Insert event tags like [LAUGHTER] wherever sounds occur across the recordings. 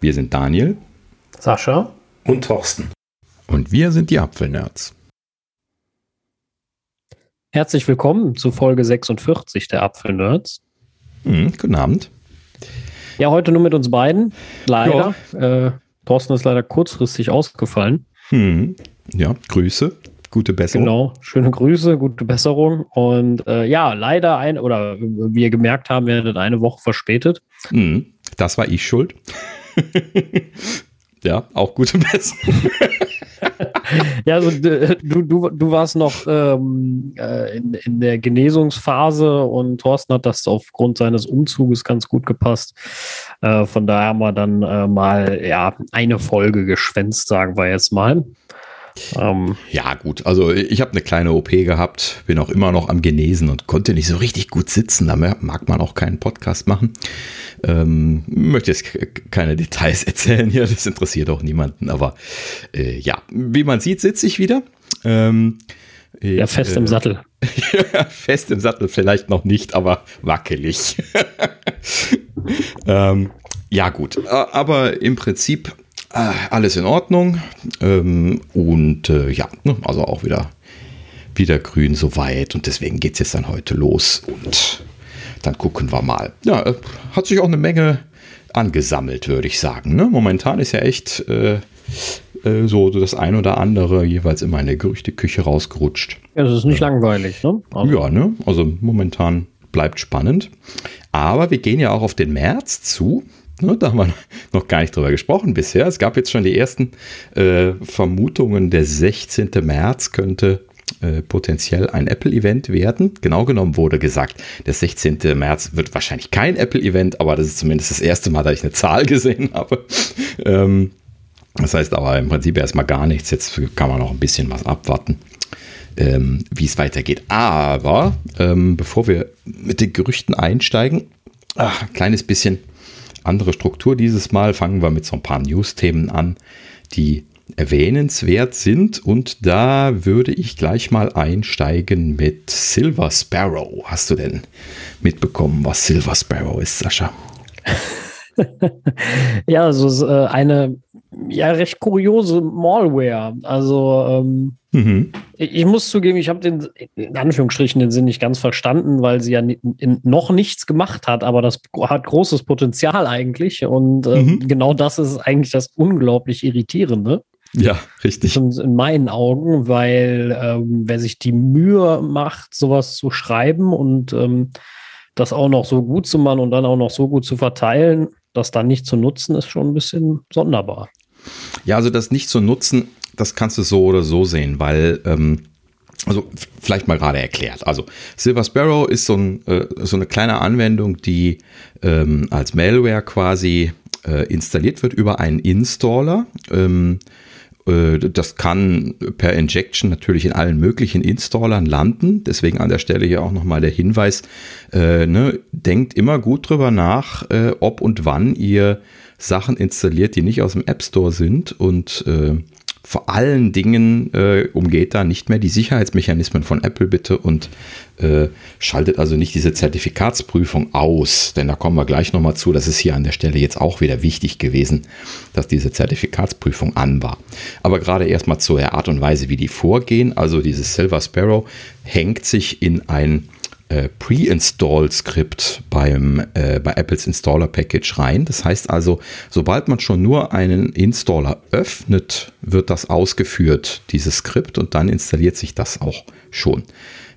Wir sind Daniel, Sascha und Thorsten. Und wir sind die Apfelnerds. Herzlich willkommen zu Folge 46 der Apfelnerds. Mhm, guten Abend. Ja, heute nur mit uns beiden. Leider. Äh, Thorsten ist leider kurzfristig ausgefallen. Mhm. Ja, Grüße. Gute Besserung. Genau, schöne Grüße, gute Besserung. Und äh, ja, leider ein, oder wie ihr gemerkt haben, werdet eine Woche verspätet. Mhm. Das war ich schuld. [LAUGHS] ja, auch gute Besserung. ja, also du, du, du warst noch ähm, äh, in, in der Genesungsphase und Thorsten hat das aufgrund seines Umzuges ganz gut gepasst. Äh, von daher haben wir dann äh, mal ja eine Folge geschwänzt, sagen wir jetzt mal. Ähm, ja, gut. Also ich habe eine kleine OP gehabt, bin auch immer noch am Genesen und konnte nicht so richtig gut sitzen. Da mag man auch keinen Podcast machen. Ähm, möchte jetzt keine Details [LAUGHS] erzählen hier, das interessiert auch niemanden. Aber äh, ja, wie man sieht, sitze ich wieder. Ähm, ja, fest äh, im Sattel. [LAUGHS] fest im Sattel vielleicht noch nicht, aber wackelig. [LAUGHS] ähm, ja, gut. Aber im Prinzip alles in Ordnung. Ähm, und äh, ja, ne, also auch wieder, wieder grün soweit. Und deswegen geht es jetzt dann heute los. Und dann gucken wir mal. Ja, äh, hat sich auch eine Menge angesammelt, würde ich sagen. Ne? Momentan ist ja echt äh, äh, so das ein oder andere jeweils immer in der Gerüchteküche rausgerutscht. Ja, das ist nicht langweilig, ne? Also. Ja, ne? Also momentan bleibt spannend. Aber wir gehen ja auch auf den März zu. Ne, da haben wir [LAUGHS] noch gar nicht drüber gesprochen bisher. Es gab jetzt schon die ersten äh, Vermutungen, der 16. März könnte äh, potenziell ein Apple-Event werden. Genau genommen wurde gesagt, der 16. März wird wahrscheinlich kein Apple-Event, aber das ist zumindest das erste Mal, dass ich eine Zahl [LAUGHS] gesehen habe. Ähm, das heißt aber im Prinzip erstmal gar nichts. Jetzt kann man noch ein bisschen was abwarten, ähm, wie es weitergeht. Aber ähm, bevor wir mit den Gerüchten einsteigen, ach, ein kleines bisschen andere Struktur dieses Mal. Fangen wir mit so ein paar News-Themen an, die erwähnenswert sind. Und da würde ich gleich mal einsteigen mit Silver Sparrow. Hast du denn mitbekommen, was Silver Sparrow ist, Sascha? [LAUGHS] ja, also äh, eine ja recht kuriose Malware. Also ähm, mhm. ich, ich, muss zugeben, ich habe den in Anführungsstrichen den Sinn nicht ganz verstanden, weil sie ja in, noch nichts gemacht hat, aber das hat großes Potenzial eigentlich. Und ähm, mhm. genau das ist eigentlich das unglaublich Irritierende. Ja, richtig. In meinen Augen, weil ähm, wer sich die Mühe macht, sowas zu schreiben und ähm, das auch noch so gut zu machen und dann auch noch so gut zu verteilen, das dann nicht zu nutzen, ist schon ein bisschen sonderbar. Ja, also das nicht zu nutzen, das kannst du so oder so sehen, weil, ähm, also vielleicht mal gerade erklärt. Also Silver Sparrow ist so, ein, äh, so eine kleine Anwendung, die ähm, als Malware quasi äh, installiert wird über einen Installer. Ähm, äh, das kann per Injection natürlich in allen möglichen Installern landen. Deswegen an der Stelle hier auch nochmal der Hinweis, äh, ne, denkt immer gut drüber nach, äh, ob und wann ihr Sachen installiert, die nicht aus dem App Store sind und äh, vor allen Dingen äh, umgeht da nicht mehr die Sicherheitsmechanismen von Apple bitte und äh, schaltet also nicht diese Zertifikatsprüfung aus, denn da kommen wir gleich nochmal zu. Das ist hier an der Stelle jetzt auch wieder wichtig gewesen, dass diese Zertifikatsprüfung an war. Aber gerade erstmal zur Art und Weise, wie die vorgehen. Also dieses Silver Sparrow hängt sich in ein äh, Pre-Install-Skript beim äh, bei Apples Installer Package rein. Das heißt also, sobald man schon nur einen Installer öffnet, wird das ausgeführt, dieses Skript, und dann installiert sich das auch schon.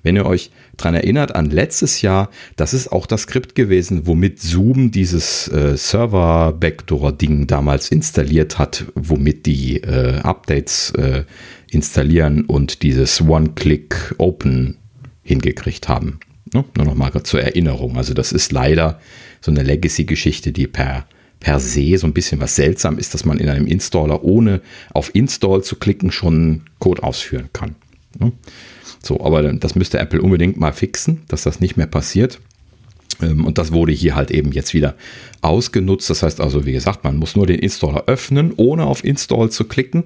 Wenn ihr euch daran erinnert, an letztes Jahr, das ist auch das Skript gewesen, womit Zoom dieses äh, Server-Backdoor-Ding damals installiert hat, womit die äh, Updates äh, installieren und dieses One-Click-Open hingekriegt haben. Ne? Nur noch mal zur Erinnerung. Also das ist leider so eine Legacy-Geschichte, die per, per se so ein bisschen was seltsam ist, dass man in einem Installer ohne auf Install zu klicken schon Code ausführen kann. Ne? So, aber das müsste Apple unbedingt mal fixen, dass das nicht mehr passiert. Ähm, und das wurde hier halt eben jetzt wieder ausgenutzt. Das heißt also, wie gesagt, man muss nur den Installer öffnen, ohne auf Install zu klicken.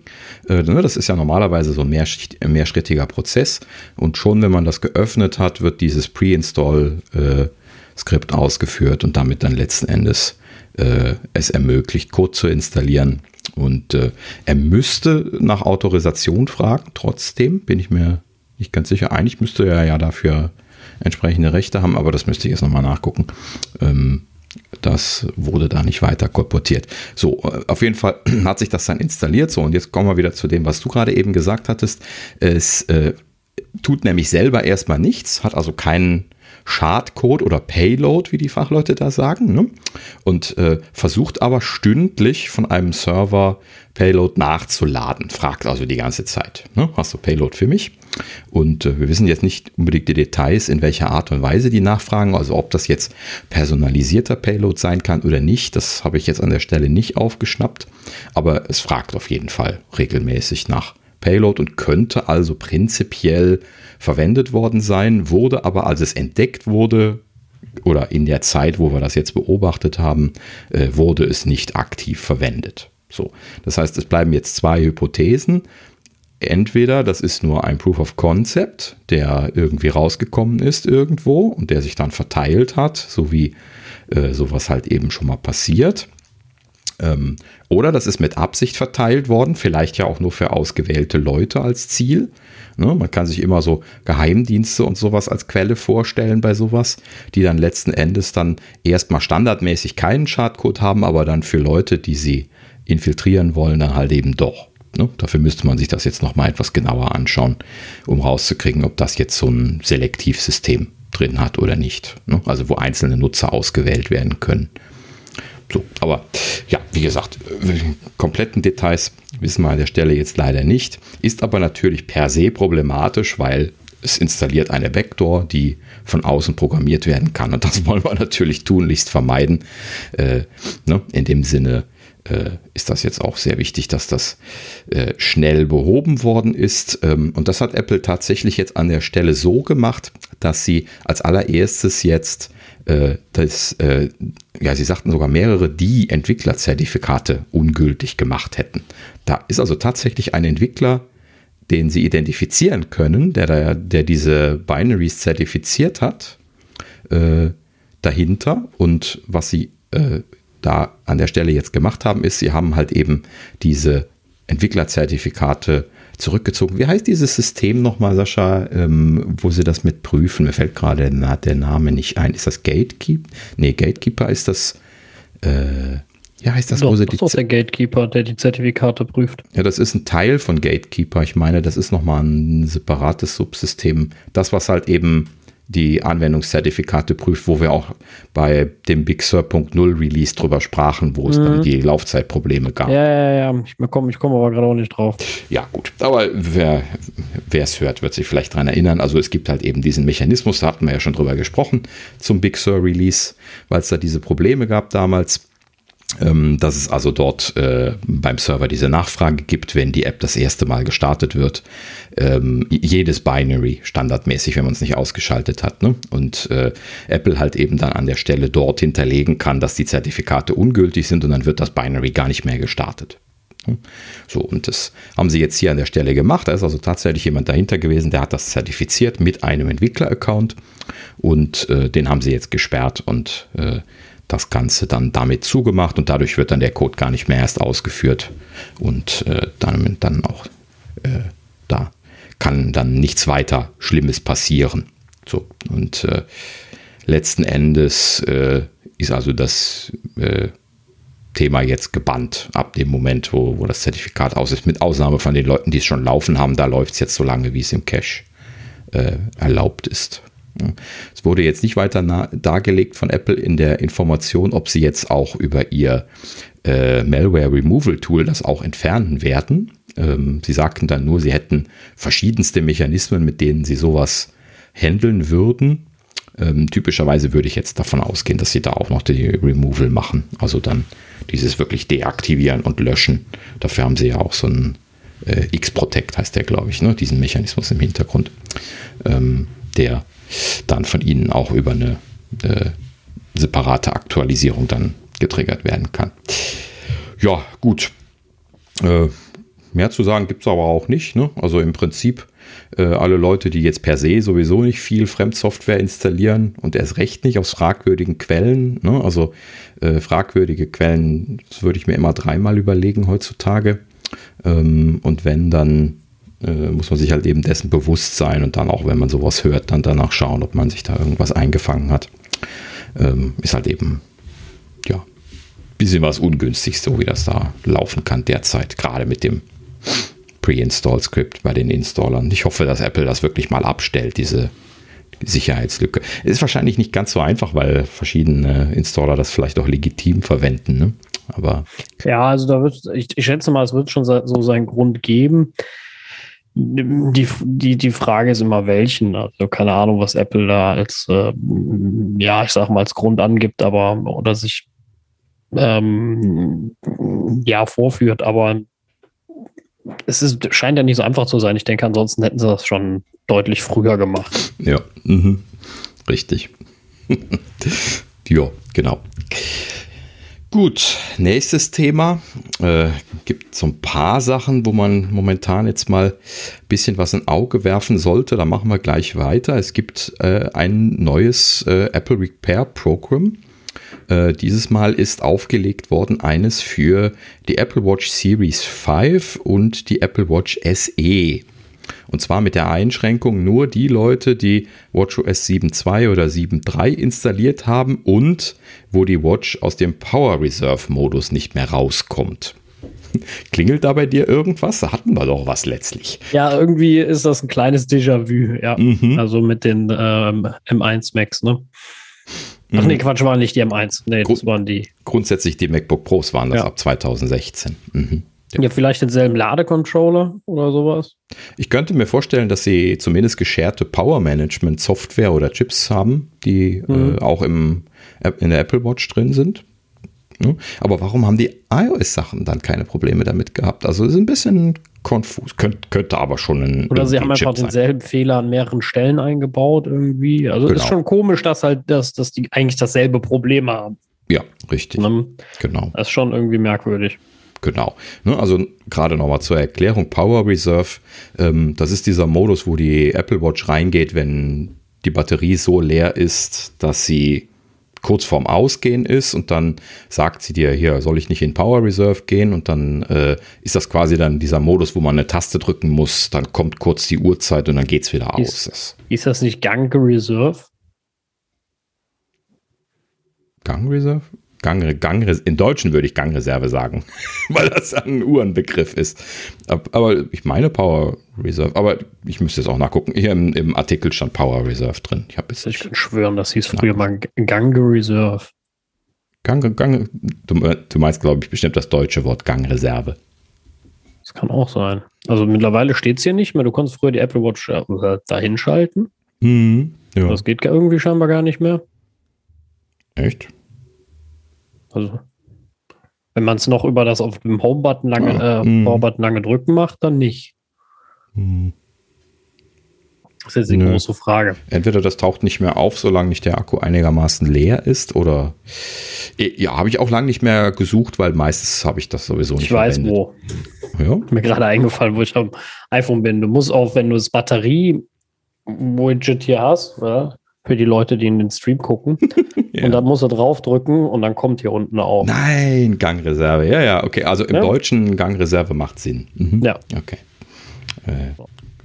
Äh, ne, das ist ja normalerweise so ein mehrschrittiger Prozess. Und schon, wenn man das geöffnet hat, wird dieses Pre-Install-Skript äh, ausgeführt und damit dann letzten Endes äh, es ermöglicht, Code zu installieren. Und äh, er müsste nach Autorisation fragen, trotzdem bin ich mir nicht ganz sicher. Eigentlich müsste er ja dafür entsprechende Rechte haben, aber das müsste ich jetzt nochmal nachgucken. Ähm, das wurde da nicht weiter kolportiert. So, äh, auf jeden Fall [CLEARS THROAT] hat sich das dann installiert. So, und jetzt kommen wir wieder zu dem, was du gerade eben gesagt hattest. Es äh, tut nämlich selber erstmal nichts, hat also keinen Schadcode oder Payload, wie die Fachleute da sagen, ne? und äh, versucht aber stündlich von einem Server Payload nachzuladen, fragt also die ganze Zeit, ne? hast du Payload für mich? Und äh, wir wissen jetzt nicht unbedingt die Details, in welcher Art und Weise die nachfragen, also ob das jetzt personalisierter Payload sein kann oder nicht, das habe ich jetzt an der Stelle nicht aufgeschnappt, aber es fragt auf jeden Fall regelmäßig nach Payload und könnte also prinzipiell verwendet worden sein, wurde aber, als es entdeckt wurde, oder in der Zeit, wo wir das jetzt beobachtet haben, äh, wurde es nicht aktiv verwendet. So, das heißt, es bleiben jetzt zwei Hypothesen. Entweder das ist nur ein Proof of Concept, der irgendwie rausgekommen ist irgendwo und der sich dann verteilt hat, so wie äh, sowas halt eben schon mal passiert. Ähm, oder das ist mit Absicht verteilt worden, vielleicht ja auch nur für ausgewählte Leute als Ziel. Ne? Man kann sich immer so Geheimdienste und sowas als Quelle vorstellen bei sowas, die dann letzten Endes dann erstmal standardmäßig keinen Schadcode haben, aber dann für Leute, die sie infiltrieren wollen, dann halt eben doch. Ne? Dafür müsste man sich das jetzt nochmal etwas genauer anschauen, um rauszukriegen, ob das jetzt so ein Selektivsystem drin hat oder nicht. Ne? Also wo einzelne Nutzer ausgewählt werden können. So, aber ja, wie gesagt, kompletten Details wissen wir an der Stelle jetzt leider nicht. Ist aber natürlich per se problematisch, weil es installiert eine Vektor, die von außen programmiert werden kann. Und das wollen wir [LAUGHS] natürlich tunlichst vermeiden. Äh, ne? In dem Sinne äh, ist das jetzt auch sehr wichtig, dass das äh, schnell behoben worden ist. Ähm, und das hat Apple tatsächlich jetzt an der Stelle so gemacht, dass sie als allererstes jetzt äh, das, äh, ja, sie sagten sogar mehrere, die Entwicklerzertifikate ungültig gemacht hätten. Da ist also tatsächlich ein Entwickler, den sie identifizieren können, der, der diese Binaries zertifiziert hat, äh, dahinter. Und was sie äh, da an der Stelle jetzt gemacht haben, ist, sie haben halt eben diese Entwicklerzertifikate zurückgezogen. Wie heißt dieses System nochmal, Sascha, ähm, wo sie das mit prüfen? Mir fällt gerade der Name nicht ein. Ist das Gatekeeper? Nee, Gatekeeper ist das. Äh, ja, heißt das, Doch, wo sie das ist doch der Gatekeeper, der die Zertifikate prüft. Ja, das ist ein Teil von Gatekeeper. Ich meine, das ist nochmal ein separates Subsystem. Das, was halt eben die Anwendungszertifikate prüft, wo wir auch bei dem Big Sur.0 Release drüber sprachen, wo es mhm. dann die Laufzeitprobleme gab. Ja, ja, ja, ich komme ich komm aber gerade auch nicht drauf. Ja, gut. Aber wer es hört, wird sich vielleicht daran erinnern. Also es gibt halt eben diesen Mechanismus, da hatten wir ja schon drüber gesprochen, zum Big Sur Release, weil es da diese Probleme gab damals dass es also dort äh, beim Server diese Nachfrage gibt, wenn die App das erste Mal gestartet wird. Ähm, jedes Binary standardmäßig, wenn man es nicht ausgeschaltet hat. Ne? Und äh, Apple halt eben dann an der Stelle dort hinterlegen kann, dass die Zertifikate ungültig sind und dann wird das Binary gar nicht mehr gestartet. So, und das haben sie jetzt hier an der Stelle gemacht. Da ist also tatsächlich jemand dahinter gewesen, der hat das zertifiziert mit einem Entwickler-Account und äh, den haben sie jetzt gesperrt und äh, das Ganze dann damit zugemacht und dadurch wird dann der Code gar nicht mehr erst ausgeführt und äh, dann, dann auch äh, da kann dann nichts weiter Schlimmes passieren. So, und äh, letzten Endes äh, ist also das äh, Thema jetzt gebannt ab dem Moment, wo, wo das Zertifikat aus ist, mit Ausnahme von den Leuten, die es schon laufen haben, da läuft es jetzt so lange, wie es im Cache äh, erlaubt ist. Es wurde jetzt nicht weiter dargelegt von Apple in der Information, ob sie jetzt auch über ihr äh, Malware Removal Tool das auch entfernen werden. Ähm, sie sagten dann nur, sie hätten verschiedenste Mechanismen, mit denen sie sowas handeln würden. Ähm, typischerweise würde ich jetzt davon ausgehen, dass sie da auch noch die Removal machen. Also dann dieses wirklich deaktivieren und löschen. Dafür haben sie ja auch so einen äh, X-Protect, heißt der, glaube ich, ne? diesen Mechanismus im Hintergrund, ähm, der dann von Ihnen auch über eine äh, separate Aktualisierung dann getriggert werden kann. Ja, gut. Äh, mehr zu sagen gibt es aber auch nicht. Ne? Also im Prinzip äh, alle Leute, die jetzt per se sowieso nicht viel Fremdsoftware installieren und erst recht nicht aus fragwürdigen Quellen. Ne? Also äh, fragwürdige Quellen, das würde ich mir immer dreimal überlegen heutzutage. Ähm, und wenn, dann äh, muss man sich halt eben dessen bewusst sein und dann auch, wenn man sowas hört, dann danach schauen, ob man sich da irgendwas eingefangen hat. Ähm, ist halt eben, ja, bisschen was ungünstig, so wie das da laufen kann derzeit, gerade mit dem Pre-Install-Script bei den Installern. Ich hoffe, dass Apple das wirklich mal abstellt, diese Sicherheitslücke. Ist wahrscheinlich nicht ganz so einfach, weil verschiedene Installer das vielleicht auch legitim verwenden. Ne? Aber ja, also da wird, ich, ich schätze mal, es wird schon so seinen Grund geben. Die, die, die Frage ist immer welchen. Also keine Ahnung, was Apple da als, äh, ja, ich sag mal, als Grund angibt, aber oder sich ähm, ja vorführt, aber es ist, scheint ja nicht so einfach zu sein. Ich denke, ansonsten hätten sie das schon deutlich früher gemacht. Ja, mhm. richtig. [LAUGHS] ja, genau. Gut, nächstes Thema. Äh, gibt so ein paar Sachen, wo man momentan jetzt mal ein bisschen was in Auge werfen sollte. Da machen wir gleich weiter. Es gibt äh, ein neues äh, Apple Repair Program. Äh, dieses Mal ist aufgelegt worden eines für die Apple Watch Series 5 und die Apple Watch SE. Und zwar mit der Einschränkung nur die Leute, die WatchOS 7.2 oder 7.3 installiert haben und wo die Watch aus dem Power Reserve Modus nicht mehr rauskommt. [LAUGHS] Klingelt da bei dir irgendwas? Da hatten wir doch was letztlich. Ja, irgendwie ist das ein kleines Déjà-vu, ja. Mhm. Also mit den ähm, M1 Max, ne? Ach nee, mhm. Quatsch, waren nicht die M1. Nee, das waren die. Grundsätzlich die MacBook Pros waren das ja. ab 2016. Mhm. Ja. ja, vielleicht denselben Ladecontroller oder sowas. Ich könnte mir vorstellen, dass sie zumindest gescherte Power Management Software oder Chips haben, die mhm. äh, auch im, in der Apple Watch drin sind. Aber warum haben die iOS-Sachen dann keine Probleme damit gehabt? Also ist ein bisschen konfus. Könnt, könnte aber schon ein. Oder sie haben einfach Chip denselben sein. Fehler an mehreren Stellen eingebaut irgendwie. Also genau. ist schon komisch, dass halt das, dass die eigentlich dasselbe Problem haben. Ja, richtig. Dann, genau. Das ist schon irgendwie merkwürdig. Genau. Ne, also gerade nochmal zur Erklärung: Power Reserve, ähm, das ist dieser Modus, wo die Apple Watch reingeht, wenn die Batterie so leer ist, dass sie kurz vorm Ausgehen ist und dann sagt sie dir, hier soll ich nicht in Power Reserve gehen und dann äh, ist das quasi dann dieser Modus, wo man eine Taste drücken muss, dann kommt kurz die Uhrzeit und dann geht es wieder aus. Ist, ist das nicht Gang Reserve? Gang Reserve? Gang, Gang, in Deutschen würde ich Gangreserve sagen, [LAUGHS] weil das ein Uhrenbegriff ist. Aber ich meine Power Reserve, aber ich müsste es auch nachgucken. Hier im, im, Artikel stand Power Reserve drin. Ich, es ich kann schwören, das hieß früher mal Gang Reserve. Gang, Gang, du, du meinst, glaube ich, bestimmt das deutsche Wort Gangreserve. Das kann auch sein. Also mittlerweile steht es hier nicht mehr. Du konntest früher die Apple Watch äh, dahin schalten. Mhm, ja. Das geht irgendwie scheinbar gar nicht mehr. Echt? Also, wenn man es noch über das auf dem Home-Button lange, ah, äh, mm. Home lange drücken macht, dann nicht. Mm. Das ist jetzt die Nö. große Frage. Entweder das taucht nicht mehr auf, solange nicht der Akku einigermaßen leer ist, oder ja, habe ich auch lange nicht mehr gesucht, weil meistens habe ich das sowieso nicht Ich weiß verwendet. wo. Ja? Mir gerade eingefallen, wo ich am iPhone bin. Du musst auch, wenn du das Batterie-Widget hier hast, ja, für die Leute, die in den Stream gucken. [LAUGHS] ja. Und dann muss er draufdrücken und dann kommt hier unten auch. Nein, Gangreserve. Ja, ja, okay. Also im ja. Deutschen Gangreserve macht Sinn. Mhm. Ja. Okay. Äh,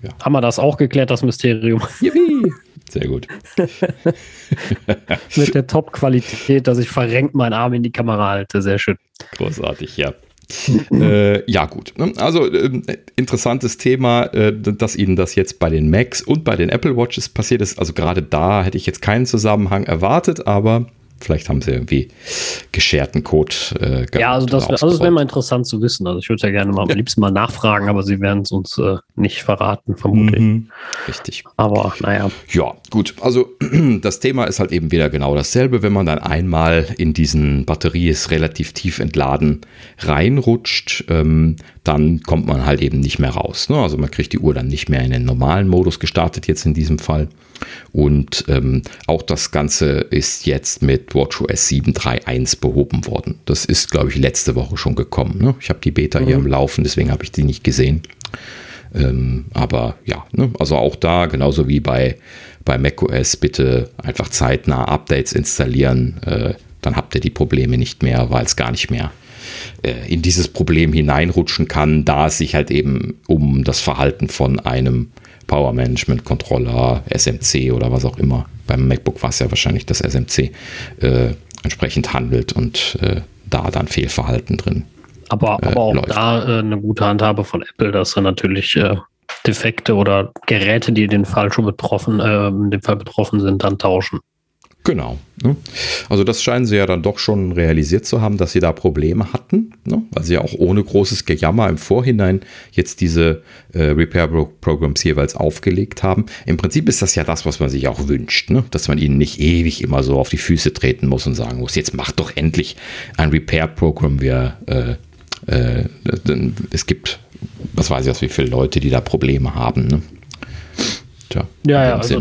ja. Haben wir das auch geklärt, das Mysterium? [LAUGHS] Yippie. Sehr gut. [LAUGHS] Mit der Top-Qualität, dass ich verrenkt meinen Arm in die Kamera halte. Sehr schön. Großartig, ja [LAUGHS] äh, ja, gut. Ne? Also äh, interessantes Thema, äh, dass Ihnen das jetzt bei den Macs und bei den Apple Watches passiert ist. Also gerade da hätte ich jetzt keinen Zusammenhang erwartet, aber Vielleicht haben sie irgendwie gescherten Code äh, Ja, also das, also das wäre mal interessant zu wissen. Also ich würde ja gerne mal am liebsten mal nachfragen, aber sie werden es uns äh, nicht verraten, vermutlich. Mhm, richtig. Aber naja. Ja, gut. Also [CLEARS THROAT] das Thema ist halt eben wieder genau dasselbe. Wenn man dann einmal in diesen Batterie ist relativ tief entladen reinrutscht, ähm, dann kommt man halt eben nicht mehr raus. Ne? Also man kriegt die Uhr dann nicht mehr in den normalen Modus gestartet, jetzt in diesem Fall. Und ähm, auch das Ganze ist jetzt mit WatchOS 7.3.1 behoben worden. Das ist, glaube ich, letzte Woche schon gekommen. Ne? Ich habe die Beta mhm. hier am Laufen, deswegen habe ich die nicht gesehen. Ähm, aber ja, ne? also auch da, genauso wie bei, bei macOS, bitte einfach zeitnah Updates installieren. Äh, dann habt ihr die Probleme nicht mehr, weil es gar nicht mehr in dieses Problem hineinrutschen kann, da es sich halt eben um das Verhalten von einem Power Management Controller, SMC oder was auch immer, beim MacBook war es ja wahrscheinlich das SMC, äh, entsprechend handelt und äh, da dann Fehlverhalten drin. Aber, aber auch läuft. da äh, eine gute Handhabe von Apple, dass er natürlich äh, Defekte oder Geräte, die den Fall schon betroffen, äh, in dem Fall betroffen sind, dann tauschen. Genau. Ne? Also das scheinen sie ja dann doch schon realisiert zu haben, dass sie da Probleme hatten, ne? weil sie ja auch ohne großes Gejammer im Vorhinein jetzt diese äh, Repair-Programs jeweils aufgelegt haben. Im Prinzip ist das ja das, was man sich auch wünscht, ne? dass man ihnen nicht ewig immer so auf die Füße treten muss und sagen muss, jetzt macht doch endlich ein Repair-Programm. Wir, äh, äh, es gibt, was weiß ich, wie viele Leute, die da Probleme haben. Ne? Tja, ja, ja, also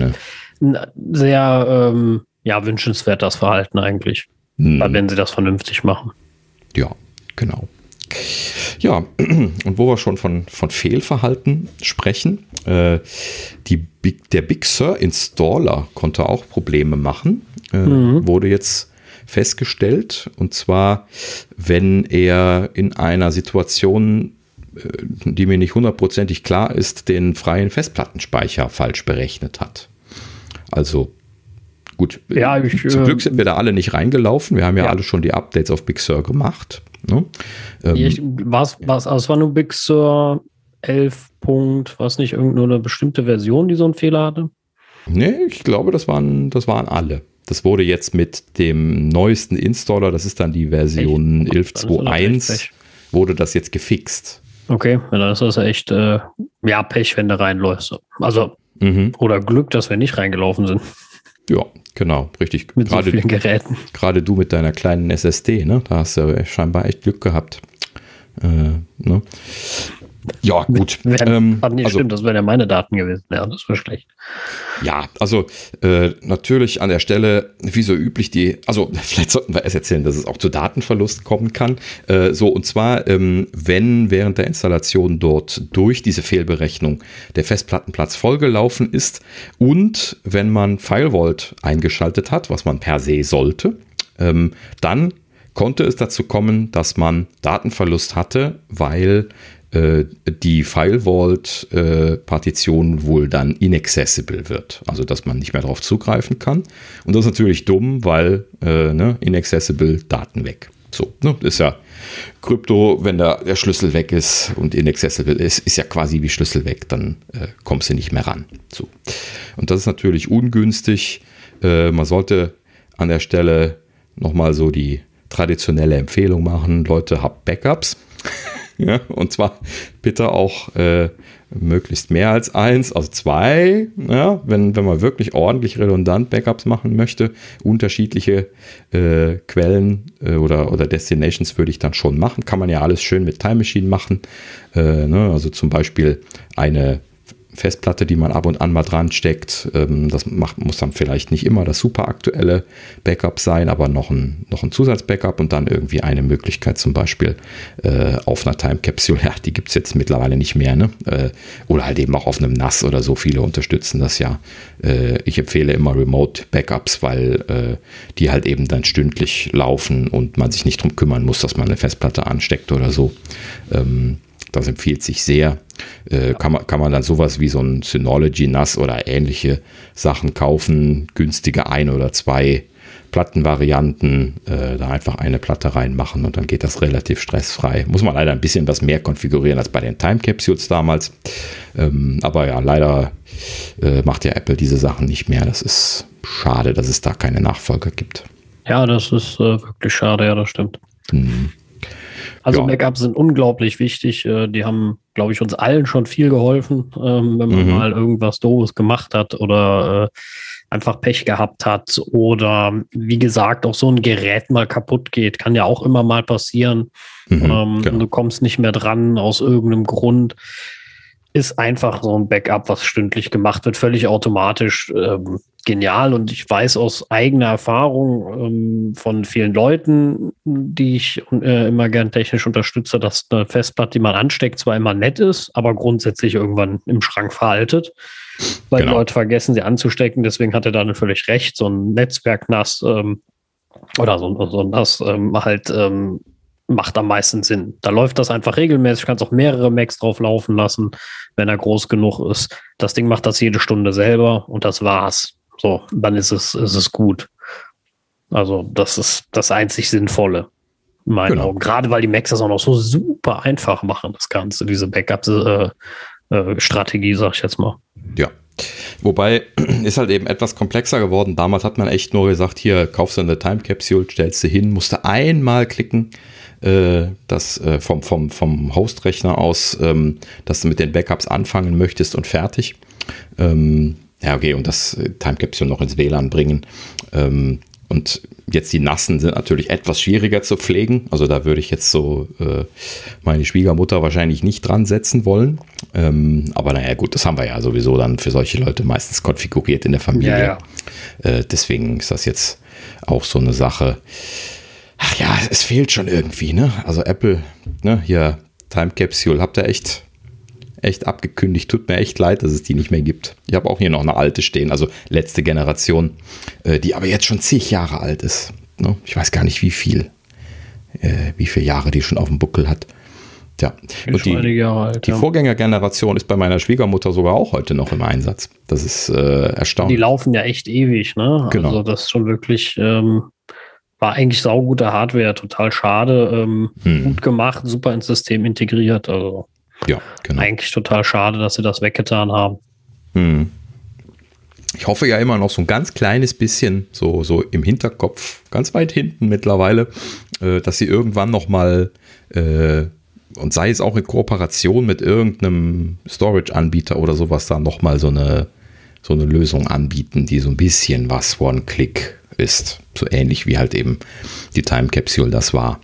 sehr ähm ja, wünschenswert das Verhalten eigentlich. Hm. Wenn sie das vernünftig machen. Ja, genau. Ja, [CLEARS THROAT] und wo wir schon von, von Fehlverhalten sprechen, äh, die Big, der Big Sur Installer konnte auch Probleme machen, äh, mhm. wurde jetzt festgestellt. Und zwar, wenn er in einer Situation, äh, die mir nicht hundertprozentig klar ist, den freien Festplattenspeicher falsch berechnet hat. Also Gut, ja, ich, zum Glück sind wir da alle nicht reingelaufen. Wir haben ja, ja. alle schon die Updates auf Big Sur gemacht. Ne? Ähm, was, was, also es war nur Big Sur 11. Punkt, war es nicht irgendeine bestimmte Version, die so einen Fehler hatte? Nee, ich glaube, das waren, das waren alle. Das wurde jetzt mit dem neuesten Installer, das ist dann die Version 11.2.1, wurde das jetzt gefixt. Okay, dann ist das echt äh, ja, Pech, wenn du reinläufst. Also, mhm. oder Glück, dass wir nicht reingelaufen sind. Ja, genau, richtig. Mit gerade, so vielen Geräten. Gerade du mit deiner kleinen SSD, ne? Da hast du scheinbar echt Glück gehabt. Äh, ne? Ja, gut. [LAUGHS] Wär, ähm, nicht also, stimmt, das wären ja meine Daten gewesen. Ja, das wäre schlecht. Ja, also äh, natürlich an der Stelle, wie so üblich, die, also [LAUGHS] vielleicht sollten wir erst erzählen, dass es auch zu Datenverlust kommen kann. Äh, so, und zwar, ähm, wenn während der Installation dort durch diese Fehlberechnung der Festplattenplatz vollgelaufen ist und wenn man FileVault eingeschaltet hat, was man per se sollte, ähm, dann konnte es dazu kommen, dass man Datenverlust hatte, weil die File-Vault-Partition äh, wohl dann inaccessible wird. Also, dass man nicht mehr darauf zugreifen kann. Und das ist natürlich dumm, weil äh, ne, inaccessible Daten weg. So, ne, ist ja Krypto, wenn der, der Schlüssel weg ist und inaccessible ist, ist ja quasi wie Schlüssel weg, dann äh, kommst du nicht mehr ran. So. Und das ist natürlich ungünstig. Äh, man sollte an der Stelle nochmal so die traditionelle Empfehlung machen. Leute, habt Backups. [LAUGHS] Ja, und zwar bitte auch äh, möglichst mehr als eins, also zwei, ja, wenn, wenn man wirklich ordentlich redundant Backups machen möchte. Unterschiedliche äh, Quellen äh, oder, oder Destinations würde ich dann schon machen. Kann man ja alles schön mit Time Machine machen. Äh, ne? Also zum Beispiel eine Festplatte, die man ab und an mal dran steckt. Ähm, das macht, muss dann vielleicht nicht immer das super aktuelle Backup sein, aber noch ein, noch ein Zusatzbackup und dann irgendwie eine Möglichkeit zum Beispiel äh, auf einer Time Capsule, ja, die gibt es jetzt mittlerweile nicht mehr, ne? Äh, oder halt eben auch auf einem NAS oder so. Viele unterstützen das ja. Äh, ich empfehle immer Remote Backups, weil äh, die halt eben dann stündlich laufen und man sich nicht drum kümmern muss, dass man eine Festplatte ansteckt oder so. Ähm, das empfiehlt sich sehr. Äh, kann, man, kann man dann sowas wie so ein Synology NAS oder ähnliche Sachen kaufen, günstige ein oder zwei Plattenvarianten, äh, da einfach eine Platte reinmachen und dann geht das relativ stressfrei. Muss man leider ein bisschen was mehr konfigurieren als bei den Time Capsules damals. Ähm, aber ja, leider äh, macht ja Apple diese Sachen nicht mehr. Das ist schade, dass es da keine Nachfolger gibt. Ja, das ist äh, wirklich schade, ja, das stimmt. Mhm. Also ja. Backups sind unglaublich wichtig. Äh, die haben, glaube ich, uns allen schon viel geholfen, ähm, wenn man mhm. mal irgendwas Doofes gemacht hat oder einfach Pech gehabt hat oder wie gesagt auch so ein Gerät mal kaputt geht, kann ja auch immer mal passieren. Mhm, ähm, genau. Du kommst nicht mehr dran aus irgendeinem Grund. Ist einfach so ein Backup, was stündlich gemacht wird, völlig automatisch. Ähm, genial und ich weiß aus eigener Erfahrung ähm, von vielen Leuten, die ich äh, immer gern technisch unterstütze, dass eine Festplatte, die man ansteckt, zwar immer nett ist, aber grundsätzlich irgendwann im Schrank veraltet, weil genau. die Leute vergessen, sie anzustecken. Deswegen hat er dann völlig recht. So ein Netzwerk-NAS ähm, oder so, so ein NAS ähm, halt ähm, macht am meisten Sinn. Da läuft das einfach regelmäßig. Kannst auch mehrere Macs drauf laufen lassen, wenn er groß genug ist. Das Ding macht das jede Stunde selber und das war's. So, dann ist es, ist es gut. Also, das ist das einzig Sinnvolle. In meinen genau. Augen. Gerade weil die Macs das auch noch so super einfach machen, das Ganze, diese Backup-Strategie, äh, äh, sag ich jetzt mal. Ja. Wobei [CLEARS THROAT] ist halt eben etwas komplexer geworden. Damals hat man echt nur gesagt, hier kaufst du eine Time Capsule, stellst du hin, musst du einmal klicken, äh, das äh, vom, vom, vom Hostrechner aus, ähm, dass du mit den Backups anfangen möchtest und fertig. Ähm, ja, okay, und das äh, Time Capsule noch ins WLAN bringen. Ähm, und jetzt die Nassen sind natürlich etwas schwieriger zu pflegen. Also da würde ich jetzt so äh, meine Schwiegermutter wahrscheinlich nicht dran setzen wollen. Ähm, aber naja, gut, das haben wir ja sowieso dann für solche Leute meistens konfiguriert in der Familie. Ja, ja. Äh, deswegen ist das jetzt auch so eine Sache. Ach ja, es fehlt schon irgendwie, ne? Also Apple, ne, hier Time Capsule, habt ihr echt echt abgekündigt. Tut mir echt leid, dass es die nicht mehr gibt. Ich habe auch hier noch eine alte stehen, also letzte Generation, äh, die aber jetzt schon zig Jahre alt ist. Ne? Ich weiß gar nicht, wie viel, äh, wie viele Jahre die schon auf dem Buckel hat. Ja, und die, alt, die ja. Vorgängergeneration ist bei meiner Schwiegermutter sogar auch heute noch im Einsatz. Das ist äh, erstaunlich. Die laufen ja echt ewig, ne? Genau. Also das ist schon wirklich, ähm, war eigentlich saugute Hardware, total schade, ähm, hm. gut gemacht, super ins System integriert. Also ja, genau. Eigentlich total schade, dass sie das weggetan haben. Hm. Ich hoffe ja immer noch so ein ganz kleines bisschen, so, so im Hinterkopf, ganz weit hinten mittlerweile, äh, dass sie irgendwann nochmal, äh, und sei es auch in Kooperation mit irgendeinem Storage-Anbieter oder sowas, da nochmal so eine, so eine Lösung anbieten, die so ein bisschen was One-Click ist. So ähnlich wie halt eben die Time Capsule das war.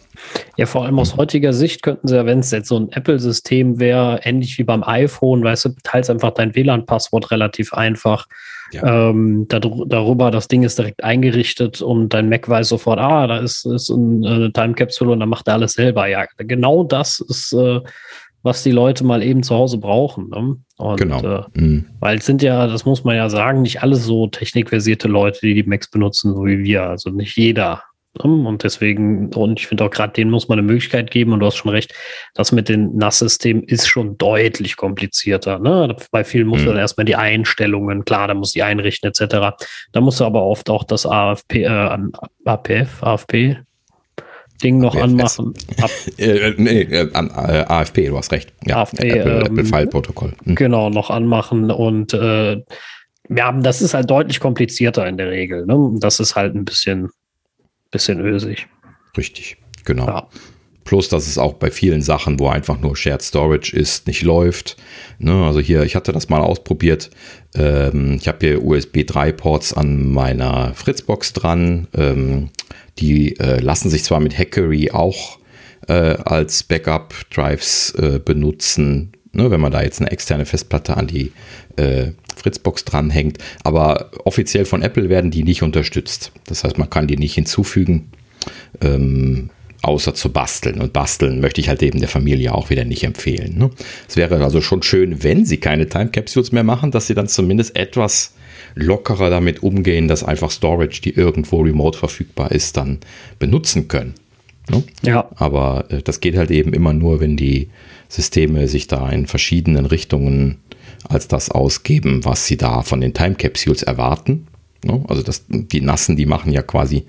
Ja, vor allem aus heutiger Sicht könnten sie ja, wenn es jetzt so ein Apple-System wäre, ähnlich wie beim iPhone, weißt du, teilst einfach dein WLAN-Passwort relativ einfach. Ja. Ähm, darüber, das Ding ist direkt eingerichtet und dein Mac weiß sofort, ah, da ist, ist eine Time Capsule und dann macht er alles selber. Ja, genau das ist, äh, was die Leute mal eben zu Hause brauchen. Ne? Und, genau. Äh, mhm. Weil es sind ja, das muss man ja sagen, nicht alle so technikversierte Leute, die die Macs benutzen, so wie wir. Also nicht jeder und deswegen, und ich finde auch gerade denen muss man eine Möglichkeit geben, und du hast schon recht, das mit den NAS-Systemen ist schon deutlich komplizierter. Ne? Bei vielen muss mhm. man erstmal die Einstellungen, klar, da muss die einrichten, etc. Da musst du aber oft auch das AFP, äh, APF, AFP, Ding noch APFS. anmachen. Ab [LAUGHS] äh, nee, äh, AFP, du hast recht. Ja, AFP, Apple, ähm, Apple File Protokoll. Mhm. Genau, noch anmachen und äh, ja, das ist halt deutlich komplizierter in der Regel. Ne? Das ist halt ein bisschen bisschen ösig. Richtig, genau. Ja. Plus, dass es auch bei vielen Sachen, wo einfach nur Shared Storage ist, nicht läuft. Ne, also hier, ich hatte das mal ausprobiert. Ähm, ich habe hier USB 3 Ports an meiner Fritzbox dran. Ähm, die äh, lassen sich zwar mit Hackery auch äh, als Backup Drives äh, benutzen, ne, wenn man da jetzt eine externe Festplatte an die äh, Fritzbox dranhängt. Aber offiziell von Apple werden die nicht unterstützt. Das heißt, man kann die nicht hinzufügen, ähm, außer zu basteln. Und basteln möchte ich halt eben der Familie auch wieder nicht empfehlen. Ne? Es wäre also schon schön, wenn sie keine Time Capsules mehr machen, dass sie dann zumindest etwas lockerer damit umgehen, dass einfach Storage, die irgendwo remote verfügbar ist, dann benutzen können. Ne? Ja. Aber äh, das geht halt eben immer nur, wenn die Systeme sich da in verschiedenen Richtungen als das ausgeben, was sie da von den Time Capsules erwarten. Ne? Also das, die Nassen, die machen ja quasi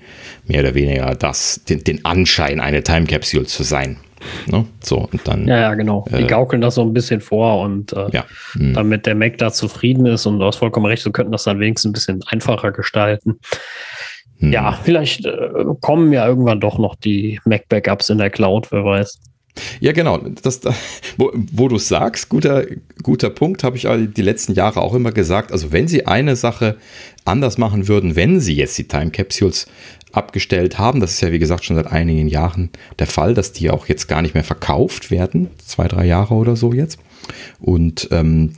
mehr oder weniger das, den, den Anschein, eine Time Capsule zu sein. Ne? So, und dann, ja, ja, genau. Die äh, gaukeln das so ein bisschen vor und äh, ja. hm. damit der Mac da zufrieden ist und du hast vollkommen recht, so könnten das dann wenigstens ein bisschen einfacher gestalten. Hm. Ja, vielleicht äh, kommen ja irgendwann doch noch die Mac-Backups in der Cloud, wer weiß. Ja, genau. Das, wo, wo du sagst, guter, guter Punkt, habe ich die letzten Jahre auch immer gesagt. Also, wenn sie eine Sache anders machen würden, wenn sie jetzt die Time Capsules abgestellt haben, das ist ja wie gesagt schon seit einigen Jahren der Fall, dass die auch jetzt gar nicht mehr verkauft werden, zwei, drei Jahre oder so jetzt. Und ähm,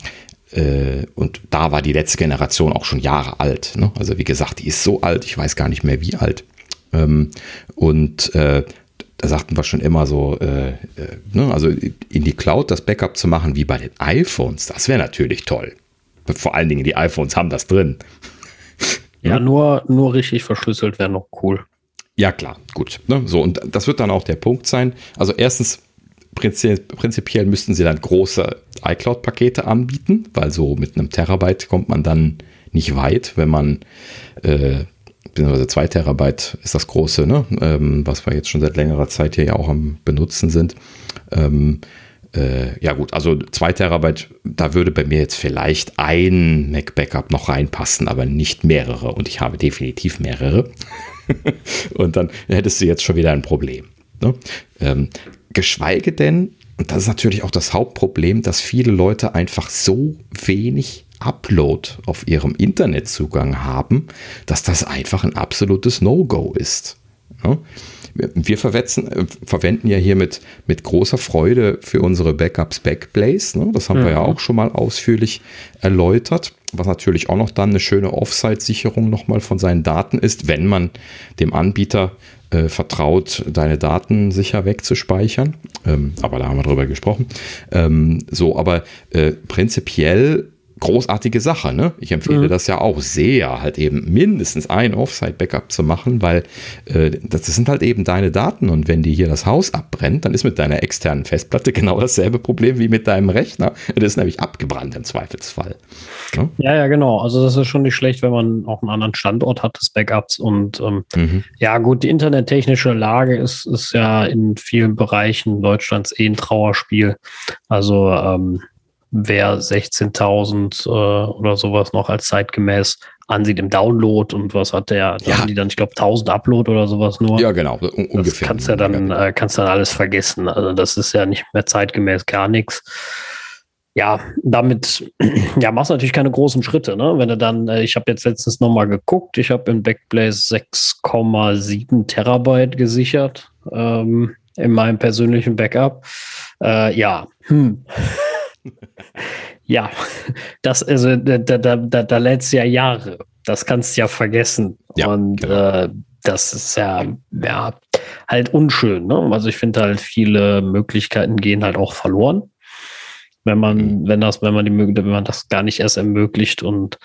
äh, und da war die letzte Generation auch schon Jahre alt. Ne? Also wie gesagt, die ist so alt, ich weiß gar nicht mehr wie alt. Ähm, und äh, da sagten wir schon immer so, äh, äh, ne, also in die Cloud das Backup zu machen wie bei den iPhones, das wäre natürlich toll. Vor allen Dingen die iPhones haben das drin. Ja, ja, nur, nur richtig verschlüsselt wäre noch cool. Ja, klar, gut. Ne? So, und das wird dann auch der Punkt sein. Also erstens, prinzipiell müssten sie dann große iCloud-Pakete anbieten, weil so mit einem Terabyte kommt man dann nicht weit, wenn man äh, beziehungsweise 2 Terabyte ist das große, ne? ähm, was wir jetzt schon seit längerer Zeit hier ja auch am Benutzen sind. Ähm, äh, ja gut, also 2 Terabyte, da würde bei mir jetzt vielleicht ein Mac Backup noch reinpassen, aber nicht mehrere. Und ich habe definitiv mehrere. [LAUGHS] und dann hättest du jetzt schon wieder ein Problem. Ne? Ähm, geschweige denn, und das ist natürlich auch das Hauptproblem, dass viele Leute einfach so wenig Upload auf ihrem Internetzugang haben, dass das einfach ein absolutes No-Go ist. Ja? Wir äh, verwenden ja hier mit, mit großer Freude für unsere Backups Backblaze. Ne? Das haben mhm. wir ja mhm. auch schon mal ausführlich erläutert. Was natürlich auch noch dann eine schöne Offsite-Sicherung nochmal von seinen Daten ist, wenn man dem Anbieter äh, vertraut, deine Daten sicher wegzuspeichern. Ähm, aber da haben wir drüber gesprochen. Ähm, so, aber äh, prinzipiell großartige Sache. Ne? Ich empfehle mhm. das ja auch sehr, halt eben mindestens ein Offsite-Backup zu machen, weil äh, das sind halt eben deine Daten und wenn dir hier das Haus abbrennt, dann ist mit deiner externen Festplatte [LAUGHS] genau dasselbe Problem wie mit deinem Rechner. Das ist nämlich abgebrannt im Zweifelsfall. Ne? Ja, ja, genau. Also das ist schon nicht schlecht, wenn man auch einen anderen Standort hat des Backups und ähm, mhm. ja gut, die internettechnische Lage ist, ist ja in vielen Bereichen Deutschlands eh ein Trauerspiel. Also ähm, wer 16.000 äh, oder sowas noch als zeitgemäß ansieht im Download und was hat der, da ja. haben die dann, ich glaube, 1000 Upload oder sowas nur. Ja, genau, Un ungefähr. Das kannst ja dann, äh, kannst dann alles vergessen. Also das ist ja nicht mehr zeitgemäß gar nichts. Ja, damit, [CLEARS THROAT] ja, machst du natürlich keine großen Schritte, ne? Wenn du dann, äh, ich habe jetzt letztens nochmal geguckt, ich habe in Backblaze 6,7 Terabyte gesichert ähm, in meinem persönlichen Backup. Äh, ja, hm. [LAUGHS] ja, das, also, da, da, da, da lädt es ja Jahre. Das kannst du ja vergessen. Ja, und genau. äh, das ist ja, ja, halt unschön. Ne? Also ich finde halt, viele Möglichkeiten gehen halt auch verloren. Wenn man, mhm. wenn das, wenn man die wenn man das gar nicht erst ermöglicht und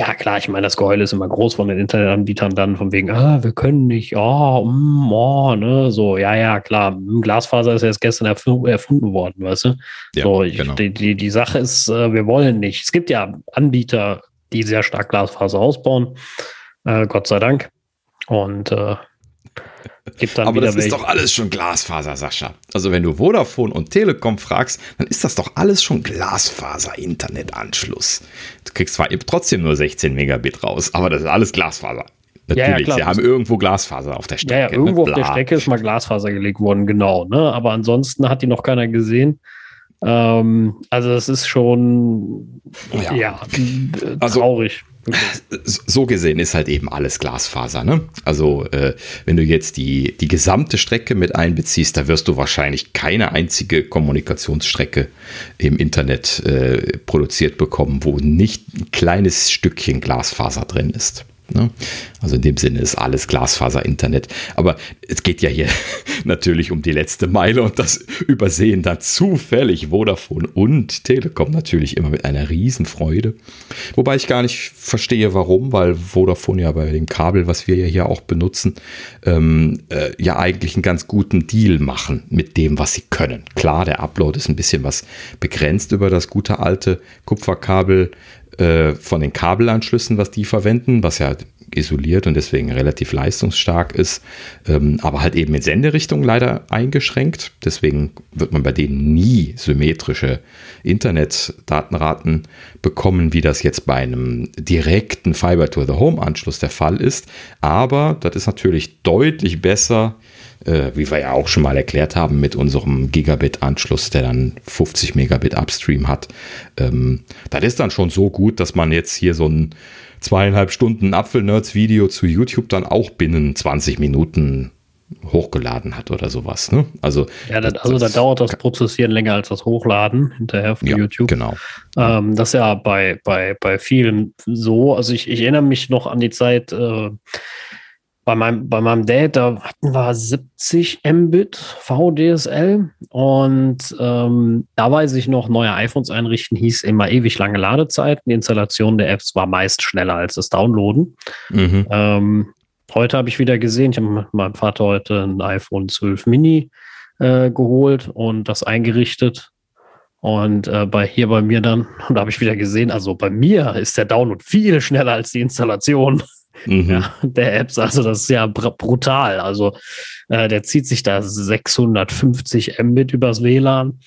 ja, klar, ich meine, das Geheule ist immer groß von den Internetanbietern dann, von wegen, ah, wir können nicht, oh, mm, oh, ne, so, ja, ja, klar, Glasfaser ist ja erst gestern erfunden worden, weißt du? Ja, so, ich, genau. die, die, die Sache ist, äh, wir wollen nicht. Es gibt ja Anbieter, die sehr stark Glasfaser ausbauen, äh, Gott sei Dank. Und äh, Aber das welche. ist doch alles schon Glasfaser, Sascha. Also wenn du Vodafone und Telekom fragst, dann ist das doch alles schon Glasfaser-Internetanschluss. Du kriegst zwar trotzdem nur 16 Megabit raus, aber das ist alles Glasfaser. Natürlich, ja, ja, sie haben irgendwo Glasfaser auf der Strecke. Ja, ja irgendwo ne? auf der Strecke ist mal Glasfaser gelegt worden, genau. Ne? Aber ansonsten hat die noch keiner gesehen. Ähm, also das ist schon ja, ja also, So gesehen ist halt eben alles Glasfaser. Ne? Also äh, wenn du jetzt die, die gesamte Strecke mit einbeziehst, da wirst du wahrscheinlich keine einzige Kommunikationsstrecke im Internet äh, produziert bekommen, wo nicht ein kleines Stückchen Glasfaser drin ist. Ne? Also in dem Sinne ist alles Glasfaser-Internet. Aber es geht ja hier [LAUGHS] natürlich um die letzte Meile und das übersehen dann zufällig Vodafone und Telekom natürlich immer mit einer Riesenfreude. Wobei ich gar nicht verstehe, warum, weil Vodafone ja bei dem Kabel, was wir ja hier auch benutzen, ähm, äh, ja eigentlich einen ganz guten Deal machen mit dem, was sie können. Klar, der Upload ist ein bisschen was begrenzt über das gute alte Kupferkabel äh, von den Kabelanschlüssen, was die verwenden, was ja isoliert und deswegen relativ leistungsstark ist, ähm, aber halt eben in Senderichtung leider eingeschränkt. Deswegen wird man bei denen nie symmetrische Internetdatenraten bekommen, wie das jetzt bei einem direkten Fiber-to-the-Home-Anschluss der Fall ist. Aber das ist natürlich deutlich besser äh, wie wir ja auch schon mal erklärt haben, mit unserem Gigabit-Anschluss, der dann 50 Megabit Upstream hat. Ähm, das ist dann schon so gut, dass man jetzt hier so ein zweieinhalb Stunden Apfel-Nerds-Video zu YouTube dann auch binnen 20 Minuten hochgeladen hat oder sowas. Ne? Also, ja, das, also da dauert das Prozessieren länger als das Hochladen hinterher von ja, YouTube. Genau. Ähm, das ist ja bei, bei, bei vielen so. Also ich, ich erinnere mich noch an die Zeit, äh, bei meinem, bei meinem Dad, da hatten wir 70 Mbit VDSL und ähm, da weiß ich noch, neue iPhones einrichten hieß immer ewig lange Ladezeiten. Die Installation der Apps war meist schneller als das Downloaden. Mhm. Ähm, heute habe ich wieder gesehen, ich habe mit meinem Vater heute ein iPhone 12 Mini äh, geholt und das eingerichtet. Und äh, bei hier bei mir dann, [LAUGHS] und da habe ich wieder gesehen, also bei mir ist der Download viel schneller als die Installation mhm. ja, der Apps. Also das ist ja brutal. Also äh, der zieht sich da 650 Mbit übers WLAN.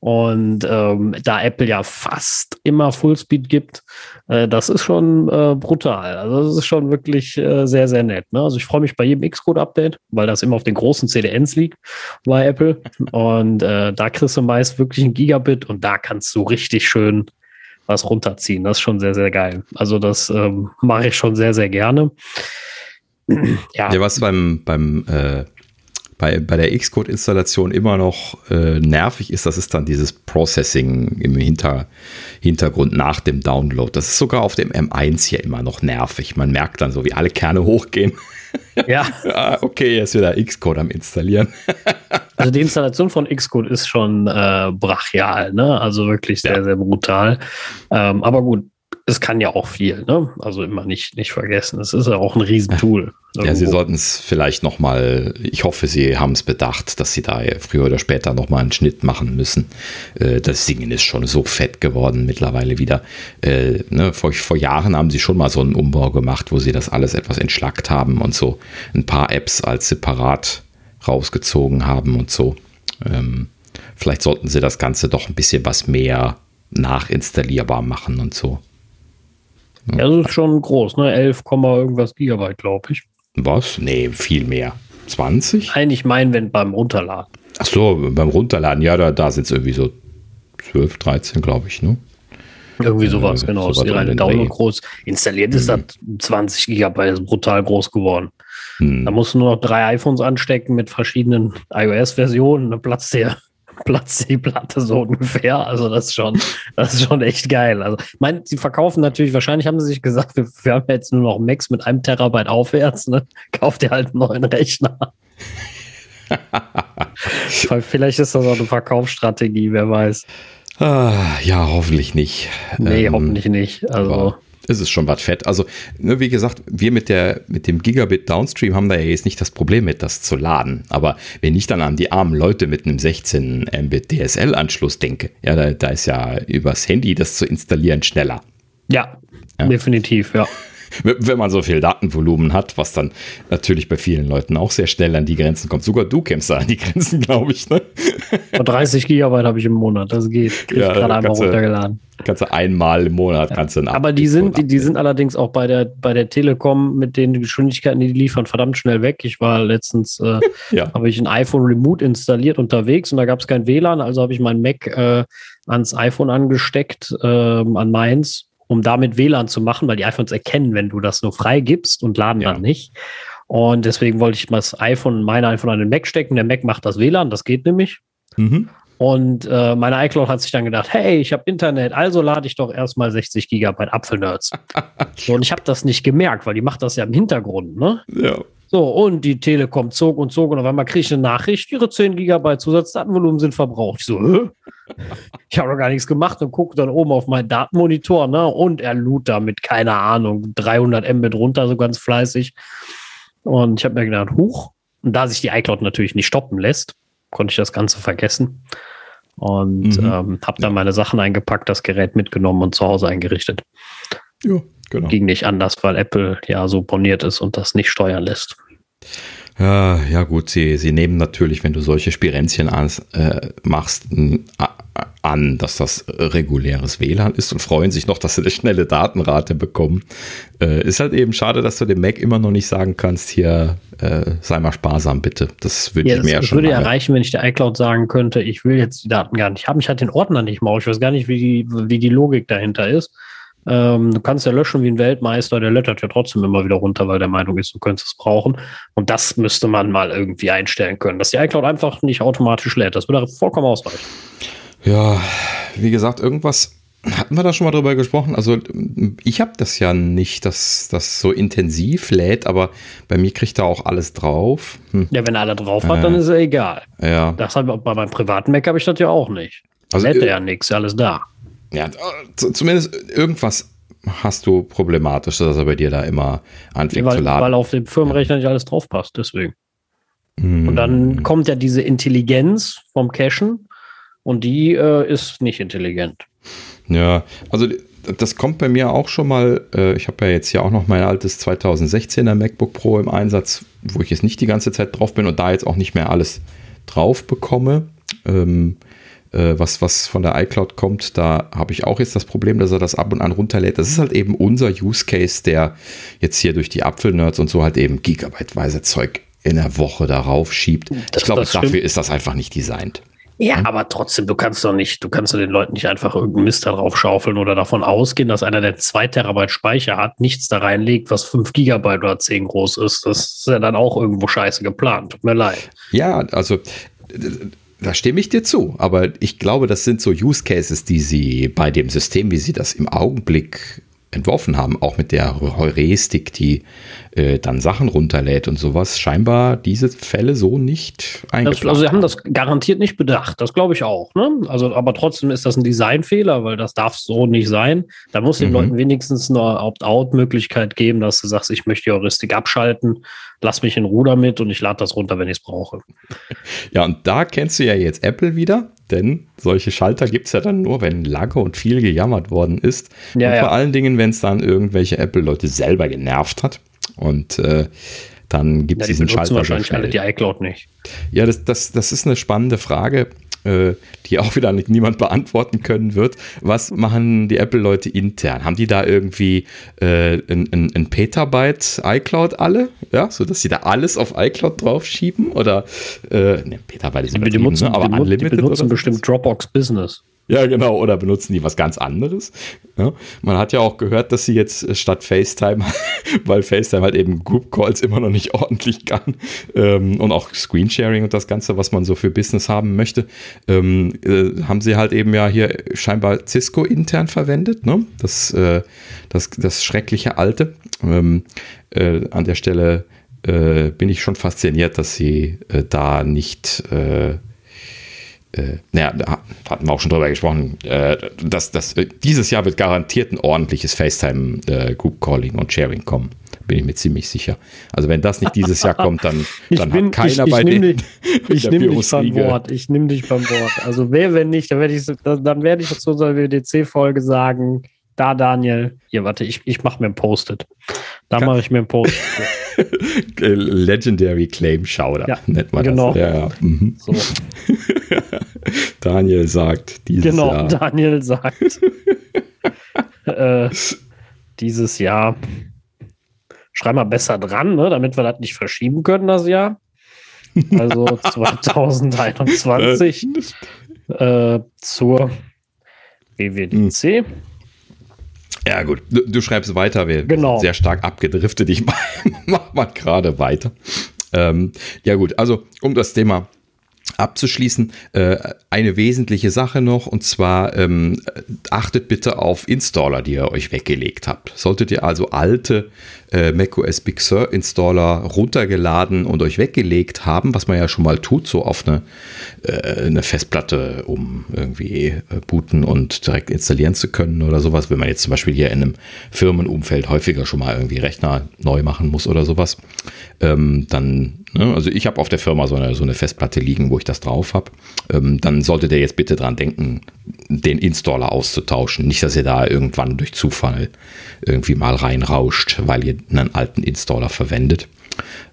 Und ähm, da Apple ja fast immer Fullspeed gibt, äh, das ist schon äh, brutal. Also das ist schon wirklich äh, sehr, sehr nett. Ne? Also ich freue mich bei jedem Xcode-Update, weil das immer auf den großen CDNs liegt bei Apple. [LAUGHS] Und äh, da kriegst du meist wirklich ein Gigabit und da kannst du richtig schön was runterziehen. Das ist schon sehr, sehr geil. Also das ähm, mache ich schon sehr, sehr gerne. [CLEARS THROAT] ja. ja, was beim, beim äh, bei, bei der Xcode-Installation immer noch äh, nervig ist, das ist dann dieses Processing im Hinter, Hintergrund nach dem Download. Das ist sogar auf dem M1 hier immer noch nervig. Man merkt dann so, wie alle Kerne hochgehen. [LAUGHS] [LAUGHS] Ja. ah, okay, jetzt wieder Xcode am Installieren. [LAUGHS] also die Installation von Xcode ist schon äh, brachial, ne? Also wirklich sehr, ja. sehr brutal. Ähm, aber gut, es kann ja auch viel, ne? Also immer nicht, nicht vergessen. Es ist ja auch ein Riesentool. Ja, Sie sollten es vielleicht noch mal, ich hoffe, Sie haben es bedacht, dass Sie da früher oder später noch mal einen Schnitt machen müssen. Äh, das Singen ist schon so fett geworden mittlerweile wieder. Äh, ne, vor, vor Jahren haben Sie schon mal so einen Umbau gemacht, wo Sie das alles etwas entschlackt haben und so ein paar Apps als separat rausgezogen haben und so. Ähm, vielleicht sollten Sie das Ganze doch ein bisschen was mehr nachinstallierbar machen und so. Ja, das ist schon groß, ne? 11, irgendwas Gigabyte, glaube ich. Was? Nee, viel mehr. 20? Nein, ich meine, wenn beim Runterladen. Ach so, beim Runterladen, ja, da, da sind es irgendwie so 12, 13, glaube ich, ne? Irgendwie sowas, äh, genau. So ist reine Download groß. Installiert ist mhm. das 20 Gigabyte, ist brutal groß geworden. Mhm. Da musst du nur noch drei iPhones anstecken mit verschiedenen iOS-Versionen, dann platzt der platzt die Platte so ungefähr. Also das ist schon, das ist schon echt geil. Also ich meine, sie verkaufen natürlich, wahrscheinlich haben sie sich gesagt, wir, wir haben jetzt nur noch Max mit einem Terabyte aufwärts, ne? Kauft ihr halt einen neuen Rechner. Vielleicht ist das auch eine Verkaufsstrategie, wer weiß. Ah, ja, hoffentlich nicht. Nee, ähm, hoffentlich nicht. Also ist es schon was fett. Also, ne, wie gesagt, wir mit, der, mit dem Gigabit Downstream haben da ja jetzt nicht das Problem mit, das zu laden. Aber wenn ich dann an die armen Leute mit einem 16 Mbit DSL-Anschluss denke, ja, da, da ist ja übers Handy das zu installieren schneller. Ja, ja. definitiv, ja wenn man so viel Datenvolumen hat, was dann natürlich bei vielen Leuten auch sehr schnell an die Grenzen kommt. Sogar du kämpfst da an die Grenzen, glaube ich. Ne? 30 Gigabyte habe ich im Monat, das geht. Ja, gerade einmal runtergeladen. Kannst du einmal im Monat kannst du Aber die sind, die, die sind allerdings auch bei der, bei der Telekom mit den Geschwindigkeiten, die die liefern, verdammt schnell weg. Ich war letztens, äh, [LAUGHS] ja. habe ich ein iPhone Remote installiert unterwegs und da gab es kein WLAN, also habe ich mein Mac äh, ans iPhone angesteckt, äh, an meins um damit WLAN zu machen, weil die iPhones erkennen, wenn du das nur freigibst und laden ja. dann nicht. Und deswegen wollte ich mal das iPhone, mein iPhone an den Mac stecken. Der Mac macht das WLAN, das geht nämlich. Mhm. Und äh, meine iCloud hat sich dann gedacht, hey, ich habe Internet, also lade ich doch erstmal 60 Gigabyte Apfelnerds. [LAUGHS] so, und ich habe das nicht gemerkt, weil die macht das ja im Hintergrund, ne? Ja. So, und die Telekom zog und zog und auf einmal kriege ich eine Nachricht, ihre 10 Gigabyte Zusatzdatenvolumen sind verbraucht. Ich so, Hä? ich habe doch gar nichts gemacht und gucke dann oben auf meinen Datenmonitor, ne? Und er lud damit, keine Ahnung, 300 Mbit runter, so ganz fleißig. Und ich habe mir gedacht, huch. Und da sich die iCloud natürlich nicht stoppen lässt, konnte ich das Ganze vergessen. Und mhm. ähm, habe dann meine Sachen eingepackt, das Gerät mitgenommen und zu Hause eingerichtet. Ja, genau. ging nicht anders, weil Apple ja so boniert ist und das nicht steuern lässt. Ja, ja gut, sie, sie nehmen natürlich, wenn du solche Spirenzchen äh, machst, an, dass das reguläres WLAN ist und freuen sich noch, dass sie eine schnelle Datenrate bekommen. Äh, ist halt eben schade, dass du dem Mac immer noch nicht sagen kannst, hier äh, sei mal sparsam bitte. Das würde ja, ich mir ja schon. Das würde ja reichen, wenn ich der iCloud sagen könnte, ich will jetzt die Daten gar nicht haben. Ich hatte den Ordner nicht mal. Ich weiß gar nicht, wie die, wie die Logik dahinter ist. Ähm, du kannst ja löschen wie ein Weltmeister, der löttert ja trotzdem immer wieder runter, weil der Meinung ist, du könntest es brauchen. Und das müsste man mal irgendwie einstellen können, dass die iCloud einfach nicht automatisch lädt. Das würde vollkommen ausreichen. Ja, wie gesagt, irgendwas hatten wir da schon mal drüber gesprochen? Also ich habe das ja nicht, dass das so intensiv lädt, aber bei mir kriegt er auch alles drauf. Hm. Ja, wenn er alle drauf hat, äh, dann ist er egal. Ja. Das hab, bei meinem privaten Mac habe ich das ja auch nicht. Also lädt er ja nichts, alles da. Ja, zumindest irgendwas hast du problematisch, dass er bei dir da immer anfängt weil, zu laden. Weil auf dem Firmenrechner nicht alles drauf passt, deswegen. Mm. Und dann kommt ja diese Intelligenz vom Cachen und die äh, ist nicht intelligent. Ja, also das kommt bei mir auch schon mal. Äh, ich habe ja jetzt ja auch noch mein altes 2016er MacBook Pro im Einsatz, wo ich jetzt nicht die ganze Zeit drauf bin und da jetzt auch nicht mehr alles drauf bekomme. Ähm, äh, was, was von der iCloud kommt, da habe ich auch jetzt das Problem, dass er das ab und an runterlädt. Das ist halt eben unser Use Case, der jetzt hier durch die Apfelnerds und so halt eben gigabyteweise Zeug in der Woche darauf schiebt. Das, ich glaube, dafür ist das einfach nicht designt. Ja, aber trotzdem, du kannst doch nicht, du kannst doch den Leuten nicht einfach irgendeinen Mist da drauf schaufeln oder davon ausgehen, dass einer, der zwei Terabyte Speicher hat, nichts da reinlegt, was fünf Gigabyte oder zehn groß ist. Das ist ja dann auch irgendwo scheiße geplant. Tut mir leid. Ja, also da stimme ich dir zu, aber ich glaube, das sind so Use Cases, die sie bei dem System, wie sie das im Augenblick entworfen haben, auch mit der Heuristik, die äh, dann Sachen runterlädt und sowas, scheinbar diese Fälle so nicht eingeplant. also sie haben das garantiert nicht bedacht, das glaube ich auch. Ne? Also, aber trotzdem ist das ein Designfehler, weil das darf so nicht sein. Da muss den mhm. Leuten wenigstens eine Opt-out-Möglichkeit geben, dass du sagst, ich möchte die Heuristik abschalten, lass mich in Ruder mit und ich lade das runter, wenn ich es brauche. [LAUGHS] Ja, und da kennst du ja jetzt Apple wieder, denn solche Schalter gibt es ja dann nur, wenn lange und viel gejammert worden ist. Ja, und ja. vor allen Dingen, wenn es dann irgendwelche Apple-Leute selber genervt hat. Und äh, dann gibt es ja, diesen Schalter. wahrscheinlich alle die iCloud nicht. Ja, das, das, das ist eine spannende Frage. Äh, die auch wieder nicht niemand beantworten können wird. Was machen die Apple-Leute intern? Haben die da irgendwie äh, ein, ein, ein, Petabyte iCloud alle? Ja, sodass sie da alles auf iCloud draufschieben? Oder äh, ne, Petabyte ist die benutzen, ne? aber die, Unlimited die benutzen bestimmt Dropbox Business. Ja, genau. Oder benutzen die was ganz anderes? Ja, man hat ja auch gehört, dass sie jetzt äh, statt FaceTime, [LAUGHS] weil FaceTime halt eben Group Calls immer noch nicht [LAUGHS] ordentlich kann ähm, und auch Screensharing und das Ganze, was man so für Business haben möchte, ähm, äh, haben sie halt eben ja hier scheinbar Cisco intern verwendet. Ne? Das, äh, das, das schreckliche Alte. Ähm, äh, an der Stelle äh, bin ich schon fasziniert, dass sie äh, da nicht äh, naja, da hatten wir auch schon drüber gesprochen, äh, dass, dass äh, dieses Jahr wird garantiert ein ordentliches FaceTime äh, Group Calling und Sharing kommen. Bin ich mir ziemlich sicher. Also wenn das nicht dieses Jahr kommt, dann, [LAUGHS] dann bin, hat keiner ich, bei [LAUGHS] ich denen. ich nehme dich beim Wort. Ich nehme dich beim Wort. Also wer, wenn nicht, dann werde ich, dann werde ich zu unserer WDC-Folge sagen, da Daniel, hier warte, ich, ich mache mir ein Post-it. Da mache ich mir ein Post-it. [LAUGHS] Legendary Claim Schauder, ja, nennt man genau. das. Ja, ja. Mhm. So. [LAUGHS] Daniel sagt dieses genau, Jahr. Genau, Daniel sagt [LAUGHS] äh, dieses Jahr. Schreib mal besser dran, ne, damit wir das nicht verschieben können, das Jahr. Also 2021 äh, zur WWDC. Ja, gut. Du, du schreibst weiter. Wir genau. sind sehr stark abgedriftet. Ich [LAUGHS] mach mal gerade weiter. Ähm, ja, gut. Also, um das Thema abzuschließen, äh, eine wesentliche Sache noch, und zwar ähm, achtet bitte auf Installer, die ihr euch weggelegt habt. Solltet ihr also alte äh, macOS Big Sur Installer runtergeladen und euch weggelegt haben, was man ja schon mal tut, so auf eine, äh, eine Festplatte, um irgendwie äh, booten und direkt installieren zu können oder sowas, wenn man jetzt zum Beispiel hier in einem Firmenumfeld häufiger schon mal irgendwie Rechner neu machen muss oder sowas, ähm, dann Ne? Also ich habe auf der Firma so eine, so eine Festplatte liegen, wo ich das drauf habe. Ähm, dann solltet ihr jetzt bitte dran denken, den Installer auszutauschen. Nicht, dass ihr da irgendwann durch Zufall irgendwie mal reinrauscht, weil ihr einen alten Installer verwendet,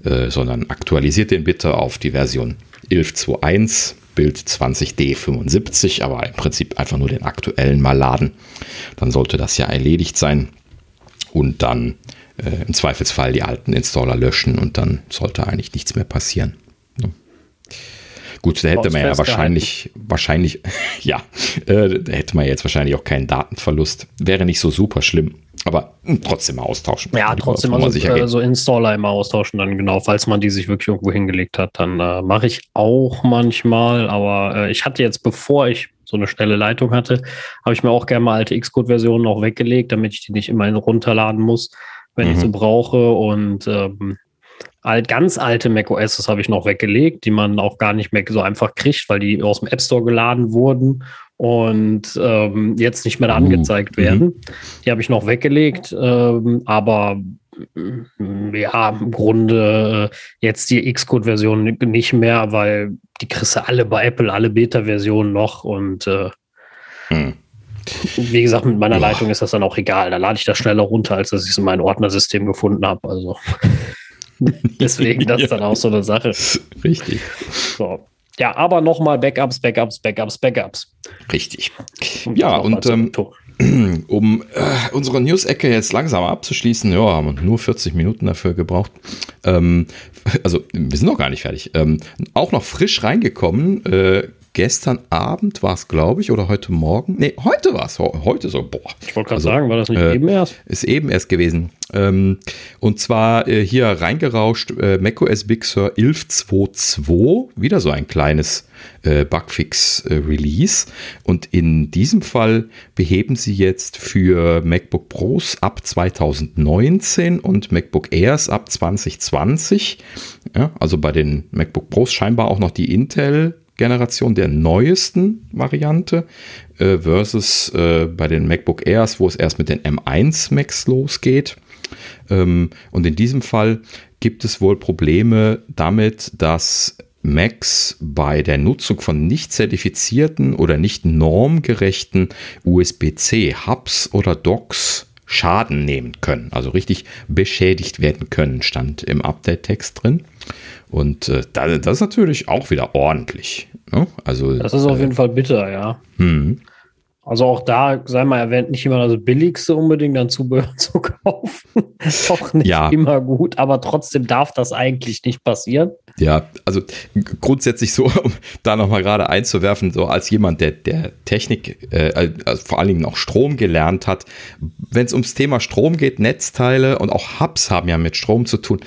äh, sondern aktualisiert den bitte auf die Version 11.2.1 Bild 20D75, aber im Prinzip einfach nur den aktuellen mal laden. Dann sollte das ja erledigt sein. Und dann äh, im Zweifelsfall die alten Installer löschen und dann sollte eigentlich nichts mehr passieren. Ja. Gut, da hätte man ja wahrscheinlich, wahrscheinlich, [LAUGHS] ja, äh, da hätte man jetzt wahrscheinlich auch keinen Datenverlust. Wäre nicht so super schlimm, aber hm, trotzdem mal austauschen. Ja, trotzdem also, sicher äh, so Installer immer austauschen, dann genau, falls man die sich wirklich irgendwo hingelegt hat, dann äh, mache ich auch manchmal, aber äh, ich hatte jetzt, bevor ich so eine schnelle Leitung hatte, habe ich mir auch gerne mal alte Xcode-Versionen noch weggelegt, damit ich die nicht immer runterladen muss wenn mhm. ich sie brauche. Und ähm, alt, ganz alte macOS habe ich noch weggelegt, die man auch gar nicht mehr so einfach kriegt, weil die aus dem App Store geladen wurden und ähm, jetzt nicht mehr da uh, angezeigt uh, werden. Die habe ich noch weggelegt, ähm, aber mm, ja, im Grunde äh, jetzt die Xcode-Version nicht mehr, weil die kriegst du alle bei Apple, alle Beta-Versionen noch und äh, hm. Wie gesagt, mit meiner Boah. Leitung ist das dann auch egal. Da lade ich das schneller runter, als dass ich es in mein Ordnersystem gefunden habe. Also [LAUGHS] deswegen, das ist dann auch so eine Sache. Richtig. So. Ja, aber nochmal Backups, Backups, Backups, Backups. Richtig. Und ja, und ähm, [CLEARS THROAT] um äh, unsere News-Ecke jetzt langsam abzuschließen, ja, haben wir nur 40 Minuten dafür gebraucht. Ähm, also, wir sind noch gar nicht fertig. Ähm, auch noch frisch reingekommen, äh, gestern Abend war es, glaube ich, oder heute Morgen. Nee, heute war es. Heute so, boah. Ich wollte gerade also, sagen, war das nicht äh, eben erst? Ist eben erst gewesen. Ähm, und zwar äh, hier reingerauscht äh, macOS Big Sur 11.2.2. Wieder so ein kleines äh, Bugfix-Release. Und in diesem Fall beheben sie jetzt für MacBook Pros ab 2019 und MacBook Airs ab 2020. Ja, also bei den MacBook Pros scheinbar auch noch die Intel Generation der neuesten Variante äh, versus äh, bei den MacBook Airs, wo es erst mit den M1 Macs losgeht. Ähm, und in diesem Fall gibt es wohl Probleme damit, dass Macs bei der Nutzung von nicht zertifizierten oder nicht normgerechten USB-C Hubs oder Docks Schaden nehmen können, also richtig beschädigt werden können, stand im Update-Text drin. Und äh, das ist natürlich auch wieder ordentlich. Ne? Also, das ist auf äh, jeden Fall bitter, ja. Hm. Also auch da, sei mal erwähnt, nicht immer das Billigste unbedingt dann Zubehör [LAUGHS] zu kaufen. [LAUGHS] Doch nicht ja. immer gut, aber trotzdem darf das eigentlich nicht passieren. Ja, also grundsätzlich so, [LAUGHS] um da nochmal gerade einzuwerfen, so als jemand, der, der Technik, äh, also vor allen Dingen auch Strom gelernt hat, wenn es ums Thema Strom geht, Netzteile und auch Hubs haben ja mit Strom zu tun,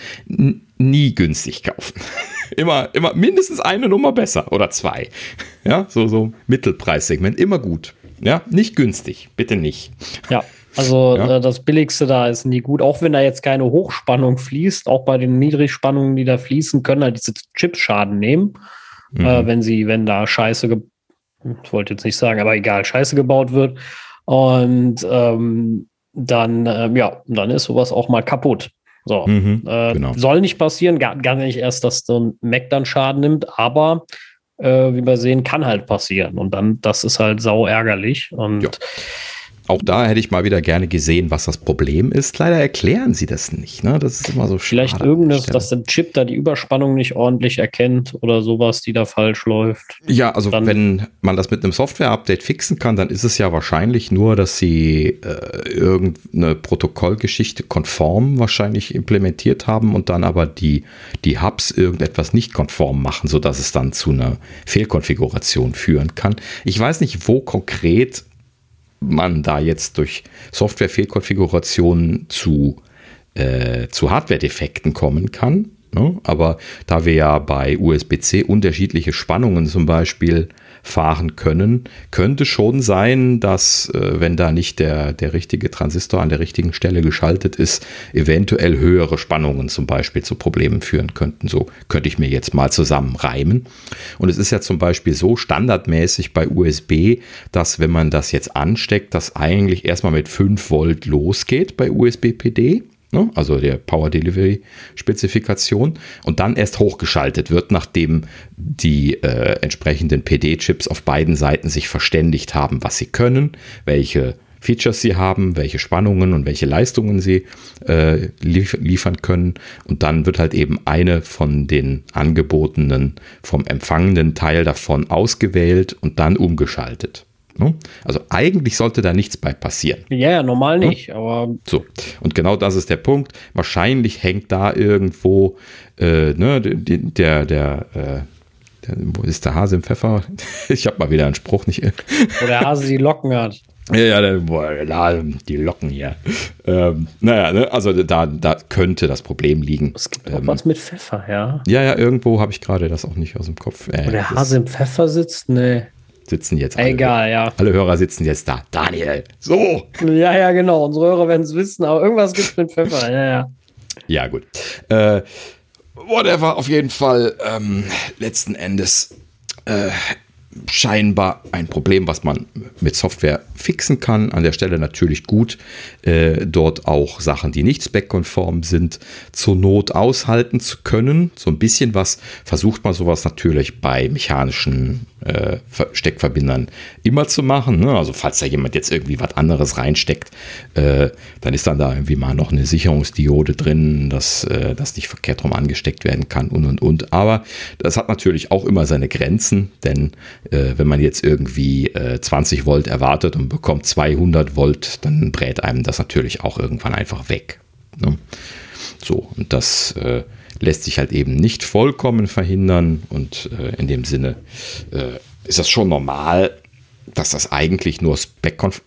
nie günstig kaufen. [LAUGHS] immer, immer mindestens eine Nummer besser oder zwei. Ja, so, so Mittelpreissegment, immer gut. Ja, nicht günstig, bitte nicht. Ja, also [LAUGHS] ja. äh, das Billigste da ist nie gut, auch wenn da jetzt keine Hochspannung fließt. Auch bei den Niedrigspannungen, die da fließen, können halt diese Chips Schaden nehmen, mhm. äh, wenn sie, wenn da Scheiße, ich wollte jetzt nicht sagen, aber egal, Scheiße gebaut wird. Und ähm, dann, ähm, ja, dann ist sowas auch mal kaputt. So, mhm, äh, genau. soll nicht passieren, gar, gar nicht erst, dass so ein Mac dann Schaden nimmt, aber äh, wie wir sehen, kann halt passieren. Und dann, das ist halt sau ärgerlich. Und ja. Auch da hätte ich mal wieder gerne gesehen, was das Problem ist. Leider erklären sie das nicht. Ne? Das ist immer so Vielleicht irgendwas, dass der Chip da die Überspannung nicht ordentlich erkennt oder sowas, die da falsch läuft. Ja, also dann wenn man das mit einem Software-Update fixen kann, dann ist es ja wahrscheinlich nur, dass sie äh, irgendeine Protokollgeschichte konform wahrscheinlich implementiert haben und dann aber die, die Hubs irgendetwas nicht konform machen, sodass es dann zu einer Fehlkonfiguration führen kann. Ich weiß nicht, wo konkret man da jetzt durch Software-Fehlkonfigurationen zu, äh, zu Hardware-Defekten kommen kann. Ne? Aber da wir ja bei USB-C unterschiedliche Spannungen zum Beispiel fahren können, könnte schon sein, dass, äh, wenn da nicht der, der richtige Transistor an der richtigen Stelle geschaltet ist, eventuell höhere Spannungen zum Beispiel zu Problemen führen könnten. So könnte ich mir jetzt mal zusammenreimen. Und es ist ja zum Beispiel so standardmäßig bei USB, dass wenn man das jetzt ansteckt, das eigentlich erstmal mit 5 Volt losgeht bei USB-PD. Ne? also der Power Delivery Spezifikation, und dann erst hochgeschaltet wird, nachdem die äh, entsprechenden PD-Chips auf beiden Seiten sich verständigt haben, was sie können, welche Features sie haben, welche Spannungen und welche Leistungen sie äh, lief liefern können. Und dann wird halt eben eine von den angebotenen, vom empfangenden Teil davon ausgewählt und dann umgeschaltet. Ne? Also eigentlich sollte da nichts bei passieren. Ja, ja normal ne? nicht, aber. So, und genau das ist der Punkt. Wahrscheinlich hängt da irgendwo äh, ne, der, der, äh, wo ist der Hase im Pfeffer? [LAUGHS] Ich habe mal wieder einen Spruch nicht. Wo der Hase die Locken hat. Ja, ja, boah, die Locken hier. Ähm, naja, ne, also da, da könnte das Problem liegen. Es gibt auch ähm, was mit Pfeffer, ja. Ja, ja, irgendwo habe ich gerade das auch nicht aus dem Kopf. Äh, Wo der Hase im Pfeffer sitzt? Nee. Sitzen jetzt alle. Egal, ja. Alle Hörer sitzen jetzt da. Daniel, so. Ja, ja, genau. Unsere Hörer werden es wissen, aber irgendwas gibt es mit Pfeffer. Ja, ja. Ja, gut. Äh, whatever, auf jeden Fall. Ähm, letzten Endes. Äh, scheinbar ein Problem, was man mit Software fixen kann. An der Stelle natürlich gut, äh, dort auch Sachen, die nicht spec-konform sind, zur Not aushalten zu können. So ein bisschen was versucht man sowas natürlich bei mechanischen äh, Steckverbindern immer zu machen. Ne? Also falls da jemand jetzt irgendwie was anderes reinsteckt, äh, dann ist dann da irgendwie mal noch eine Sicherungsdiode drin, dass äh, das nicht verkehrt rum angesteckt werden kann und und und. Aber das hat natürlich auch immer seine Grenzen, denn äh, wenn man jetzt irgendwie 20 äh, Volt erwartet und bekommt 200 Volt, dann brät einem das natürlich auch irgendwann einfach weg. Ne? So, und das äh, lässt sich halt eben nicht vollkommen verhindern und äh, in dem Sinne äh, ist das schon normal, dass das eigentlich nur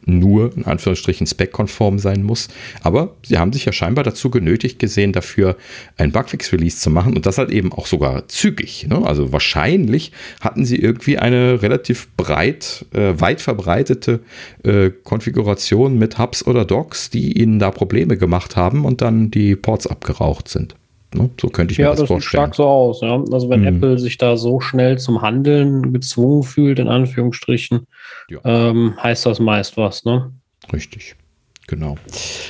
nur in Anführungsstrichen spec-konform sein muss. Aber sie haben sich ja scheinbar dazu genötigt gesehen, dafür ein Bugfix-Release zu machen und das halt eben auch sogar zügig. Ne? Also wahrscheinlich hatten sie irgendwie eine relativ breit, äh, weit verbreitete äh, Konfiguration mit Hubs oder Docks, die ihnen da Probleme gemacht haben und dann die Ports abgeraucht sind. Ne? So könnte ich mir ja, das, das vorstellen. Ja, das sieht stark so aus. Ja? Also wenn mhm. Apple sich da so schnell zum Handeln gezwungen fühlt, in Anführungsstrichen, ja. ähm, heißt das meist was. Ne? Richtig. Genau.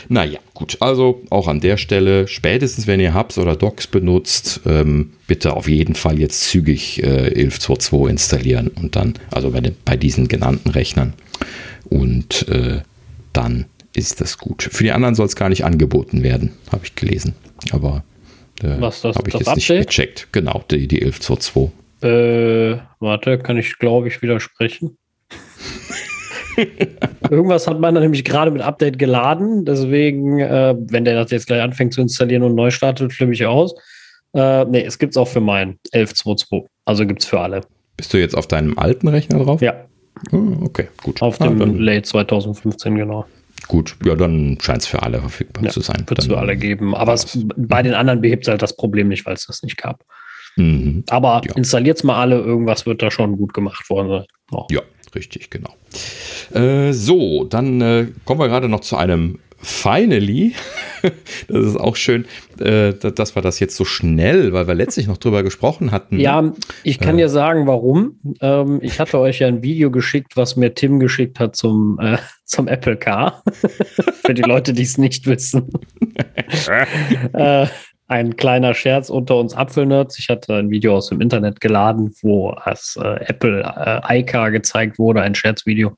Naja, gut. Also auch an der Stelle, spätestens wenn ihr Hubs oder Docs benutzt, ähm, bitte auf jeden Fall jetzt zügig äh, 11.2.2 installieren und dann, also bei, den, bei diesen genannten Rechnern. Und äh, dann ist das gut. Für die anderen soll es gar nicht angeboten werden, habe ich gelesen. Aber äh, Was das? Habe ich das jetzt Update? nicht gecheckt. Genau, die, die 11 zu 2. Äh, warte, kann ich glaube ich widersprechen. [LAUGHS] Irgendwas hat man nämlich gerade mit Update geladen. Deswegen, äh, wenn der das jetzt gleich anfängt zu installieren und neu startet, flippe ich aus. Äh, nee, es gibt es auch für meinen 11.2.2. Also gibt es für alle. Bist du jetzt auf deinem alten Rechner drauf? Ja. Oh, okay, gut. Auf ah, dem Late 2015, genau. Gut, ja, dann scheint es für alle verfügbar ja, zu sein. Wird es für alle geben. Aber es, bei den anderen behebt es halt das Problem nicht, weil es das nicht gab. Mhm. Aber ja. installiert es mal alle, irgendwas wird da schon gut gemacht worden Oh. Ja, richtig, genau. Äh, so, dann äh, kommen wir gerade noch zu einem Finally, [LAUGHS] das ist auch schön, äh, dass wir das jetzt so schnell, weil wir letztlich noch drüber gesprochen hatten. Ja, ich kann äh, ja sagen, warum. Ähm, ich hatte euch ja ein Video geschickt, was mir Tim geschickt hat zum, äh, [LAUGHS] zum Apple Car. [LAUGHS] Für die Leute, die es nicht wissen. äh, ein kleiner Scherz unter uns Apfelnerds. Ich hatte ein Video aus dem Internet geladen, wo das äh, Apple äh, iCar gezeigt wurde, ein Scherzvideo.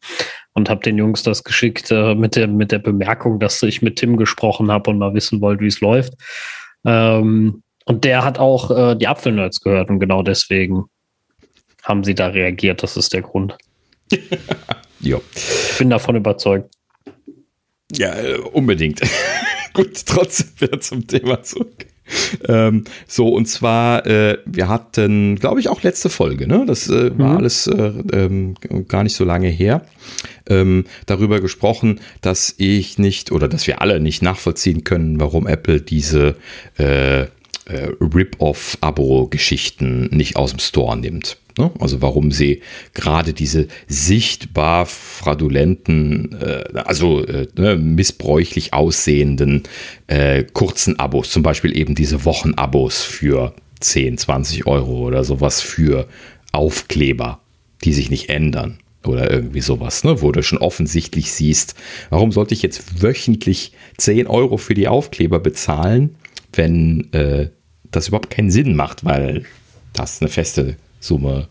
Und habe den Jungs das geschickt äh, mit, der, mit der Bemerkung, dass ich mit Tim gesprochen habe und mal wissen wollte, wie es läuft. Ähm, und der hat auch äh, die Apfelnerds gehört und genau deswegen haben sie da reagiert. Das ist der Grund. [LAUGHS] ja. Ich bin davon überzeugt. Ja, äh, unbedingt. [LAUGHS] Gut, trotzdem wieder zum Thema zurück. [LAUGHS] Ähm, so, und zwar, äh, wir hatten, glaube ich, auch letzte Folge, ne? Das äh, war mhm. alles äh, ähm, gar nicht so lange her. Ähm, darüber gesprochen, dass ich nicht oder dass wir alle nicht nachvollziehen können, warum Apple diese äh, äh, Rip-Off-Abo-Geschichten nicht aus dem Store nimmt. Ne? Also warum sie gerade diese sichtbar fraudulenten, äh, also äh, ne, missbräuchlich aussehenden äh, kurzen Abos, zum Beispiel eben diese Wochenabos für 10, 20 Euro oder sowas für Aufkleber, die sich nicht ändern. oder irgendwie sowas, ne? wo du schon offensichtlich siehst, warum sollte ich jetzt wöchentlich 10 Euro für die Aufkleber bezahlen, wenn äh, das überhaupt keinen Sinn macht, weil das eine feste Summe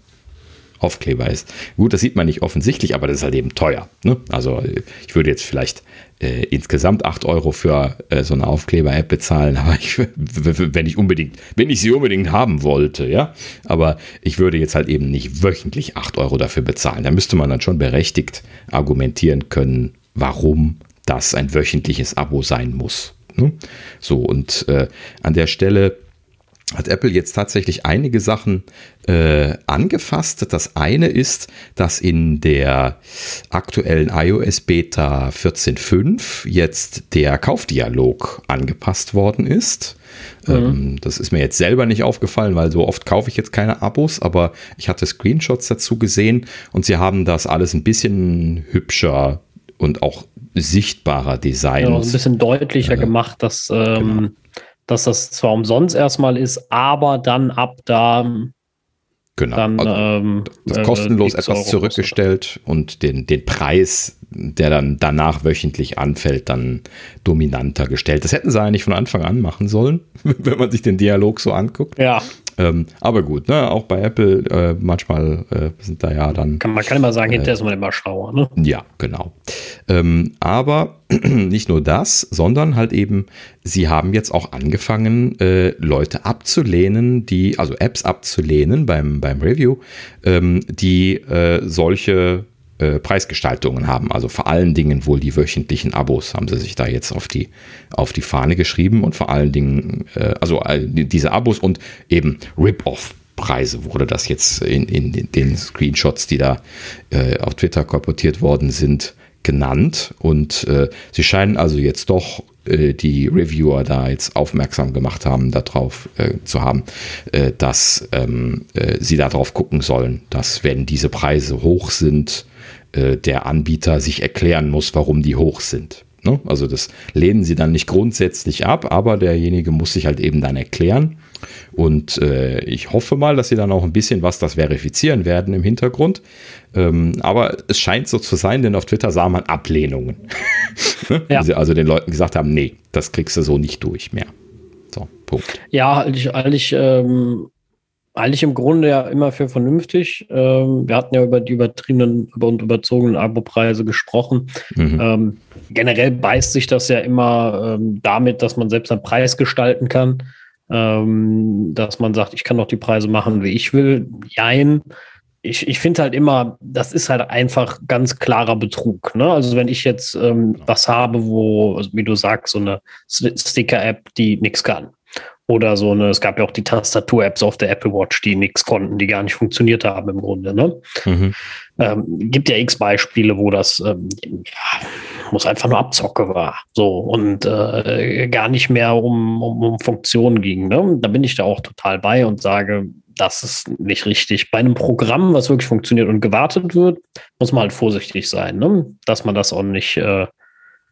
Aufkleber ist. Gut, das sieht man nicht offensichtlich, aber das ist halt eben teuer. Ne? Also ich würde jetzt vielleicht äh, insgesamt 8 Euro für äh, so eine Aufkleber-App bezahlen, [LAUGHS] aber ich, wenn ich unbedingt, wenn ich sie unbedingt haben wollte, ja. Aber ich würde jetzt halt eben nicht wöchentlich 8 Euro dafür bezahlen. Da müsste man dann schon berechtigt argumentieren können, warum das ein wöchentliches Abo sein muss. Ne? So, und äh, an der Stelle hat Apple jetzt tatsächlich einige Sachen äh, angefasst. Das eine ist, dass in der aktuellen iOS Beta 14.5 jetzt der Kaufdialog angepasst worden ist. Mhm. Ähm, das ist mir jetzt selber nicht aufgefallen, weil so oft kaufe ich jetzt keine Abos, aber ich hatte Screenshots dazu gesehen und sie haben das alles ein bisschen hübscher und auch sichtbarer Design. Ja, ein bisschen deutlicher äh, gemacht, dass ähm, genau dass das zwar umsonst erstmal ist, aber dann ab da Genau. Dann, also, ähm, das äh, kostenlos etwas Euro zurückgestellt und den, den Preis, der dann danach wöchentlich anfällt, dann dominanter gestellt. Das hätten sie eigentlich von Anfang an machen sollen, [LAUGHS] wenn man sich den Dialog so anguckt. Ja. Ähm, aber gut, ne, auch bei Apple äh, manchmal äh, sind da ja dann. Kann, man kann immer sagen, äh, hinterher ist man immer schlauer, ne? Ja, genau. Ähm, aber [CLEARS THROAT] nicht nur das, sondern halt eben, sie haben jetzt auch angefangen, äh, Leute abzulehnen, die, also Apps abzulehnen beim, beim Review, ähm, die äh, solche äh, Preisgestaltungen haben. Also vor allen Dingen wohl die wöchentlichen Abos haben sie sich da jetzt auf die, auf die Fahne geschrieben und vor allen Dingen, äh, also äh, diese Abos und eben Rip-Off. Preise wurde das jetzt in, in den Screenshots, die da äh, auf Twitter korportiert worden sind, genannt. Und äh, sie scheinen also jetzt doch die Reviewer da jetzt aufmerksam gemacht haben, darauf äh, zu haben, äh, dass ähm, äh, sie darauf gucken sollen, dass wenn diese Preise hoch sind, äh, der Anbieter sich erklären muss, warum die hoch sind. Ne? Also das lehnen sie dann nicht grundsätzlich ab, aber derjenige muss sich halt eben dann erklären. Und äh, ich hoffe mal, dass sie dann auch ein bisschen was das verifizieren werden im Hintergrund. Ähm, aber es scheint so zu sein, denn auf Twitter sah man Ablehnungen. [LAUGHS] ne? ja. sie also den Leuten gesagt haben, nee, das kriegst du so nicht durch mehr. So, Punkt. Ja, eigentlich, eigentlich ähm, eigentlich im Grunde ja immer für vernünftig. Ähm, wir hatten ja über die übertriebenen und überzogenen Abo-Preise gesprochen. Mhm. Ähm, generell beißt sich das ja immer ähm, damit, dass man selbst einen Preis gestalten kann. Ähm, dass man sagt, ich kann doch die Preise machen, wie ich will. Jein. Ich, ich finde halt immer, das ist halt einfach ganz klarer Betrug. Ne? Also wenn ich jetzt ähm, was habe, wo, also wie du sagst, so eine Sticker-App, die nichts kann oder so eine, es gab ja auch die Tastatur-Apps auf der Apple Watch, die nichts konnten, die gar nicht funktioniert haben im Grunde. Ne? Mhm. Ähm, gibt ja x Beispiele, wo das ähm, ja, muss einfach nur Abzocke war. So und äh, gar nicht mehr um, um, um Funktionen ging. Ne? Da bin ich da auch total bei und sage, das ist nicht richtig. Bei einem Programm, was wirklich funktioniert und gewartet wird, muss man halt vorsichtig sein, ne? dass man das auch nicht äh,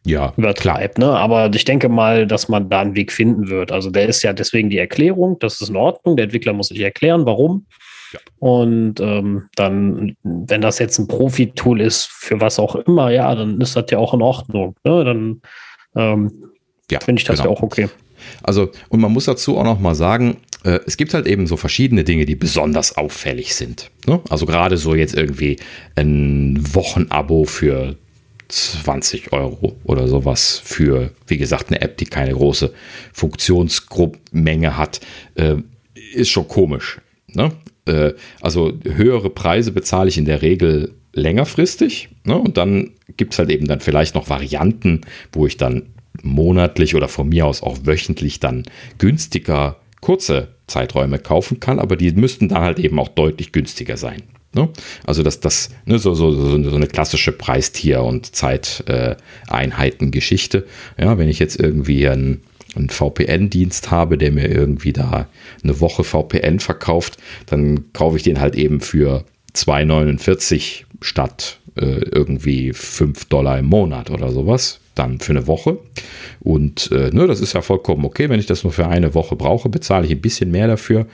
ja, übertreibt. Ne? Aber ich denke mal, dass man da einen Weg finden wird. Also der ist ja deswegen die Erklärung, das ist in Ordnung. Der Entwickler muss sich erklären, warum. Ja. Und ähm, dann, wenn das jetzt ein Profi-Tool ist, für was auch immer, ja, dann ist das ja auch in Ordnung. Ne? Dann ähm, ja, finde ich das genau. ja auch okay. Also, und man muss dazu auch noch mal sagen, äh, es gibt halt eben so verschiedene Dinge, die besonders auffällig sind. Ne? Also gerade so jetzt irgendwie ein Wochenabo für 20 Euro oder sowas für, wie gesagt, eine App, die keine große Funktionsmenge hat, äh, ist schon komisch. Ne? Äh, also höhere Preise bezahle ich in der Regel längerfristig ne? und dann gibt es halt eben dann vielleicht noch Varianten, wo ich dann monatlich oder von mir aus auch wöchentlich dann günstiger kurze Zeiträume kaufen kann, aber die müssten dann halt eben auch deutlich günstiger sein. Ne? Also das, das ne, so, so, so, eine klassische Preistier- und Zeiteinheiten-Geschichte. Ja, wenn ich jetzt irgendwie einen, einen VPN-Dienst habe, der mir irgendwie da eine Woche VPN verkauft, dann kaufe ich den halt eben für 2,49 statt äh, irgendwie 5 Dollar im Monat oder sowas. dann für eine Woche. Und äh, ne, das ist ja vollkommen okay. Wenn ich das nur für eine Woche brauche, bezahle ich ein bisschen mehr dafür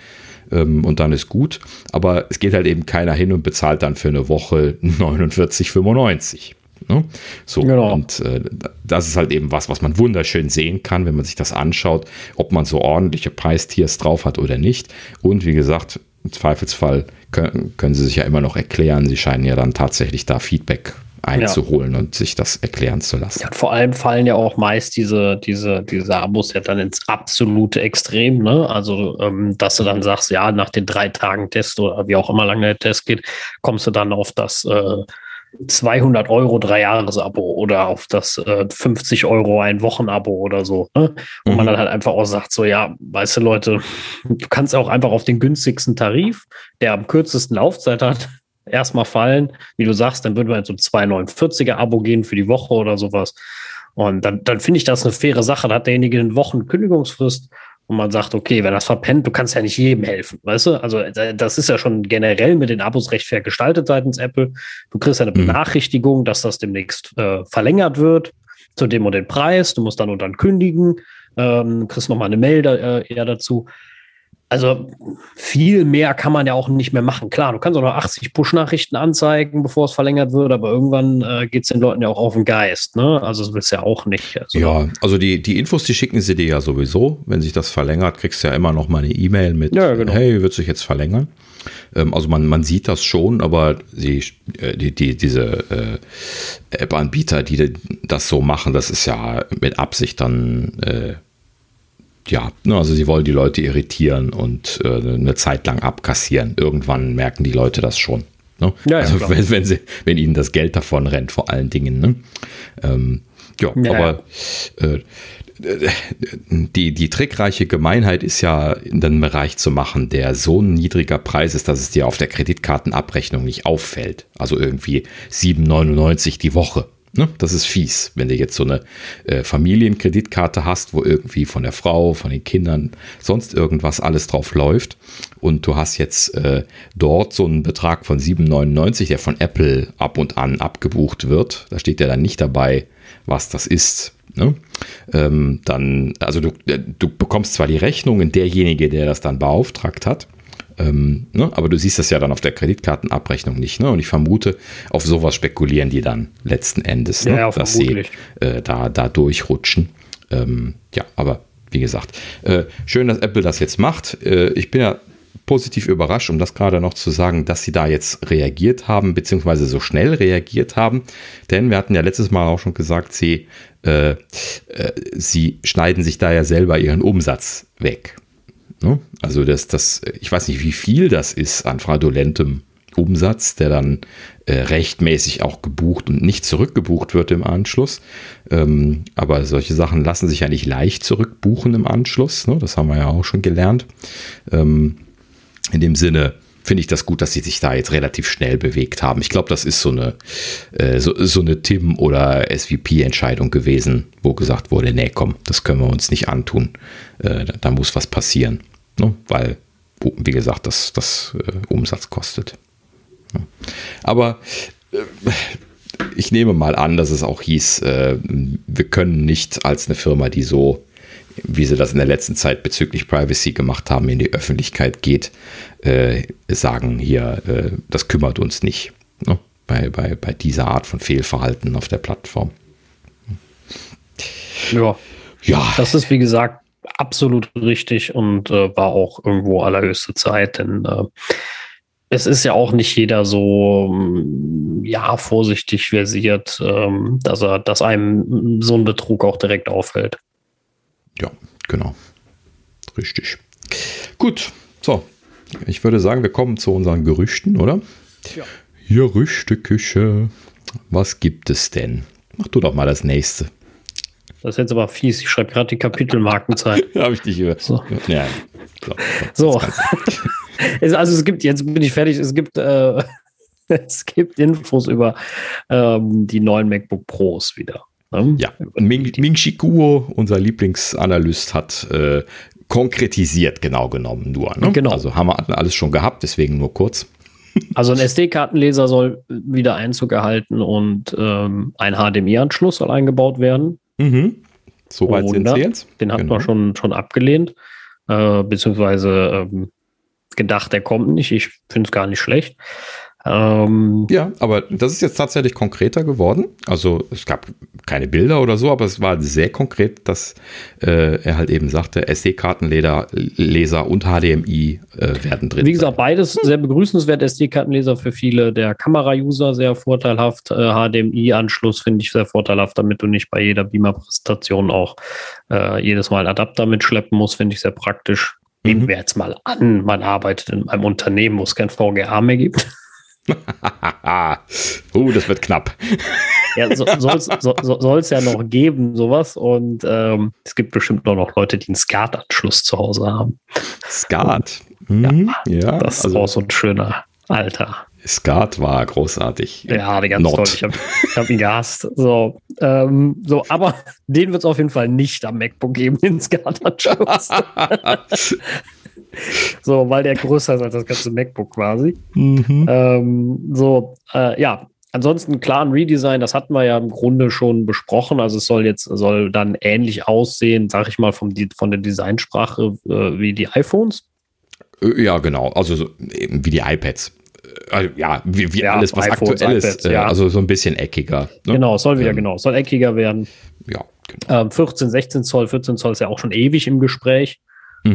ähm, und dann ist gut. Aber es geht halt eben keiner hin und bezahlt dann für eine Woche [LAUGHS] 49,95. Ne? So, genau. und äh, das ist halt eben was, was man wunderschön sehen kann, wenn man sich das anschaut, ob man so ordentliche Preistiers drauf hat oder nicht. Und wie gesagt, im Zweifelsfall können, können sie sich ja immer noch erklären. Sie scheinen ja dann tatsächlich da Feedback einzuholen ja. und sich das erklären zu lassen. Ja, vor allem fallen ja auch meist diese, diese, diese Abos ja dann ins absolute Extrem, ne? Also, ähm, dass du dann sagst, ja, nach den drei Tagen Test oder wie auch immer lange der Test geht, kommst du dann auf das äh, 200 Euro Drei-Jahres-Abo oder auf das äh, 50 Euro ein Wochen-Abo oder so. Ne? Wo mhm. man dann halt einfach auch sagt, so ja, weißt du Leute, du kannst auch einfach auf den günstigsten Tarif, der am kürzesten Laufzeit hat, erstmal fallen. Wie du sagst, dann würde man so 2,49er Abo gehen für die Woche oder sowas. Und dann, dann finde ich das eine faire Sache. Da hat derjenige eine Wochen Kündigungsfrist und man sagt, okay, wenn das verpennt, du kannst ja nicht jedem helfen, weißt du? Also äh, das ist ja schon generell mit den Abos recht fair gestaltet seitens Apple. Du kriegst ja eine mhm. Benachrichtigung, dass das demnächst äh, verlängert wird zu dem und den Preis. Du musst dann und dann kündigen, ähm, kriegst nochmal eine Mail da, äh, eher dazu. Also viel mehr kann man ja auch nicht mehr machen. Klar, du kannst auch noch 80 Push-Nachrichten anzeigen, bevor es verlängert wird, aber irgendwann äh, geht es den Leuten ja auch auf den Geist. Ne? Also das willst du ja auch nicht. Also, ja, also die, die Infos, die schicken sie dir ja sowieso. Wenn sich das verlängert, kriegst du ja immer noch mal eine E-Mail mit, ja, genau. hey, wird sich jetzt verlängern. Ähm, also man, man sieht das schon, aber sie, äh, die, die, diese äh, App-Anbieter, die das so machen, das ist ja mit Absicht dann äh, ja, ne, also sie wollen die Leute irritieren und äh, eine Zeit lang abkassieren. Irgendwann merken die Leute das schon. Ne? Ja, also ja, wenn, wenn, sie, wenn ihnen das Geld davon rennt, vor allen Dingen. Ne? Ähm, ja, ja, aber äh, die, die trickreiche Gemeinheit ist ja in einem Bereich zu machen, der so ein niedriger Preis ist, dass es dir auf der Kreditkartenabrechnung nicht auffällt. Also irgendwie 7,99 die Woche. Ne? Das ist fies, wenn du jetzt so eine äh, Familienkreditkarte hast, wo irgendwie von der Frau, von den Kindern, sonst irgendwas alles drauf läuft und du hast jetzt äh, dort so einen Betrag von 7,99, der von Apple ab und an abgebucht wird. Da steht ja dann nicht dabei, was das ist. Ne? Ähm, dann, also du, äh, du bekommst zwar die Rechnungen, derjenige, der das dann beauftragt hat, ähm, ne? Aber du siehst das ja dann auf der Kreditkartenabrechnung nicht. Ne? Und ich vermute, auf sowas spekulieren die dann letzten Endes, ne? ja, dass sie äh, da, da durchrutschen. Ähm, ja, aber wie gesagt, äh, schön, dass Apple das jetzt macht. Äh, ich bin ja positiv überrascht, um das gerade noch zu sagen, dass sie da jetzt reagiert haben, beziehungsweise so schnell reagiert haben. Denn wir hatten ja letztes Mal auch schon gesagt, sie, äh, äh, sie schneiden sich da ja selber ihren Umsatz weg. Ne? Also das, das, ich weiß nicht, wie viel das ist an fraudulentem Umsatz, der dann äh, rechtmäßig auch gebucht und nicht zurückgebucht wird im Anschluss. Ähm, aber solche Sachen lassen sich ja nicht leicht zurückbuchen im Anschluss. Ne? Das haben wir ja auch schon gelernt. Ähm, in dem Sinne finde ich das gut, dass sie sich da jetzt relativ schnell bewegt haben. Ich glaube, das ist so eine, äh, so, so eine Tim- oder SVP-Entscheidung gewesen, wo gesagt wurde, nee, komm, das können wir uns nicht antun. Äh, da, da, muss was passieren. Ne? Weil, wie gesagt, das, das äh, Umsatz kostet. Ja. Aber äh, ich nehme mal an, dass es auch hieß, äh, wir können nicht als eine Firma, die so wie sie das in der letzten Zeit bezüglich Privacy gemacht haben, in die Öffentlichkeit geht, äh, sagen hier, äh, das kümmert uns nicht. Ne? Bei, bei, bei dieser Art von Fehlverhalten auf der Plattform. Ja. Ja. Das ist, wie gesagt, absolut richtig und äh, war auch irgendwo allerhöchste Zeit, denn äh, es ist ja auch nicht jeder so mm, ja vorsichtig versiert, ähm, dass er, dass einem so ein Betrug auch direkt auffällt. Ja, genau. Richtig. Gut, so. Ich würde sagen, wir kommen zu unseren Gerüchten, oder? Ja. Gerüchteküche. Was gibt es denn? Mach du doch mal das nächste. Das ist jetzt aber fies. Ich schreibe gerade die Kapitelmarkenzeit. [LAUGHS] Habe ich dich über. So. Ja. So. so. [LAUGHS] also es gibt, jetzt bin ich fertig, es gibt, äh, [LAUGHS] es gibt Infos über ähm, die neuen MacBook Pros wieder. Ne? Ja, Ming, Ming Shikuo, unser Lieblingsanalyst, hat äh, konkretisiert, genau genommen nur. Ne? Genau. Also haben wir alles schon gehabt, deswegen nur kurz. Also ein SD-Kartenleser soll wieder Einzug erhalten und ähm, ein HDMI-Anschluss soll eingebaut werden. Mhm. Soweit oh, sind sie jetzt. Den hatten genau. wir schon, schon abgelehnt, äh, beziehungsweise ähm, gedacht, der kommt nicht. Ich finde es gar nicht schlecht. Ähm, ja, aber das ist jetzt tatsächlich konkreter geworden. Also es gab keine Bilder oder so, aber es war sehr konkret, dass äh, er halt eben sagte, SD-Kartenleser und HDMI äh, werden drin. Wie gesagt, beides sehr begrüßenswert. SD-Kartenleser für viele der Kamera-User sehr vorteilhaft. Äh, HDMI-Anschluss finde ich sehr vorteilhaft, damit du nicht bei jeder Beamer-Präsentation auch äh, jedes Mal Adapter mitschleppen musst, finde ich sehr praktisch. Nehmen mhm. wir jetzt mal an, man arbeitet in einem Unternehmen, wo es kein VGA mehr gibt. [LAUGHS] uh, das wird knapp. ja, so, soll es ja noch geben, sowas. Und ähm, es gibt bestimmt noch, noch Leute, die einen SCART-Anschluss zu Hause haben. SCART? Mhm, ja, ja, das also, ist auch so ein schöner Alter. Skat war großartig. Ja, die ganz Not. toll. Ich habe hab ihn gehasst. So, ähm, so, aber [LAUGHS] den wird es auf jeden Fall nicht am MacBook geben, den Skat-Anschluss. [LAUGHS] so, weil der größer ist als das ganze MacBook quasi. Mhm. Ähm, so, äh, ja. Ansonsten klar ein Redesign, das hatten wir ja im Grunde schon besprochen. Also es soll jetzt soll dann ähnlich aussehen, sag ich mal, vom, von der Designsprache äh, wie die iPhones. Äh, ja, genau. Also so, wie die iPads. Äh, also, ja, wie, wie ja, alles, was iPhones, aktuell iPads, ist. Äh, ja. Also so ein bisschen eckiger. Ne? Genau, es soll wieder, ähm, genau, soll eckiger werden. Ja, genau. Ähm, 14, 16 Zoll, 14 Zoll ist ja auch schon ewig im Gespräch.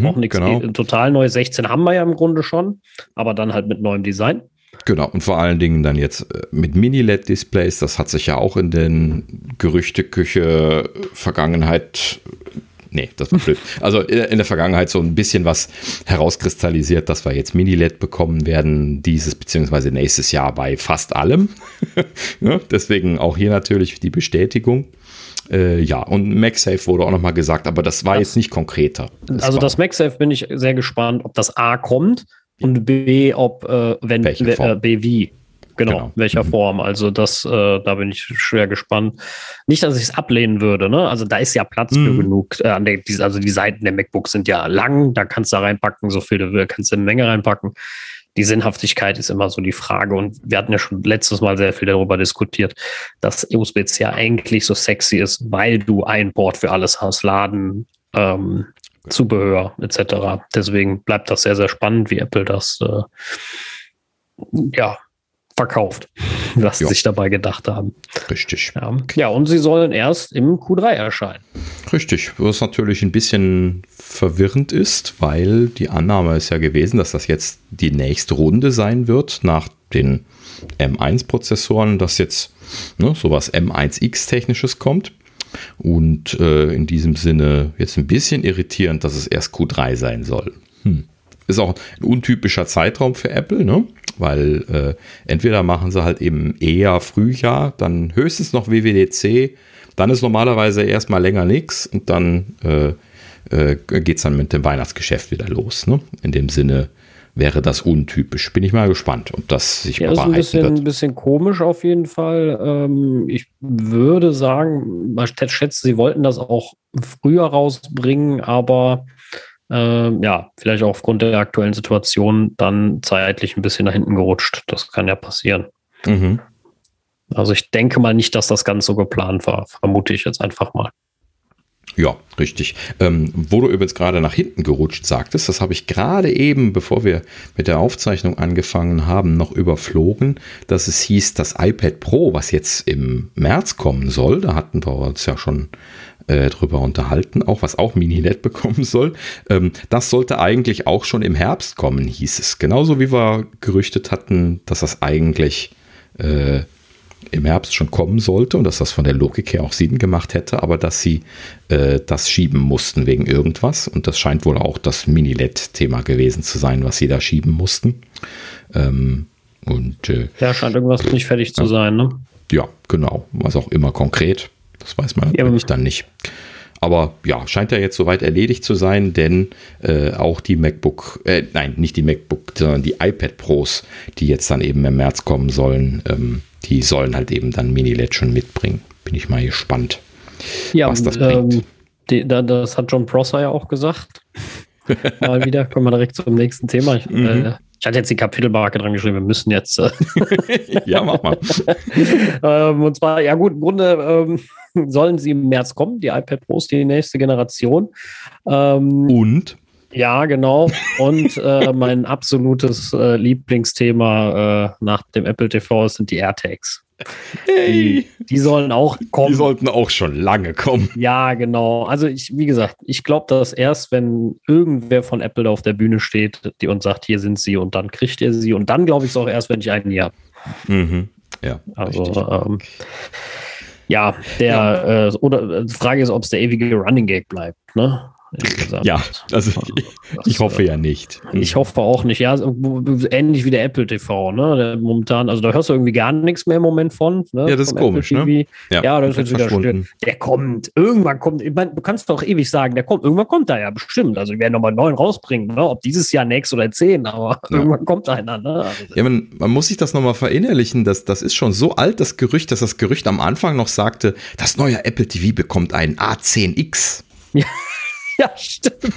Mhm, auch nichts genau. total neu. 16 haben wir ja im Grunde schon, aber dann halt mit neuem Design. Genau, und vor allen Dingen dann jetzt äh, mit Mini-LED-Displays, das hat sich ja auch in den Gerüchteküche Vergangenheit, nee, das war blöd, [LAUGHS] also in der Vergangenheit so ein bisschen was herauskristallisiert, dass wir jetzt Mini-LED bekommen werden, dieses beziehungsweise nächstes Jahr bei fast allem. [LAUGHS] ja, deswegen auch hier natürlich die Bestätigung. Äh, ja, und MagSafe wurde auch nochmal gesagt, aber das war das, jetzt nicht konkreter. Das also das MagSafe bin ich sehr gespannt, ob das A kommt und B, ob, äh, wenn, äh, B wie. Genau, genau. welcher mhm. Form. Also das, äh, da bin ich schwer gespannt. Nicht, dass ich es ablehnen würde, ne? Also da ist ja Platz mhm. für genug. Äh, an der, die, also die Seiten der MacBooks sind ja lang, da kannst du reinpacken, so viel du willst, kannst du eine Menge reinpacken die Sinnhaftigkeit ist immer so die Frage. Und wir hatten ja schon letztes Mal sehr viel darüber diskutiert, dass USB-C ja eigentlich so sexy ist, weil du ein Board für alles hast, Laden, ähm, Zubehör etc. Deswegen bleibt das sehr, sehr spannend, wie Apple das äh, ja, verkauft, was sie sich dabei gedacht haben. Richtig. Ja. ja, und sie sollen erst im Q3 erscheinen. Richtig, was natürlich ein bisschen verwirrend ist, weil die Annahme ist ja gewesen, dass das jetzt die nächste Runde sein wird nach den M1-Prozessoren, dass jetzt ne, sowas M1X technisches kommt. Und äh, in diesem Sinne jetzt ein bisschen irritierend, dass es erst Q3 sein soll. Hm. Ist auch ein untypischer Zeitraum für Apple, ne? weil äh, entweder machen sie halt eben eher Frühjahr, dann höchstens noch WWDC, dann ist normalerweise erstmal länger nichts und dann äh, äh, geht es dann mit dem Weihnachtsgeschäft wieder los. Ne? In dem Sinne wäre das untypisch. Bin ich mal gespannt, ob das sich ja, das ist ein bisschen, ein bisschen komisch auf jeden Fall. Ähm, ich würde sagen, man schätzt, sie wollten das auch früher rausbringen, aber ähm, ja, vielleicht auch aufgrund der aktuellen Situation dann zeitlich ein bisschen nach hinten gerutscht. Das kann ja passieren. Mhm. Also ich denke mal nicht, dass das ganz so geplant war. Vermute ich jetzt einfach mal. Ja, richtig. Ähm, wo du übrigens gerade nach hinten gerutscht sagtest, das habe ich gerade eben, bevor wir mit der Aufzeichnung angefangen haben, noch überflogen, dass es hieß, das iPad Pro, was jetzt im März kommen soll, da hatten wir uns ja schon äh, drüber unterhalten, auch was auch Mini-LED [LAUGHS] bekommen soll. Ähm, das sollte eigentlich auch schon im Herbst kommen, hieß es. Genauso wie wir gerüchtet hatten, dass das eigentlich äh, im Herbst schon kommen sollte und dass das von der Logik her auch Sinn gemacht hätte, aber dass sie äh, das schieben mussten wegen irgendwas. Und das scheint wohl auch das Mini-LED-Thema gewesen zu sein, was sie da schieben mussten. Ähm, und, äh, ja, scheint irgendwas nicht fertig zu sein, ne? Ja, genau. Was auch immer konkret. Das weiß man natürlich ja, dann nicht. Aber ja, scheint ja jetzt soweit erledigt zu sein, denn äh, auch die MacBook, äh, nein, nicht die MacBook, sondern die iPad Pros, die jetzt dann eben im März kommen sollen, ähm, die sollen halt eben dann Mini-LED schon mitbringen. Bin ich mal gespannt, ja, was das ähm, bringt. Die, das hat John Prosser ja auch gesagt. [LAUGHS] mal wieder, kommen wir direkt zum nächsten Thema. Ich, mhm. äh, Ich hatte jetzt die Kapitelmarke dran geschrieben, wir müssen jetzt. Äh [LAUGHS] ja, mach mal. [LAUGHS] ähm, und zwar, ja gut, im Grunde ähm, sollen sie im März kommen, die iPad Pros, die nächste Generation. Ähm, und? Ja, genau. Und äh, [LAUGHS] mein absolutes äh, Lieblingsthema äh, nach dem Apple TV sind die AirTags. Hey. Die, die, sollen auch kommen. Die sollten auch schon lange kommen. Ja, genau. Also ich, wie gesagt, ich glaube, dass erst, wenn irgendwer von Apple auf der Bühne steht, die uns sagt, hier sind sie und dann kriegt ihr sie. Und dann glaube ich es auch erst, wenn ich einen hier habe. Mhm. Ja. Also ähm, ja, der ja. Äh, oder die Frage ist, ob es der ewige Running Gag bleibt. Ne? Ja, also ich, ich hoffe ja nicht. Ich hoffe auch nicht. Ja, ähnlich wie der Apple TV, ne? Der momentan, also da hörst du irgendwie gar nichts mehr im Moment von. Ne? Ja, das ist komisch, ne? Ja, ja das ist jetzt wieder still. Der kommt, irgendwann kommt, ich meine, du kannst doch ewig sagen, der kommt, irgendwann kommt er ja bestimmt. Also wir werden nochmal neun rausbringen, ne? Ob dieses Jahr, nächstes oder zehn, aber ja. irgendwann kommt einer, ne? Also ja, man, man muss sich das nochmal verinnerlichen, dass das ist schon so alt, das Gerücht, dass das Gerücht am Anfang noch sagte, das neue Apple TV bekommt einen A10X. Ja. Ja, stimmt.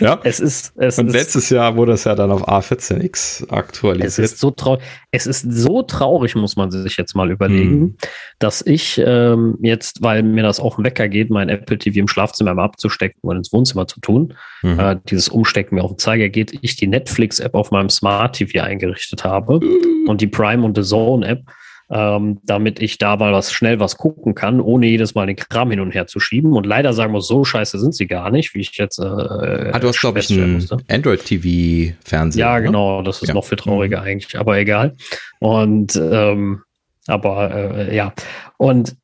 Ja. Es ist, es und ist, letztes Jahr wurde es ja dann auf A14X aktualisiert. Es ist so traurig, es ist so traurig, muss man sich jetzt mal überlegen, hm. dass ich ähm, jetzt, weil mir das auf den Wecker geht, mein Apple TV im Schlafzimmer mal abzustecken und ins Wohnzimmer zu tun, mhm. äh, dieses Umstecken mir auf den Zeiger geht, ich die Netflix-App auf meinem Smart TV eingerichtet habe mhm. und die Prime und The Zone-App ähm, damit ich da mal was schnell was gucken kann, ohne jedes Mal den Kram hin und her zu schieben. Und leider sagen wir, so scheiße sind sie gar nicht, wie ich jetzt. Äh, ah, du hast, glaube ich, einen Android-TV-Fernseher. Ja, ne? genau, das ist ja. noch viel trauriger mhm. eigentlich, aber egal. Und ähm, aber äh, ja. Und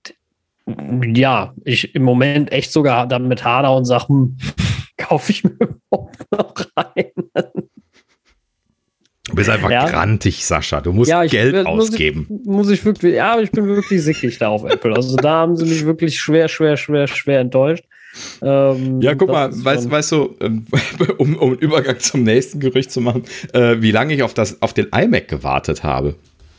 ja, ich im Moment echt sogar damit hader und sage, hm, [LAUGHS] kaufe ich mir [LAUGHS] überhaupt noch rein. Du bist einfach ja. grantig, Sascha. Du musst ja, Geld will, ausgeben. Muss ich, muss ich, wirklich, ja, ich bin wirklich sickig da auf Apple. Also da haben sie mich wirklich schwer, schwer, schwer, schwer enttäuscht. Ähm, ja, guck mal, weißt, weißt du, ähm, [LAUGHS] um, um einen Übergang zum nächsten Gerücht zu machen, äh, wie lange ich auf, das, auf den iMac gewartet habe.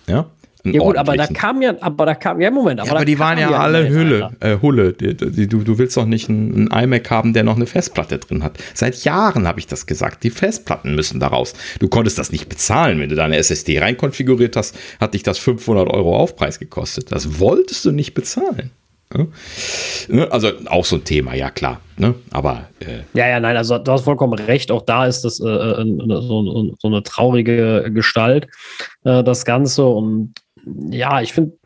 Ja, ja gut, aber da kam ja, aber da kam, ja Moment, aber, ja, aber die waren ja, ja alle Hülle, äh, Hulle. Die, die, du, du willst doch nicht einen, einen, iMac haben, der noch eine Festplatte drin hat. Seit Jahren habe ich das gesagt. Die Festplatten müssen daraus. Du konntest das nicht bezahlen, wenn du deine SSD reinkonfiguriert hast, hat dich das 500 Euro Aufpreis gekostet. Das wolltest du nicht bezahlen. Ne? Also auch so ein Thema, ja klar. Ne? Aber äh ja, ja, nein, also du hast vollkommen recht. Auch da ist das äh, äh so, so, eine traurige Gestalt, äh, das Ganze. Und ja, ich finde,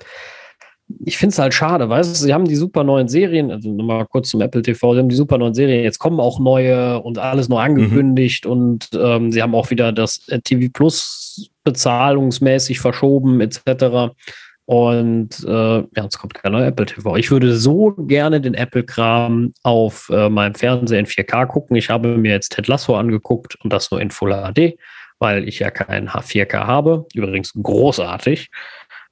ich finde es halt schade, weißt du, sie haben die super neuen Serien, also nochmal kurz zum Apple TV, sie haben die super neuen Serien, jetzt kommen auch neue und alles neu angekündigt mhm. und ähm, sie haben auch wieder das äh, TV Plus bezahlungsmäßig verschoben, etc. Und äh, ja, jetzt kommt kein neuer Apple TV. Ich würde so gerne den Apple-Kram auf äh, meinem Fernseher in 4K gucken. Ich habe mir jetzt Ted Lasso angeguckt und das nur in Full HD, weil ich ja kein 4K habe. Übrigens großartig.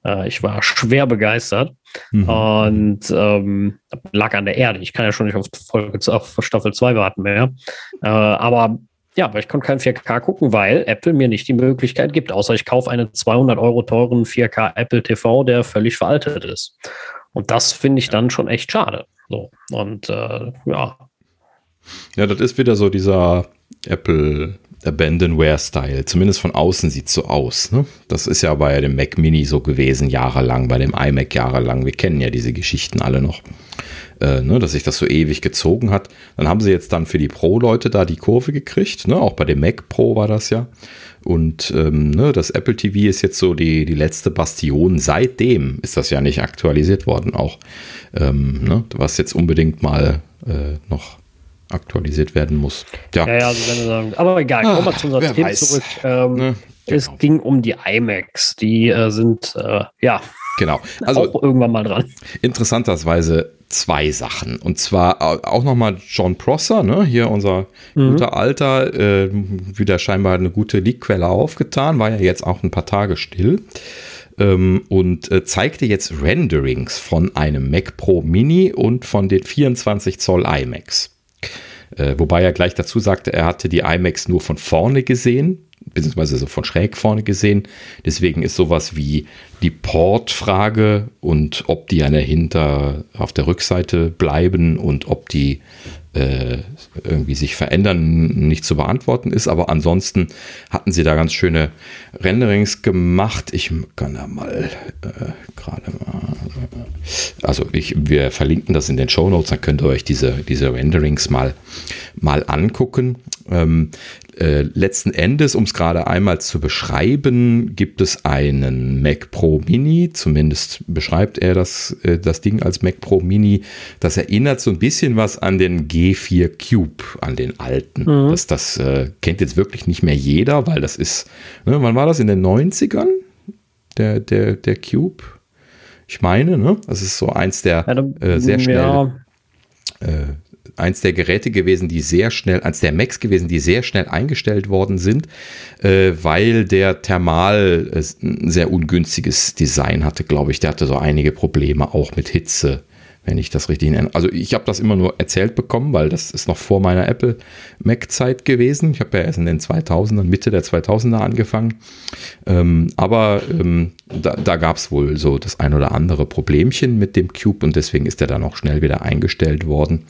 Äh, ich war schwer begeistert mhm. und ähm, lag an der Erde. Ich kann ja schon nicht auf, Folge, auf Staffel 2 warten mehr. Äh, aber ja, aber ich konnte kein 4K gucken, weil Apple mir nicht die Möglichkeit gibt, außer ich kaufe einen 200 Euro teuren 4K Apple TV, der völlig veraltet ist. Und das finde ich dann schon echt schade. So, und äh, ja. Ja, das ist wieder so dieser Apple Abandonware-Style. Zumindest von außen sieht es so aus. Ne? Das ist ja bei dem Mac Mini so gewesen, jahrelang, bei dem iMac jahrelang. Wir kennen ja diese Geschichten alle noch. Äh, ne, dass sich das so ewig gezogen hat. Dann haben sie jetzt dann für die Pro-Leute da die Kurve gekriegt. Ne? Auch bei dem Mac Pro war das ja. Und ähm, ne, das Apple TV ist jetzt so die, die letzte Bastion. Seitdem ist das ja nicht aktualisiert worden, auch. Ähm, ne, was jetzt unbedingt mal äh, noch aktualisiert werden muss. Ja, ja, ja also sagen, aber egal, kommen wir zu unserem Thema zurück. Ähm, ne? genau. Es ging um die iMacs. Die äh, sind, äh, ja, genau. Also, auch irgendwann mal dran. Interessanterweise zwei Sachen. Und zwar auch nochmal John Prosser, ne? hier unser mhm. guter Alter, äh, wieder scheinbar eine gute Leakquelle aufgetan, war ja jetzt auch ein paar Tage still. Ähm, und äh, zeigte jetzt Renderings von einem Mac Pro Mini und von den 24 Zoll iMacs. Äh, wobei er gleich dazu sagte, er hatte die iMacs nur von vorne gesehen. beziehungsweise so von schräg vorne gesehen. Deswegen ist sowas wie die Portfrage und ob die an der Hinter auf der Rückseite bleiben und ob die äh, irgendwie sich verändern, nicht zu beantworten ist. Aber ansonsten hatten sie da ganz schöne Renderings gemacht. Ich kann da mal äh, gerade mal. Also ich, wir verlinken das in den Show Notes, dann könnt ihr euch diese, diese Renderings mal, mal angucken. Ähm, äh, letzten Endes, um es gerade einmal zu beschreiben, gibt es einen Mac Pro Mini, zumindest beschreibt er das, äh, das Ding als Mac Pro Mini. Das erinnert so ein bisschen was an den G4 Cube, an den alten. Mhm. Das, das äh, kennt jetzt wirklich nicht mehr jeder, weil das ist, ne, wann war das? In den 90ern? Der, der, der Cube? Ich meine, ne? Das ist so eins der äh, sehr schnell. Ja. Äh, eins der Geräte gewesen, die sehr schnell, eins der Macs gewesen, die sehr schnell eingestellt worden sind, äh, weil der Thermal äh, ein sehr ungünstiges Design hatte, glaube ich. Der hatte so einige Probleme auch mit Hitze wenn ich das richtig nenne. Also ich habe das immer nur erzählt bekommen, weil das ist noch vor meiner Apple Mac Zeit gewesen. Ich habe ja erst in den 2000ern, Mitte der 2000er angefangen. Ähm, aber ähm, da, da gab es wohl so das ein oder andere Problemchen mit dem Cube und deswegen ist er dann auch schnell wieder eingestellt worden.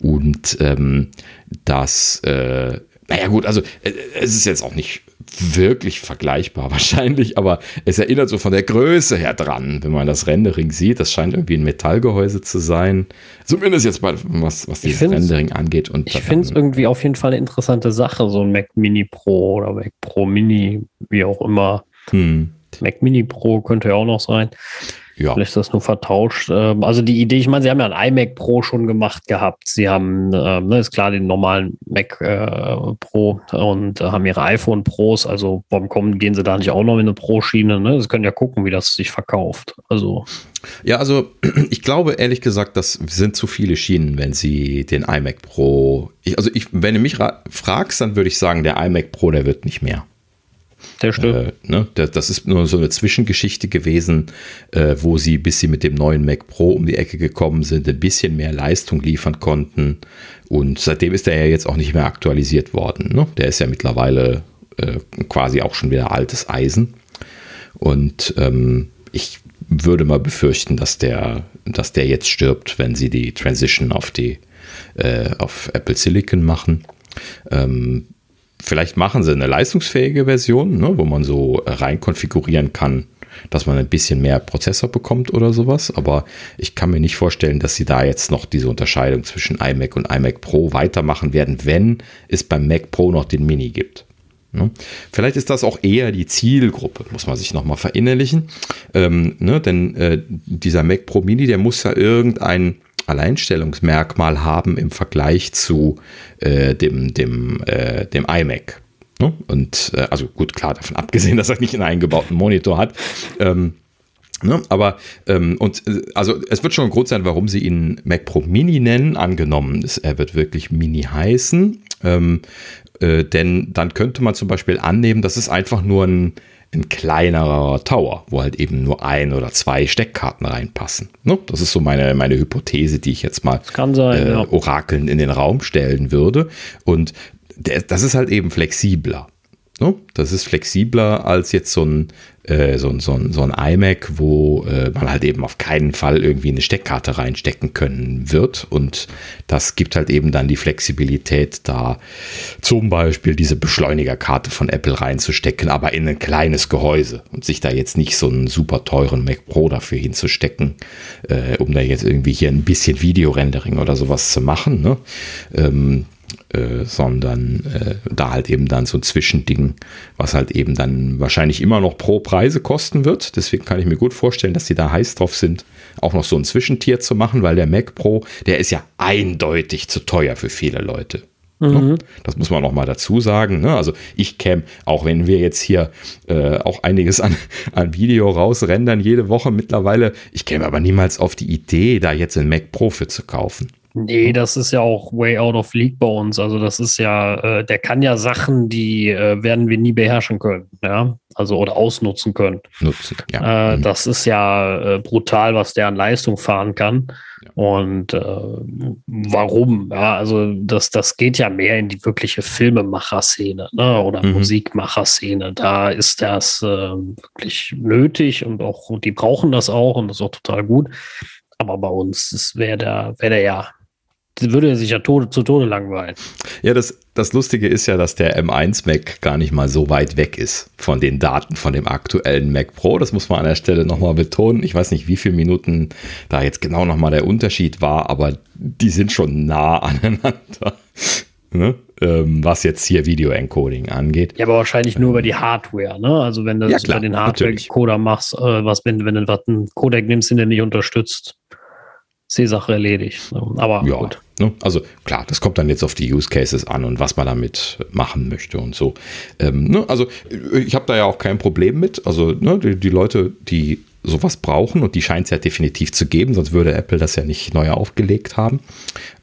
Und ähm, das, äh, naja gut, also äh, es ist jetzt auch nicht wirklich vergleichbar [LAUGHS] wahrscheinlich, aber es erinnert so von der Größe her dran, wenn man das Rendering sieht. Das scheint irgendwie ein Metallgehäuse zu sein. Zumindest jetzt bei was, was dieses Rendering angeht. Und ich finde es irgendwie auf jeden Fall eine interessante Sache, so ein Mac Mini Pro oder Mac Pro Mini, wie auch immer. Hm. Mac Mini Pro könnte ja auch noch sein. Ja. Vielleicht ist das nur vertauscht. Ähm, also die Idee, ich meine, sie haben ja ein iMac Pro schon gemacht gehabt. Sie haben, ähm, ne, ist klar, den normalen Mac äh, Pro und äh, haben ihre iPhone Pros. Also warum kommen, gehen sie da nicht auch noch in eine Pro-Schiene? Ne? Sie können ja gucken, wie das sich verkauft. Also. Ja, also [CLEARS THROAT] ich glaube ehrlich gesagt, das sind zu viele Schienen, wenn sie den iMac Pro. Ich, also ich, wenn du mich fragst, dann würde ich sagen, der iMac Pro, der wird nicht mehr. Der stimmt. Äh, ne, das ist nur so eine Zwischengeschichte gewesen, äh, wo sie, bis sie mit dem neuen Mac Pro um die Ecke gekommen sind, ein bisschen mehr Leistung liefern konnten. Und seitdem ist er ja jetzt auch nicht mehr aktualisiert worden. Ne? Der ist ja mittlerweile äh, quasi auch schon wieder altes Eisen. Und ähm, ich würde mal befürchten, dass der, dass der jetzt stirbt, wenn sie die Transition auf die äh, auf Apple Silicon machen. Ähm, Vielleicht machen sie eine leistungsfähige Version, ne, wo man so rein konfigurieren kann, dass man ein bisschen mehr Prozessor bekommt oder sowas. Aber ich kann mir nicht vorstellen, dass sie da jetzt noch diese Unterscheidung zwischen iMac und iMac Pro weitermachen werden, wenn es beim Mac Pro noch den Mini gibt. Ne? Vielleicht ist das auch eher die Zielgruppe, muss man sich nochmal verinnerlichen. Ähm, ne, denn äh, dieser Mac Pro Mini, der muss ja irgendein Alleinstellungsmerkmal haben im Vergleich zu äh, dem, dem, äh, dem iMac. Ne? Und äh, also gut, klar, davon [LAUGHS] abgesehen, dass er nicht einen eingebauten Monitor hat. Ähm, Ne, aber ähm, und äh, also es wird schon ein Grund sein, warum sie ihn Mac Pro Mini nennen, angenommen, er wird wirklich Mini heißen. Ähm, äh, denn dann könnte man zum Beispiel annehmen, dass es einfach nur ein ein kleinerer Tower, wo halt eben nur ein oder zwei Steckkarten reinpassen. Ne? Das ist so meine, meine Hypothese, die ich jetzt mal sein, äh, ja. orakeln in den Raum stellen würde. Und der, das ist halt eben flexibler. Ne? Das ist flexibler als jetzt so ein, äh, so, so, so ein iMac, wo äh, man halt eben auf keinen Fall irgendwie eine Steckkarte reinstecken können wird. Und das gibt halt eben dann die Flexibilität, da zum Beispiel diese Beschleunigerkarte von Apple reinzustecken, aber in ein kleines Gehäuse und sich da jetzt nicht so einen super teuren Mac Pro dafür hinzustecken, äh, um da jetzt irgendwie hier ein bisschen Videorendering oder sowas zu machen. Ne? Ähm, äh, sondern äh, da halt eben dann so ein Zwischending, was halt eben dann wahrscheinlich immer noch pro Preise kosten wird. Deswegen kann ich mir gut vorstellen, dass sie da heiß drauf sind, auch noch so ein Zwischentier zu machen, weil der Mac Pro, der ist ja eindeutig zu teuer für viele Leute. Mhm. Das muss man noch mal dazu sagen. Ne? Also ich käme, auch wenn wir jetzt hier äh, auch einiges an, an Video rausrendern jede Woche mittlerweile, ich käme aber niemals auf die Idee, da jetzt ein Mac Pro für zu kaufen. Nee, das ist ja auch way out of league bei uns. Also das ist ja, äh, der kann ja Sachen, die äh, werden wir nie beherrschen können, ja. Also oder ausnutzen können. Nutzen, ja. Äh, mhm. Das ist ja äh, brutal, was der an Leistung fahren kann. Ja. Und äh, warum? Ja, also das, das geht ja mehr in die wirkliche Filmemacher-Szene ne? oder mhm. Musikmacher-Szene. Da ist das äh, wirklich nötig und auch und die brauchen das auch und das ist auch total gut. Aber bei uns wäre der, wäre der ja würde er sich ja Tode, zu Tode langweilen. Ja, das, das Lustige ist ja, dass der M1 Mac gar nicht mal so weit weg ist von den Daten von dem aktuellen Mac Pro. Das muss man an der Stelle nochmal betonen. Ich weiß nicht, wie viele Minuten da jetzt genau nochmal der Unterschied war, aber die sind schon nah [LAUGHS] aneinander. ne? ähm, was jetzt hier Video-Encoding angeht. Ja, aber wahrscheinlich nur über die Hardware, ne? Also wenn du ja, klar, über den Hardware-Coder machst, äh, was, wenn, wenn du einen Codec nimmst, den der nicht unterstützt, ist die Sache erledigt. Aber ja, gut. Ne? Also klar, das kommt dann jetzt auf die Use Cases an und was man damit machen möchte und so. Ähm, ne? Also ich habe da ja auch kein Problem mit. Also ne, die, die Leute, die sowas brauchen und die scheint es ja definitiv zu geben, sonst würde Apple das ja nicht neu aufgelegt haben.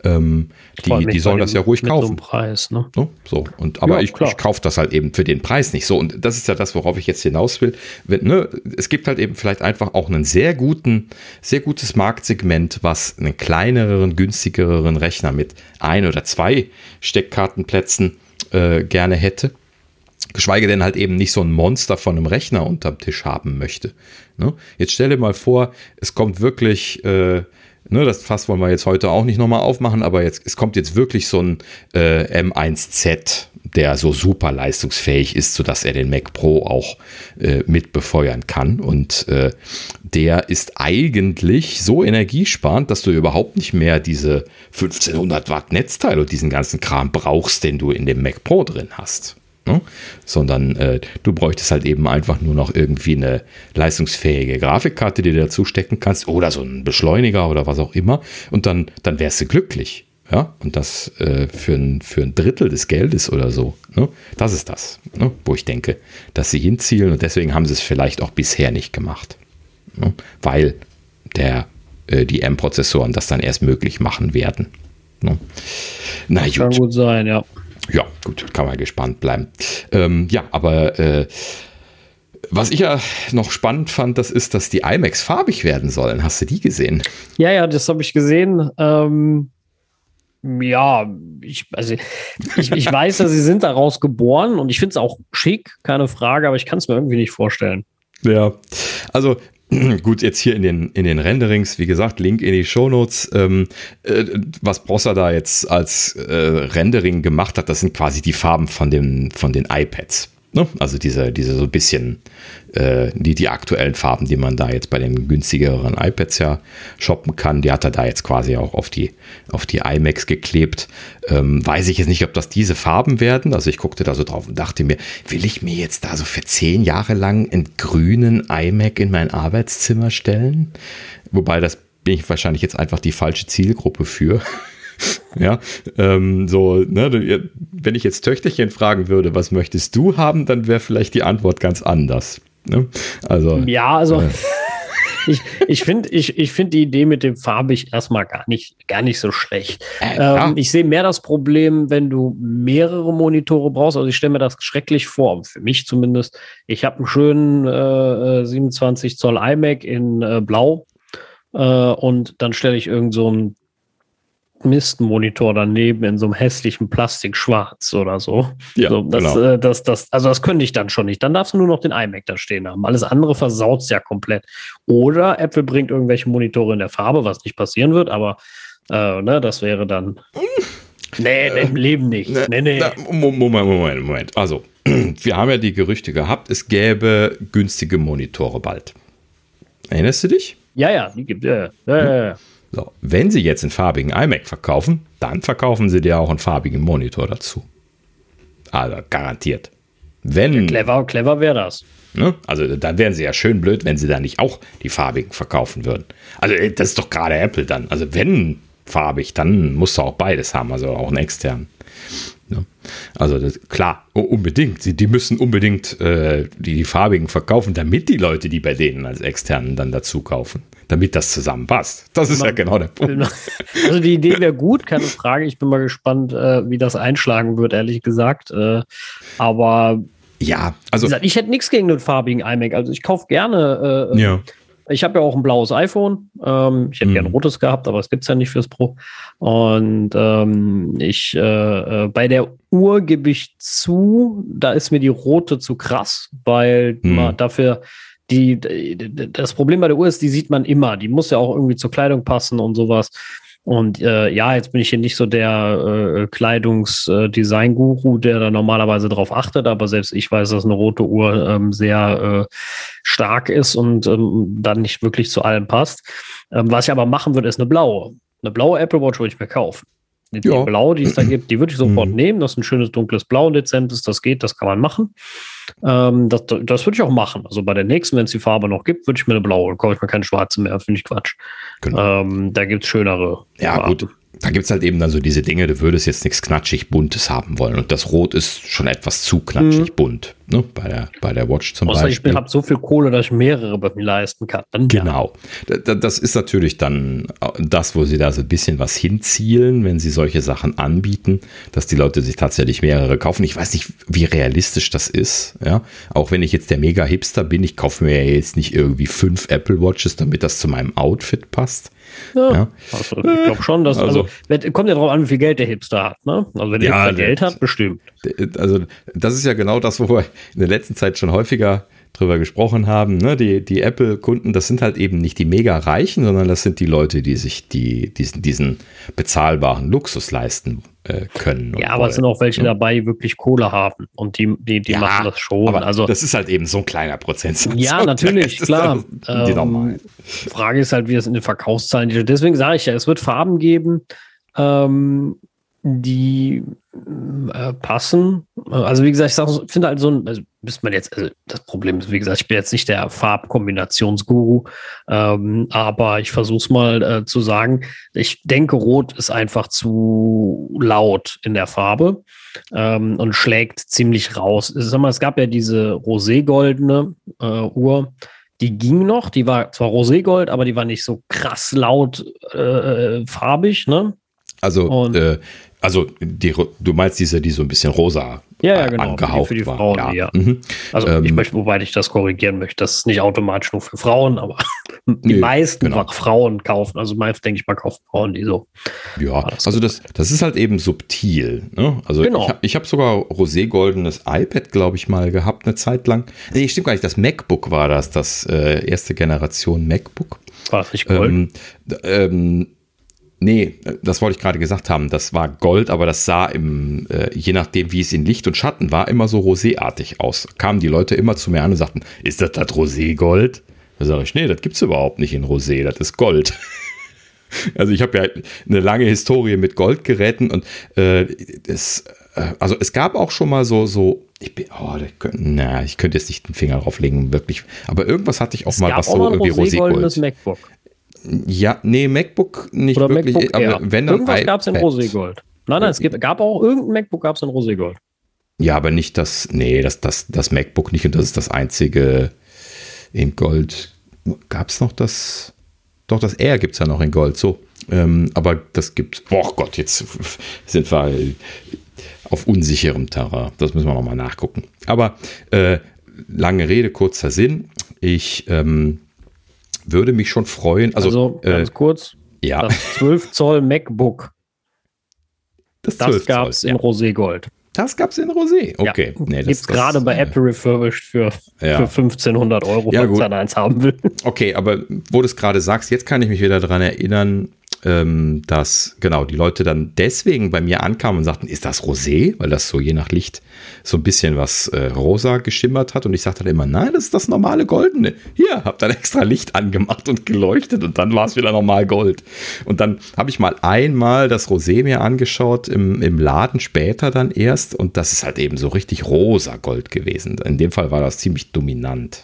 Ähm, die, die sollen das ja ruhig kaufen. So Preis, ne? So, und, aber ja, ich, ich kaufe das halt eben für den Preis nicht so. Und das ist ja das, worauf ich jetzt hinaus will. Wenn, ne, es gibt halt eben vielleicht einfach auch einen sehr guten, sehr gutes Marktsegment, was einen kleineren, günstigeren Rechner mit ein oder zwei Steckkartenplätzen äh, gerne hätte geschweige denn halt eben nicht so ein Monster von einem Rechner unterm Tisch haben möchte. Ne? Jetzt stell dir mal vor, es kommt wirklich, äh, ne, das Fass wollen wir jetzt heute auch nicht nochmal aufmachen, aber jetzt, es kommt jetzt wirklich so ein äh, M1Z, der so super leistungsfähig ist, sodass er den Mac Pro auch äh, mit befeuern kann. Und äh, der ist eigentlich so energiesparend, dass du überhaupt nicht mehr diese 1500 Watt Netzteil und diesen ganzen Kram brauchst, den du in dem Mac Pro drin hast. Ne? Sondern äh, du bräuchtest halt eben einfach nur noch irgendwie eine leistungsfähige Grafikkarte, die du dazu stecken kannst oder so einen Beschleuniger oder was auch immer und dann, dann wärst du glücklich. Ja, und das äh, für, ein, für ein Drittel des Geldes oder so. Ne? Das ist das, ne? wo ich denke, dass sie hinzielen und deswegen haben sie es vielleicht auch bisher nicht gemacht. Ne? Weil der, äh, die M-Prozessoren das dann erst möglich machen werden. Ne? Na gut. Kann gut sein, ja. Ja, gut, kann man gespannt bleiben. Ähm, ja, aber äh, was ich ja noch spannend fand, das ist, dass die iMacs farbig werden sollen. Hast du die gesehen? Ja, ja, das habe ich gesehen. Ähm, ja, ich, also ich, ich weiß, dass sie sind daraus geboren und ich finde es auch schick, keine Frage, aber ich kann es mir irgendwie nicht vorstellen. Ja, also [CLEARS THROAT] Gut, jetzt hier in den, in den Renderings, wie gesagt, Link in die Shownotes. Ähm, äh, was Brosser da jetzt als äh, Rendering gemacht hat, das sind quasi die Farben von, dem, von den iPads. Ne? Also diese, diese so ein bisschen, äh, die, die aktuellen Farben, die man da jetzt bei den günstigeren iPads ja shoppen kann, die hat er da jetzt quasi auch auf die, auf die iMacs geklebt. Ähm, weiß ich jetzt nicht, ob das diese Farben werden. Also ich guckte da so drauf und dachte mir, will ich mir jetzt da so für zehn Jahre lang einen grünen iMac in mein Arbeitszimmer stellen? Wobei das bin ich wahrscheinlich jetzt einfach die falsche Zielgruppe für. Ja, ähm, so, ne, wenn ich jetzt Töchterchen fragen würde, was möchtest du haben, dann wäre vielleicht die Antwort ganz anders. Ne? Also, ja, also. Äh, [LAUGHS] ich, ich finde ich, ich find die Idee mit dem farbig erstmal gar nicht, gar nicht so schlecht. Äh, ähm, ich sehe mehr das Problem, wenn du mehrere Monitore brauchst. Also ich stelle mir das schrecklich vor, für mich zumindest. Ich habe einen schönen äh, 27 äh, Zoll iMac in äh, Blau äh, und dann stelle ich irgend so ein Mistmonitor daneben in so einem hässlichen Plastikschwarz oder so. Ja, so, das, genau. äh, das, das, also das könnte ich dann schon nicht. Dann darfst du nur noch den iMac da stehen haben. Alles andere versaut es ja komplett. Oder Apple bringt irgendwelche Monitore in der Farbe, was nicht passieren wird, aber äh, ne, das wäre dann. [LAUGHS] Nee, äh, im Leben nicht. Ne, nee, nee. Moment, Moment, Moment. Also, [CLEARS THROAT] wir haben ja die Gerüchte gehabt, es gäbe günstige Monitore bald. Erinnerst du dich? Ja, ja, die gibt es. Ja, ja, ja. So, wenn Sie jetzt einen farbigen iMac verkaufen, dann verkaufen Sie dir auch einen farbigen Monitor dazu. Also garantiert. Wenn, ja, clever, clever wäre das. Ne? Also dann wären sie ja schön blöd, wenn sie da nicht auch die farbigen verkaufen würden. Also äh, das ist doch gerade Apple dann. Also wenn farbig, dann musst du auch beides haben, also auch einen externen. Ne? Also das, klar, unbedingt. Sie, die müssen unbedingt äh, die, die farbigen verkaufen, damit die Leute die bei denen als externen dann dazu kaufen. Damit das zusammenpasst. Das ist ja genau der Punkt. Genau. Also die Idee wäre gut, keine Frage. Ich bin mal gespannt, äh, wie das einschlagen wird, ehrlich gesagt. Äh, aber ja, also gesagt, ich hätte nichts gegen den farbigen iMac. Also ich kaufe gerne. Äh, ja. Ich habe ja auch ein blaues iPhone. Ähm, ich hätte mhm. gerne rotes gehabt, aber es gibt es ja nicht fürs Pro. Und ähm, ich äh, äh, bei der Uhr gebe ich zu, da ist mir die rote zu krass, weil mhm. man dafür die, das Problem bei der Uhr ist, die sieht man immer. Die muss ja auch irgendwie zur Kleidung passen und sowas. Und äh, ja, jetzt bin ich hier nicht so der äh, Kleidungsdesign-Guru, der da normalerweise drauf achtet, aber selbst ich weiß, dass eine rote Uhr ähm, sehr äh, stark ist und ähm, dann nicht wirklich zu allem passt. Ähm, was ich aber machen würde, ist eine blaue. Eine blaue Apple Watch würde ich mir kaufen. Die ja. Blau, die es da [CLEARS THROAT] gibt, die würde ich sofort mhm. nehmen. Das ist ein schönes dunkles Blau, ein dezentes, das geht, das kann man machen. Ähm, das, das würde ich auch machen. Also bei der nächsten, wenn es die Farbe noch gibt, würde ich mir eine blaue, kaufe ich mir keine schwarze mehr, finde ich Quatsch. Genau. Ähm, da gibt es schönere. Ja, Farben. gut da gibt es halt eben dann so diese Dinge, du würdest jetzt nichts knatschig Buntes haben wollen. Und das Rot ist schon etwas zu knatschig mhm. bunt, ne? Bei der, bei der Watch zum Außer Beispiel. Ich habe so viel Kohle, dass ich mehrere bei mir leisten kann. Dann genau. Ja. Das ist natürlich dann das, wo sie da so ein bisschen was hinzielen, wenn sie solche Sachen anbieten, dass die Leute sich tatsächlich mehrere kaufen. Ich weiß nicht, wie realistisch das ist. Ja? Auch wenn ich jetzt der Mega-Hipster bin, ich kaufe mir ja jetzt nicht irgendwie fünf Apple Watches, damit das zu meinem Outfit passt. Ja, ja. Also, ich glaube schon, dass, also, also, kommt ja darauf an, wie viel Geld der Hipster hat, ne? Also wenn der ja, Hipster Geld hat, bestimmt. Also das ist ja genau das, wo wir in der letzten Zeit schon häufiger drüber gesprochen haben. Ne? Die, die Apple-Kunden, das sind halt eben nicht die mega Reichen, sondern das sind die Leute, die sich die, diesen, diesen bezahlbaren Luxus leisten äh, können. Ja, aber es sind auch welche ne? dabei, die wirklich Kohle haben und die, die, die ja, machen das schon. Aber also, das ist halt eben so ein kleiner Prozentsatz. Ja, [LAUGHS] natürlich, klar. Die ähm, Frage ist halt, wie es in den Verkaufszahlen Deswegen sage ich ja, es wird Farben geben, ähm, die äh, passen. Also wie gesagt, ich finde halt so ein, also müsste man jetzt, also das Problem ist, wie gesagt, ich bin jetzt nicht der Farbkombinationsguru, ähm, aber ich versuche es mal äh, zu sagen. Ich denke, Rot ist einfach zu laut in der Farbe ähm, und schlägt ziemlich raus. Ich sag mal, es gab ja diese roségoldene äh, Uhr, die ging noch, die war zwar roségold, aber die war nicht so krass laut äh, äh farbig, ne? Also äh, also die, du meinst diese, die so ein bisschen rosa ja, ja, genau, angehaucht für die war. Frauen, ja. ja. Mhm. Also ähm, ich möchte, wobei ich das korrigieren möchte, das ist nicht automatisch nur für Frauen, aber [LAUGHS] die nee, meisten genau. Frauen kaufen. Also meist denke ich mal kaufen Frauen die so. Ja, das also das, das ist halt eben subtil. Ne? Also genau. ich habe ich hab sogar roségoldenes iPad, glaube ich, mal gehabt eine Zeit lang. Nee, stimmt gar nicht. Das MacBook war das, das äh, erste Generation MacBook. War es nicht Gold? Ähm, ähm, Nee, das wollte ich gerade gesagt haben. Das war Gold, aber das sah im, äh, je nachdem, wie es in Licht und Schatten war, immer so roséartig aus. Kamen die Leute immer zu mir an und sagten, ist das das Roségold? Da sage ich, nee, das gibt es überhaupt nicht in Rosé, das ist Gold. [LAUGHS] also ich habe ja eine lange Historie mit Goldgeräten und äh, das, äh, also es gab auch schon mal so, so ich bin, oh, könnte, na, ich könnte jetzt nicht den Finger drauflegen, wirklich. Aber irgendwas hatte ich auch es mal, was so irgendwie Roségold. MacBook. Ja, nee, MacBook nicht Oder wirklich. MacBook aber wenn dann Irgendwas gab es in Roségold. Nein, nein, es gibt, gab auch irgendein MacBook gab es in Roségold. Ja, aber nicht das, nee, das, das, das MacBook nicht und das ist das einzige in Gold. Gab es noch das? Doch, das Air gibt es ja noch in Gold, so. Ähm, aber das gibt, oh Gott, jetzt sind wir auf unsicherem Terrain. Das müssen wir nochmal nachgucken. Aber äh, lange Rede, kurzer Sinn. Ich ähm, würde mich schon freuen. Also, also ganz äh, kurz. Ja. Das 12 Zoll MacBook. Das, das gab es in ja. Roségold. Das gab es in Rosé. Okay. Ja. Nee, Gibt es gerade bei äh, Apple refurbished für, ja. für 1500 Euro, ja, wenn man eins haben will. Okay, aber wo du es gerade sagst, jetzt kann ich mich wieder daran erinnern, ähm, dass genau die Leute dann deswegen bei mir ankamen und sagten, ist das Rosé? Weil das so je nach Licht so ein bisschen was äh, rosa geschimmert hat. Und ich sagte dann immer, nein, das ist das normale Goldene. Hier, hab dann extra Licht angemacht und geleuchtet und dann war es wieder normal Gold. Und dann habe ich mal einmal das Rosé mir angeschaut im, im Laden später dann erst und das ist halt eben so richtig rosa Gold gewesen. In dem Fall war das ziemlich dominant.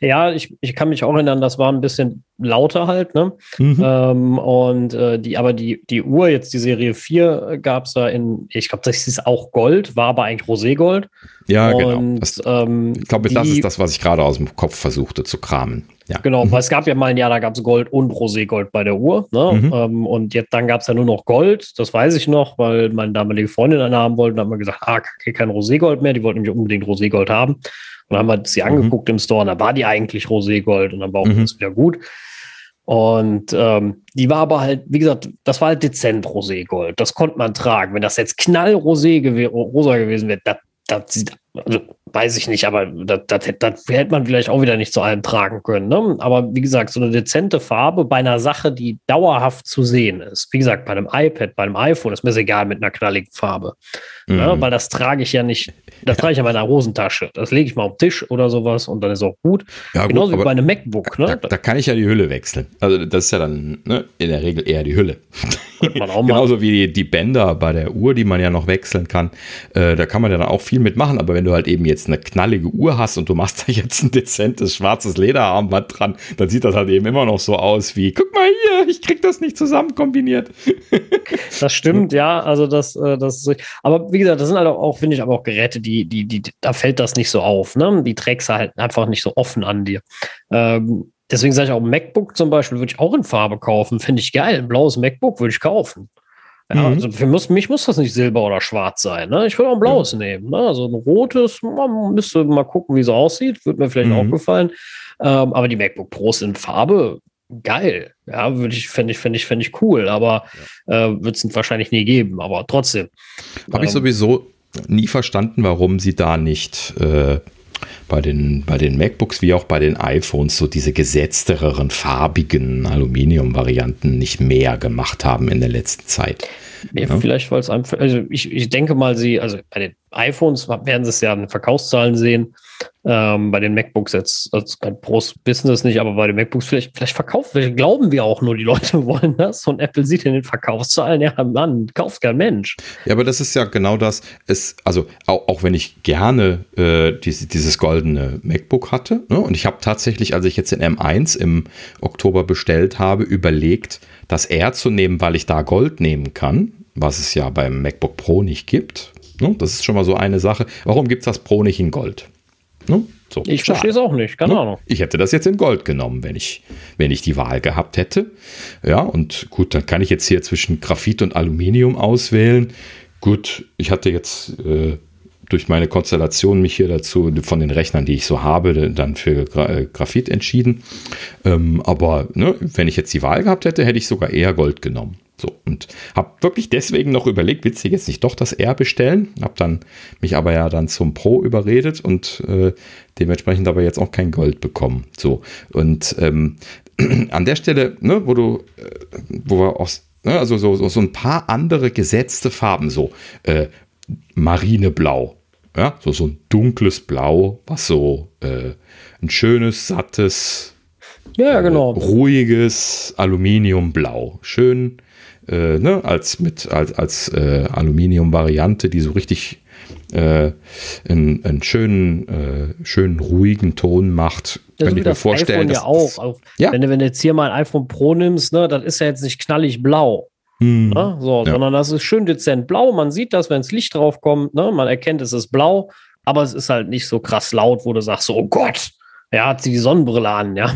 Ja, ich, ich kann mich auch erinnern, das war ein bisschen lauter halt, ne? Mhm. Ähm, und äh, die, aber die, die Uhr, jetzt die Serie 4, gab es da in, ich glaube, das ist auch Gold, war aber eigentlich Roségold. Ja, genau. und, genau. Das, ähm, ich glaube, das ist das, was ich gerade aus dem Kopf versuchte zu kramen. Ja. Genau, mhm. weil es gab ja mal ein Jahr, da gab es Gold und Roségold bei der Uhr. Ne? Mhm. Ähm, und jetzt dann gab es ja nur noch Gold, das weiß ich noch, weil meine damalige Freundin eine haben wollte. Da haben wir gesagt, ah, kein Roségold mehr, die wollten nämlich unbedingt Roségold haben. Und dann haben wir sie mhm. angeguckt im Store und da war die eigentlich Roségold und dann war auch mhm. alles wieder gut. Und ähm, die war aber halt, wie gesagt, das war halt dezent Roségold. Das konnte man tragen. Wenn das jetzt knallrosé gew rosa gewesen wäre, das, das sieht also weiß ich nicht, aber das, das, das hätte man vielleicht auch wieder nicht zu allem tragen können. Ne? Aber wie gesagt, so eine dezente Farbe bei einer Sache, die dauerhaft zu sehen ist. Wie gesagt, bei einem iPad, bei einem iPhone ist mir das egal mit einer knalligen Farbe. Mhm. Ne? Weil das trage ich ja nicht, das trage ich in meiner Hosentasche. Das lege ich mal auf den Tisch oder sowas und dann ist auch gut. Ja, Genauso gut, wie bei einem MacBook. Ne? Da, da, kann ich ja die Hülle wechseln. Also das ist ja dann ne, in der Regel eher die Hülle. [LAUGHS] Genauso wie die, die Bänder bei der Uhr, die man ja noch wechseln kann. Äh, da kann man ja dann auch viel mitmachen, aber wenn du halt eben jetzt eine knallige Uhr hast und du machst [LAUGHS] da jetzt ein dezentes schwarzes Lederarmband dran, dann sieht das halt eben immer noch so aus wie, guck mal hier, ich krieg das nicht zusammen kombiniert. [LAUGHS] Das stimmt, ja, also das, äh, das ist, aber wie gesagt, das sind halt auch, finde ich, aber auch Geräte, die, die, die, da fällt das nicht so auf, ne? Die trägst du halt einfach nicht so offen an dir. Ähm, deswegen sage ich auch, MacBook zum Beispiel würde ich auch in Farbe kaufen, finde ich geil. Ein blaues MacBook würde ich kaufen. Ja, mhm. also für mich muss das nicht silber oder schwarz sein. Ne? Ich würde auch ein blaues mhm. nehmen. Ne? Also ein rotes, man müsste mal gucken, wie es aussieht. Würde mir vielleicht mhm. auch gefallen. Ähm, aber die MacBook Pros in Farbe, geil. Ja, würde ich, fände ich, fände ich, fände ich cool, aber ja. äh, wird es wahrscheinlich nie geben, aber trotzdem. Habe ähm, ich sowieso nie verstanden, warum sie da nicht äh, bei den, bei den MacBooks wie auch bei den iPhones so diese gesetztereren, farbigen Aluminium-Varianten nicht mehr gemacht haben in der letzten Zeit. Ja, ja. Vielleicht, weil es einfach, also ich, ich denke mal, sie, also bei den iPhones werden sie es ja in Verkaufszahlen sehen. Ähm, bei den MacBooks jetzt, also kein Pros Business nicht, aber bei den MacBooks vielleicht, vielleicht verkauft, vielleicht glauben wir auch nur, die Leute [LAUGHS] wollen das und Apple sieht in den Verkaufszahlen, ja, Mann, kauft kein Mensch. Ja, aber das ist ja genau das. Es, also auch, auch wenn ich gerne äh, diese, dieses goldene MacBook hatte, ne, und ich habe tatsächlich, als ich jetzt den M1 im Oktober bestellt habe, überlegt, das R zu nehmen, weil ich da Gold nehmen kann, was es ja beim MacBook Pro nicht gibt. Ne, das ist schon mal so eine Sache. Warum gibt es das Pro nicht in Gold? Ne? So, ich verstehe es auch nicht, keine ne? Ahnung. Ich hätte das jetzt in Gold genommen, wenn ich, wenn ich die Wahl gehabt hätte. Ja, und gut, dann kann ich jetzt hier zwischen Graphit und Aluminium auswählen. Gut, ich hatte jetzt äh, durch meine Konstellation mich hier dazu von den Rechnern, die ich so habe, dann für Gra äh, Graphit entschieden. Ähm, aber ne, wenn ich jetzt die Wahl gehabt hätte, hätte ich sogar eher Gold genommen. So, und habe wirklich deswegen noch überlegt, witzig jetzt nicht doch das R bestellen. Habe dann mich aber ja dann zum Pro überredet und äh, dementsprechend aber jetzt auch kein Gold bekommen. So, und ähm, [CLEARS THROAT] an der Stelle, ne, wo du, äh, wo wir aus, ne, also so, so, so ein paar andere gesetzte Farben, so äh, Marineblau, ja, so, so ein dunkles Blau, was so äh, ein schönes, sattes, ja, genau. ruhiges Aluminiumblau. Schön äh, ne, als mit als, als äh, Aluminium-Variante, die so richtig äh, einen, einen schönen, äh, schönen ruhigen Ton macht. Das Könnt ihr dir vorstellen, ja auch. Auf, ja. Wenn, du, wenn du jetzt hier mal ein iPhone Pro nimmst, ne, das ist ja jetzt nicht knallig blau. Hm. Ne, so, ja. sondern das ist schön dezent blau. Man sieht das, wenn das Licht drauf kommt, ne, man erkennt, es ist blau, aber es ist halt nicht so krass laut, wo du sagst, so, oh Gott, er hat sie die Sonnenbrille an, ja.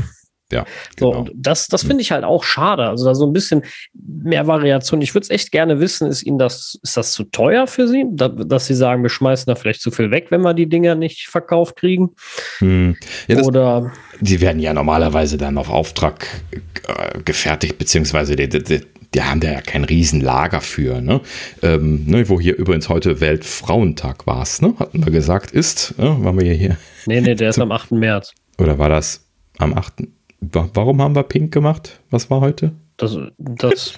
Ja, genau. So, und das, das finde ich halt auch schade. Also da so ein bisschen mehr Variation. Ich würde es echt gerne wissen, ist Ihnen das, ist das zu teuer für Sie? Da, dass Sie sagen, wir schmeißen da vielleicht zu viel weg, wenn wir die Dinger nicht verkauft kriegen? Hm. Ja, das, Oder. Die werden ja normalerweise dann auf Auftrag äh, gefertigt, beziehungsweise die, die, die haben da ja kein Riesenlager für, ne? Ähm, ne? Wo hier übrigens heute Weltfrauentag war es, ne? Hatten wir gesagt, ist, ne? waren wir hier. Nee, nee, der [LAUGHS] ist am 8. März. Oder war das am 8.? Warum haben wir pink gemacht? Was war heute? Das, das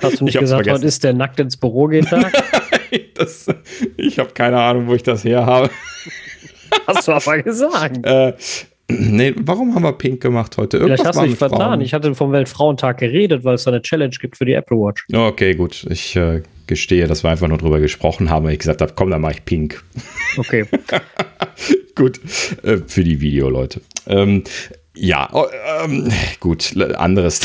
hast du [LAUGHS] nicht gesagt, vergessen. heute ist der nackt ins Büro geht Tag? [LAUGHS] das, ich habe keine Ahnung, wo ich das her habe. hast du aber gesagt. Äh, [CLEARS THROAT] nee, warum haben wir pink gemacht heute? Irgendwas Vielleicht hast du dich vertan. Ich hatte vom Weltfrauentag geredet, weil es da eine Challenge gibt für die Apple Watch. Okay, gut. Ich äh, gestehe, dass wir einfach nur drüber gesprochen haben, weil ich gesagt habe, komm, dann mache ich pink. [LAUGHS] Okay. [LAUGHS] gut. Äh, für die Videoleute. Ähm, ja, oh, ähm, gut, anderes.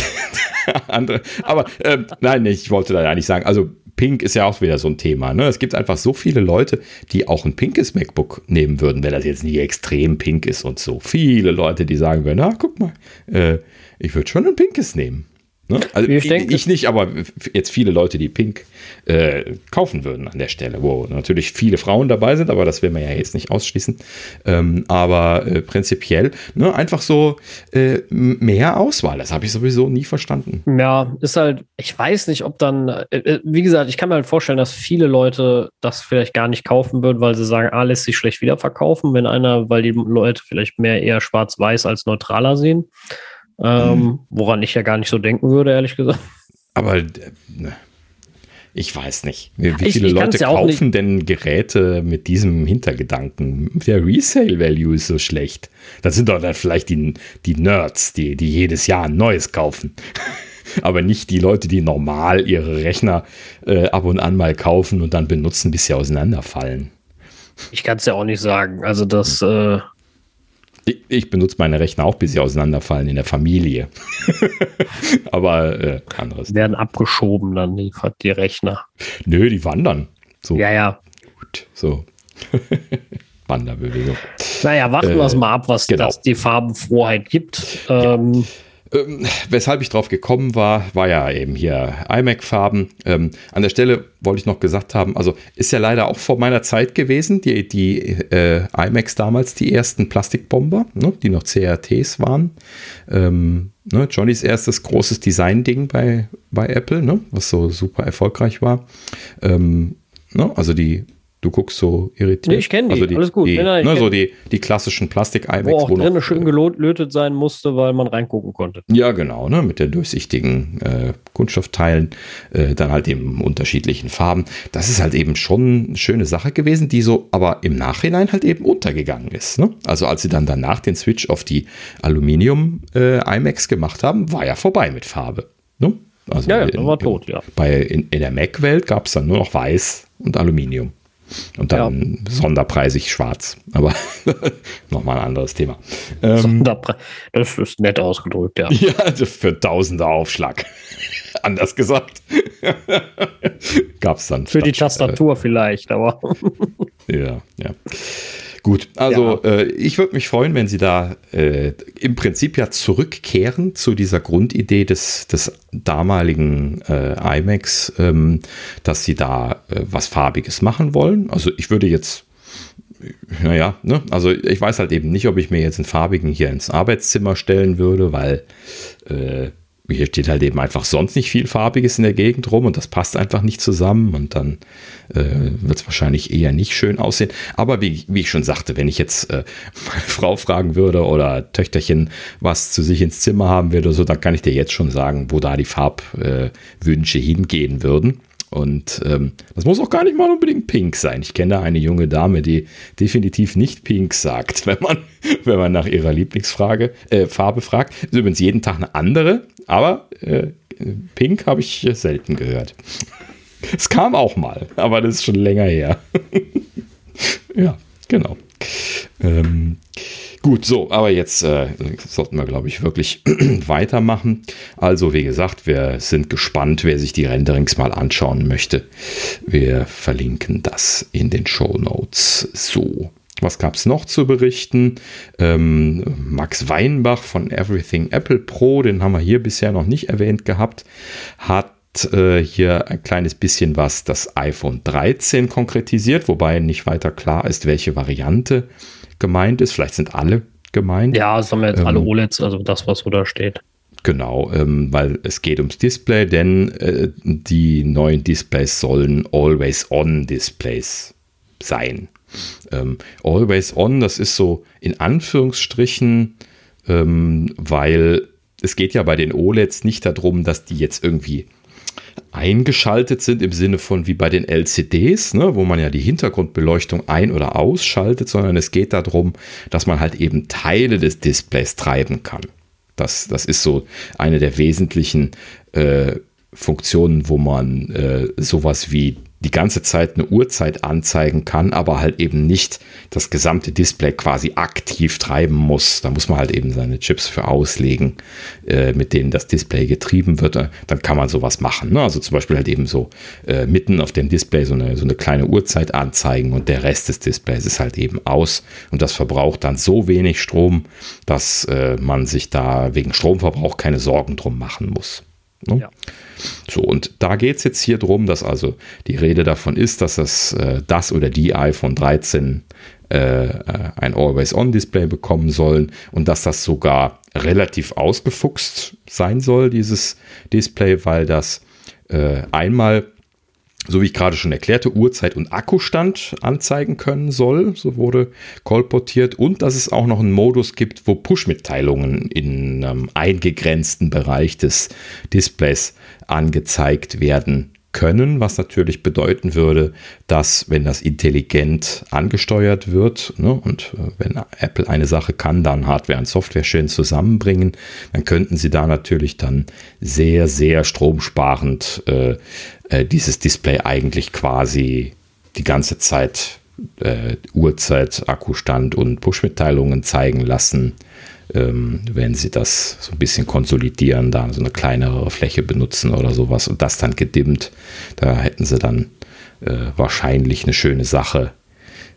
[LAUGHS] andere. Aber ähm, nein, ich wollte da ja nicht sagen. Also Pink ist ja auch wieder so ein Thema. Ne? Es gibt einfach so viele Leute, die auch ein pinkes MacBook nehmen würden, wenn das jetzt nicht extrem pink ist und so. Viele Leute, die sagen würden, ach, guck mal, äh, ich würde schon ein pinkes nehmen. Ne? Also ich, denke, ich, nicht, aber jetzt viele Leute, die Pink äh, kaufen würden an der Stelle, wo natürlich viele Frauen dabei sind, aber das will man ja jetzt nicht ausschließen. Ähm, aber äh, prinzipiell ne, einfach so äh, mehr Auswahl, das habe ich sowieso nie verstanden. Ja, ist halt, ich weiß nicht, ob dann, äh, äh, wie gesagt, ich kann mir halt vorstellen, dass viele Leute das vielleicht gar nicht kaufen würden, weil sie sagen, ah, lässt sich schlecht wiederverkaufen, wenn einer, weil die Leute vielleicht mehr eher schwarz-weiß als neutraler sehen ähm, mhm. woran ich ja gar nicht so denken würde, ehrlich gesagt. Aber äh, ne, ich weiß nicht. Wie, wie viele ich, ich Leute ja kaufen denn Geräte mit diesem Hintergedanken? Der Resale-Value ist so schlecht. Das sind doch dann vielleicht die, die Nerds, die, die jedes Jahr ein neues kaufen. [LAUGHS] Aber nicht die Leute, die normal ihre Rechner äh, ab und an mal kaufen und dann benutzen, bis sie auseinanderfallen. Ich kann es ja auch nicht sagen. Also das. Äh ich, ich, benutze meine Rechner auch, bis sie auseinanderfallen in der Familie. [LAUGHS] Aber äh, anderes. Werden abgeschoben dann die, die Rechner. Nö, die wandern. So. Ja, ja. Gut, so. [LAUGHS] Wanderbewegung. Naja, warten wir es äh, mal ab, was genau. das die Farbenfroheit gibt. Ähm, ähm, weshalb ich drauf gekommen war, war ja eben hier iMac-Farben. Ähm, an der Stelle wollte ich noch gesagt haben, also ist ja leider auch vor meiner Zeit gewesen, die, die äh, iMacs damals, die ersten Plastikbomber, ne, die noch CRTs waren. Ähm, ne, Johnnys erstes großes Design-Ding bei, bei Apple, ne, was so super erfolgreich war. Ähm, ne, also die Du guckst so irritiert. Nee, ich kenne die, also die, alles gut. Die, ne, so die, die klassischen Plastik-iMacs. Wo auch wo drinnen schön gelötet sein musste, weil man reingucken konnte. Ja, genau, ne, mit den durchsichtigen äh, Kunststoffteilen, äh, dann halt eben unterschiedlichen Farben. Das ist halt eben schon eine schöne Sache gewesen, die so aber im Nachhinein halt eben untergegangen ist. Ne? Also als sie dann danach den Switch auf die Aluminium-iMacs äh, gemacht haben, war ja vorbei mit Farbe. Ne? Also ja, ja, in, war tot, ja. Bei, in, in der Mac-Welt gab es dann nur noch Weiß und Aluminium. Und dann ja. sonderpreisig schwarz. Aber [LAUGHS] nochmal ein anderes Thema. Ähm. Das ist nett ausgedrückt, ja. Ja, also für tausender Aufschlag. [LAUGHS] Anders gesagt. [LAUGHS] Gab es dann. Für statt, die Tastatur äh, vielleicht, aber. ja, ja. Gut, also ja. äh, ich würde mich freuen, wenn Sie da äh, im Prinzip ja zurückkehren zu dieser Grundidee des, des damaligen äh, IMAX, ähm, dass Sie da äh, was Farbiges machen wollen. Also ich würde jetzt naja, ne? also ich weiß halt eben nicht, ob ich mir jetzt einen farbigen hier ins Arbeitszimmer stellen würde, weil äh, hier steht halt eben einfach sonst nicht viel Farbiges in der Gegend rum und das passt einfach nicht zusammen und dann äh, wird es wahrscheinlich eher nicht schön aussehen. Aber wie, wie ich schon sagte, wenn ich jetzt äh, [LAUGHS] meine Frau fragen würde oder Töchterchen was zu sich ins Zimmer haben würde, so, dann kann ich dir jetzt schon sagen, wo da die Farbwünsche äh, hingehen würden. Und ähm, das muss auch gar nicht mal unbedingt pink sein. Ich kenne da eine junge Dame, die definitiv nicht pink sagt, [LAUGHS] wenn man, wenn man nach ihrer Lieblingsfrage äh, fragt. Ist übrigens jeden Tag eine andere, aber äh, pink habe ich selten gehört. Es kam auch mal, aber das ist schon länger her. [LAUGHS] ja, genau. Ähm, Gut, so, aber jetzt äh, sollten wir, glaube ich, wirklich [CLEARS THROAT] weitermachen. Also, wie gesagt, wir sind gespannt, wer sich die Renderings mal anschauen möchte. Wir verlinken das in den Show Notes. So. Was gab es noch zu berichten? Ähm, Max Weinbach von Everything Apple Pro, den haben wir hier bisher noch nicht erwähnt gehabt, hat äh, hier ein kleines bisschen was das iPhone 13 konkretisiert, wobei nicht weiter klar ist, welche Variante gemeint ist. Vielleicht sind alle gemeint. Ja, es haben wir jetzt ähm, alle OLEDs, also das, was so da steht. Genau, ähm, weil es geht ums Display, denn äh, die neuen Displays sollen Always-On-Displays sein. Ähm, Always On, das ist so in Anführungsstrichen, ähm, weil es geht ja bei den OLEDs nicht darum, dass die jetzt irgendwie eingeschaltet sind im Sinne von wie bei den LCDs, ne, wo man ja die Hintergrundbeleuchtung ein- oder ausschaltet, sondern es geht darum, dass man halt eben Teile des Displays treiben kann. Das, das ist so eine der wesentlichen äh, Funktionen, wo man äh, sowas wie die ganze Zeit eine Uhrzeit anzeigen kann, aber halt eben nicht das gesamte Display quasi aktiv treiben muss. Da muss man halt eben seine Chips für auslegen, äh, mit denen das Display getrieben wird. Dann kann man sowas machen. Ne? Also zum Beispiel halt eben so äh, mitten auf dem Display so eine, so eine kleine Uhrzeit anzeigen und der Rest des Displays ist halt eben aus. Und das verbraucht dann so wenig Strom, dass äh, man sich da wegen Stromverbrauch keine Sorgen drum machen muss. Ne? Ja. So, und da geht es jetzt hier drum, dass also die Rede davon ist, dass das, äh, das oder die iPhone 13 äh, äh, ein Always-On-Display bekommen sollen und dass das sogar relativ ausgefuchst sein soll, dieses Display, weil das äh, einmal so wie ich gerade schon erklärte, Uhrzeit und Akkustand anzeigen können soll. So wurde kolportiert. Und dass es auch noch einen Modus gibt, wo Push-Mitteilungen in einem eingegrenzten Bereich des Displays angezeigt werden können, was natürlich bedeuten würde, dass wenn das intelligent angesteuert wird ne, und äh, wenn Apple eine Sache kann, dann Hardware und Software schön zusammenbringen, dann könnten sie da natürlich dann sehr, sehr stromsparend äh, äh, dieses Display eigentlich quasi die ganze Zeit äh, Uhrzeit, Akkustand und Push-Mitteilungen zeigen lassen ähm, wenn sie das so ein bisschen konsolidieren, da so eine kleinere Fläche benutzen oder sowas und das dann gedimmt, da hätten sie dann äh, wahrscheinlich eine schöne Sache,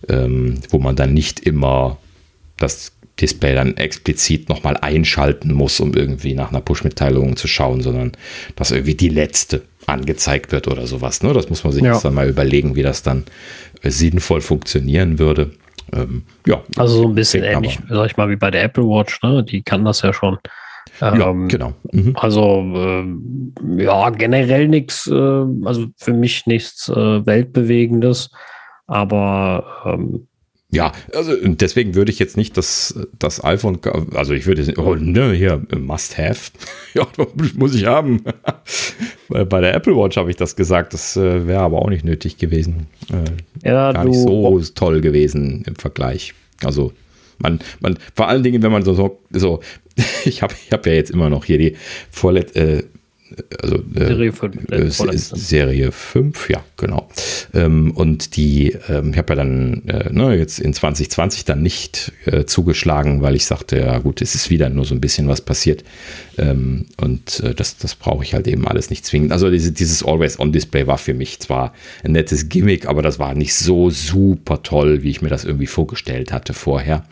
ähm, wo man dann nicht immer das Display dann explizit nochmal einschalten muss, um irgendwie nach einer Push-Mitteilung zu schauen, sondern dass irgendwie die letzte angezeigt wird oder sowas. Ne? Das muss man sich ja. dann mal überlegen, wie das dann äh, sinnvoll funktionieren würde. Ähm, ja. Also so ein bisschen ähnlich, aber. sag ich mal, wie bei der Apple Watch, ne? Die kann das ja schon. Ähm, ja, genau. Mhm. Also ähm, ja, generell nichts, äh, also für mich nichts äh, Weltbewegendes, aber ähm, ja, also deswegen würde ich jetzt nicht das, das iPhone, also ich würde, oh, ne, hier, must have. [LAUGHS] ja, [LAUGHS] muss ich haben. [LAUGHS] Bei der Apple Watch habe ich das gesagt, das äh, wäre aber auch nicht nötig gewesen. Äh, ja, gar nicht so toll gewesen im Vergleich. Also man, man, vor allen Dingen, wenn man so, so, so ich habe ich hab ja jetzt immer noch hier die vorletzte, äh, also äh, Serie 5. Äh, Serie 5, ja, genau. Ähm, und die, ähm, ich habe ja dann äh, ne, jetzt in 2020 dann nicht äh, zugeschlagen, weil ich sagte, ja gut, es ist wieder nur so ein bisschen was passiert. Ähm, und äh, das, das brauche ich halt eben alles nicht zwingend. Also diese, dieses Always-On-Display war für mich zwar ein nettes Gimmick, aber das war nicht so super toll, wie ich mir das irgendwie vorgestellt hatte vorher.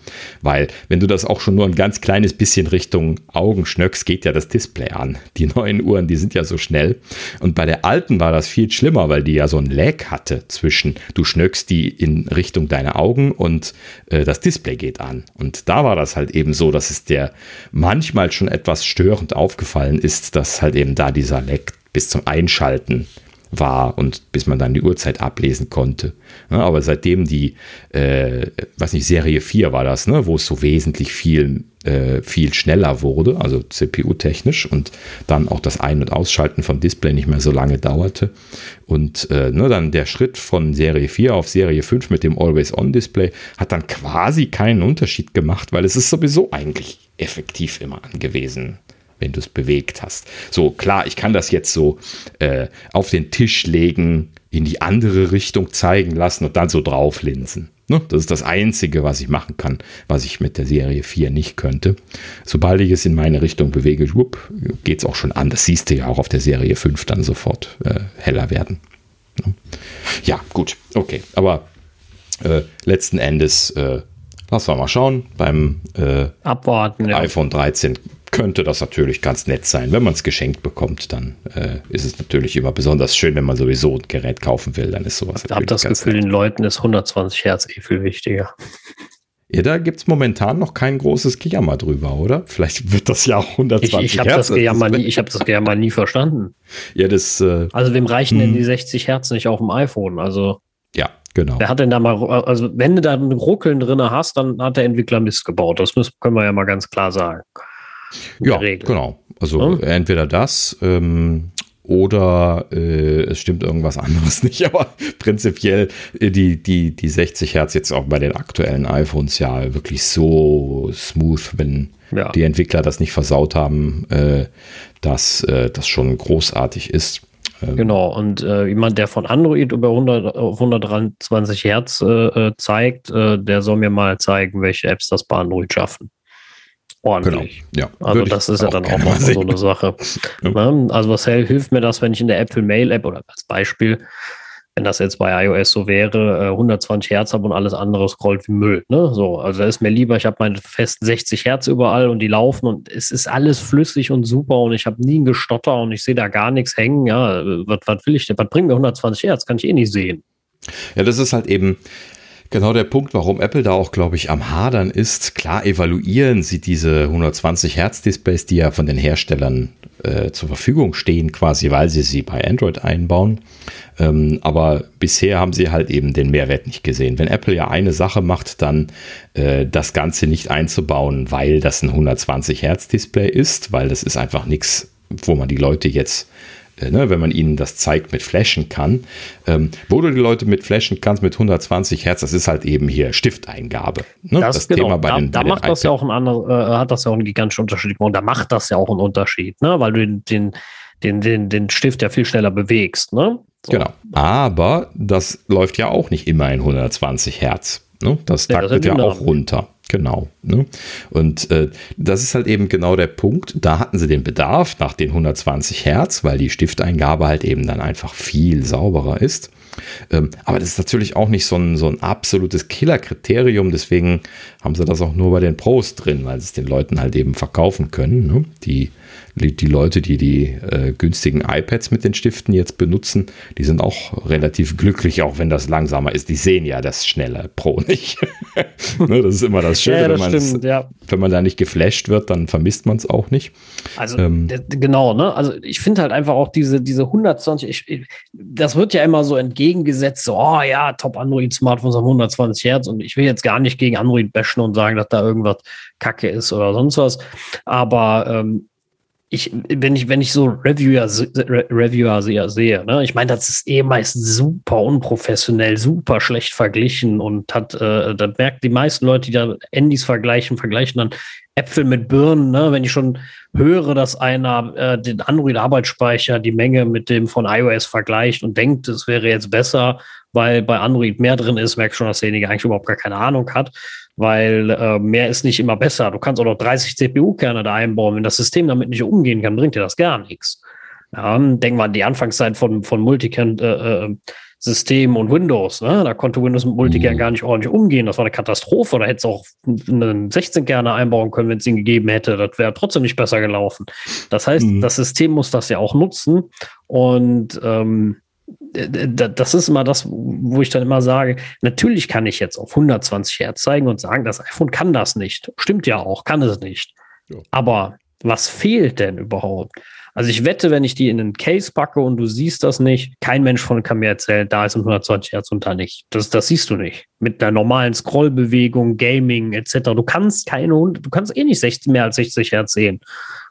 Weil wenn du das auch schon nur ein ganz kleines bisschen Richtung Augen schnöckst, geht ja das Display an. Die neuen Uhren, die sind ja so schnell. Und bei der alten war das viel schlimmer, weil die ja so ein Lag hatte zwischen, du schnöckst die in Richtung deiner Augen und äh, das Display geht an. Und da war das halt eben so, dass es der manchmal schon etwas störend aufgefallen ist, dass halt eben da dieser Leck bis zum Einschalten war und bis man dann die Uhrzeit ablesen konnte. Ja, aber seitdem die, äh, weiß nicht, Serie 4 war das, ne, wo es so wesentlich viel, äh, viel schneller wurde, also CPU-technisch und dann auch das Ein- und Ausschalten vom Display nicht mehr so lange dauerte. Und äh, ne, dann der Schritt von Serie 4 auf Serie 5 mit dem Always-On-Display hat dann quasi keinen Unterschied gemacht, weil es ist sowieso eigentlich effektiv immer angewiesen wenn du es bewegt hast. So, klar, ich kann das jetzt so äh, auf den Tisch legen, in die andere Richtung zeigen lassen und dann so drauflinsen. Ne? Das ist das Einzige, was ich machen kann, was ich mit der Serie 4 nicht könnte. Sobald ich es in meine Richtung bewege, geht es auch schon an. Das siehst du ja auch auf der Serie 5 dann sofort äh, heller werden. Ne? Ja, gut, okay. Aber äh, letzten Endes, äh, lass mal schauen, beim äh, Abwarten, ja. iPhone 13 könnte das natürlich ganz nett sein. Wenn man es geschenkt bekommt, dann äh, ist es natürlich immer besonders schön, wenn man sowieso ein Gerät kaufen will, dann ist sowas. Ich habe das Gefühl, nett. den Leuten ist 120 Hertz eh viel wichtiger. Ja, da gibt es momentan noch kein großes Gejammer drüber, oder? Vielleicht wird das ja auch 120 ich, ich hab Hertz. Das Gejammer nie, ich habe das Gejammer nie verstanden. Ja, das. Äh, also, wem reichen denn hm. die 60 Hertz nicht auf dem iPhone? Also. Ja, genau. Wer hat denn da mal, also wenn du da ein Ruckeln drin hast, dann hat der Entwickler Mist gebaut. Das müssen, können wir ja mal ganz klar sagen. Ja, genau. Also ja. entweder das ähm, oder äh, es stimmt irgendwas anderes [LAUGHS] nicht. Aber prinzipiell äh, die, die, die 60 Hertz jetzt auch bei den aktuellen iPhones ja wirklich so smooth, wenn ja. die Entwickler das nicht versaut haben, äh, dass äh, das schon großartig ist. Ähm, genau, und äh, jemand, der von Android über 100, auf 123 Hertz äh, äh, zeigt, äh, der soll mir mal zeigen, welche Apps das bei Android schaffen. Ordentlich. Genau. Ja, also das ist ja dann auch mal so eine Sache. ja. Ne? Also was hilft mir das, wenn ich in der Apple Mail App oder als Beispiel wenn das jetzt bei iOS so wäre, 120 äh, Hertz habe und alles andere scrollt wie Müll. Ne? So, also da ist mir lieber, ich habe meine festen 60 Hertz überall und die laufen und es ist alles flüssig und super und ich habe nie ein Gestotter und ich sehe da gar nichts hängen. Ja, was, was will ich denn? Was bringt mir 120 Hertz? Kann ich eh nicht sehen. Ja, das ist halt eben genau der Punkt, warum Apple da auch, glaube ich, am Hadern ist. Klar evaluieren sie diese 120 Hertz Displays, die ja von den Herstellern äh, zur Verfügung stehen, quasi, weil sie sie bei Android einbauen. Ähm, aber bisher haben sie halt eben den Mehrwert nicht gesehen. Wenn Apple ja eine Sache macht, dann äh, das Ganze nicht einzubauen, weil das ein 120 Hertz Display ist, weil das ist einfach nichts, wo man die Leute jetzt Ne, wenn man ihnen das zeigt, mit flashen kann. Ähm, wo du die Leute mit flashen kannst mit 120 Hertz, das ist halt eben hier Stifteingabe. Ne? Das, das genau. Thema bei da, den, da macht den das ja auch ein anderes, äh, hat das ja auch einen gigantischen Unterschied. Und da macht das ja auch einen Unterschied, ne? weil du den, den, den, den, den Stift ja viel schneller bewegst. Ne? So. Genau. Aber das läuft ja auch nicht immer in 120 Hertz. Ne? Das taktet ja, ja auch runter. Genau. Ne? Und äh, das ist halt eben genau der Punkt. Da hatten sie den Bedarf nach den 120 Hertz, weil die Stifteingabe halt eben dann einfach viel sauberer ist. Ähm, aber das ist natürlich auch nicht so ein, so ein absolutes Killerkriterium. Deswegen haben sie das auch nur bei den Pros drin, weil sie es den Leuten halt eben verkaufen können. Ne? Die die Leute, die die äh, günstigen iPads mit den Stiften jetzt benutzen, die sind auch relativ glücklich, auch wenn das langsamer ist. Die sehen ja das schnelle Pro nicht. [LAUGHS] ne, das ist immer das Schöne, ja, das wenn, stimmt, ja. wenn man da nicht geflasht wird, dann vermisst man es auch nicht. Also ähm, genau, ne? Also ich finde halt einfach auch diese, diese 120, ich, ich, das wird ja immer so entgegengesetzt, so, oh ja, Top Android-Smartphones haben 120 Hertz und ich will jetzt gar nicht gegen Android bashen und sagen, dass da irgendwas Kacke ist oder sonst was. Aber ähm, ich, wenn ich, wenn ich so Reviewer, Reviewer sehe, ne, ich meine, das ist eh meist super unprofessionell, super schlecht verglichen und hat, äh, das merkt die meisten Leute, die da Handys vergleichen, vergleichen dann Äpfel mit Birnen, ne, wenn ich schon höre, dass einer äh, den Android-Arbeitsspeicher, die Menge mit dem von iOS vergleicht und denkt, es wäre jetzt besser, weil bei Android mehr drin ist, merkt schon, dass derjenige eigentlich überhaupt gar keine Ahnung hat weil äh, mehr ist nicht immer besser. Du kannst auch noch 30 CPU-Kerne da einbauen. Wenn das System damit nicht umgehen kann, bringt dir das gar nichts. Ja, denk mal an die Anfangszeit von, von Multicam-Systemen äh, und Windows. Ne? Da konnte Windows mit Multicam mhm. gar nicht ordentlich umgehen. Das war eine Katastrophe. Da hätte es auch einen 16-Kerne einbauen können, wenn es ihn gegeben hätte. Das wäre trotzdem nicht besser gelaufen. Das heißt, mhm. das System muss das ja auch nutzen. Und ähm, das ist immer das, wo ich dann immer sage, natürlich kann ich jetzt auf 120 Hertz zeigen und sagen, das iPhone kann das nicht. Stimmt ja auch, kann es nicht. Ja. Aber was fehlt denn überhaupt? Also ich wette, wenn ich die in einen Case packe und du siehst das nicht, kein Mensch von kann mir erzählen, da ist ein 120 Hertz und da nicht. Das, das siehst du nicht. Mit der normalen Scrollbewegung, Gaming etc. Du kannst keine, du kannst eh nicht 60, mehr als 60 Hertz sehen.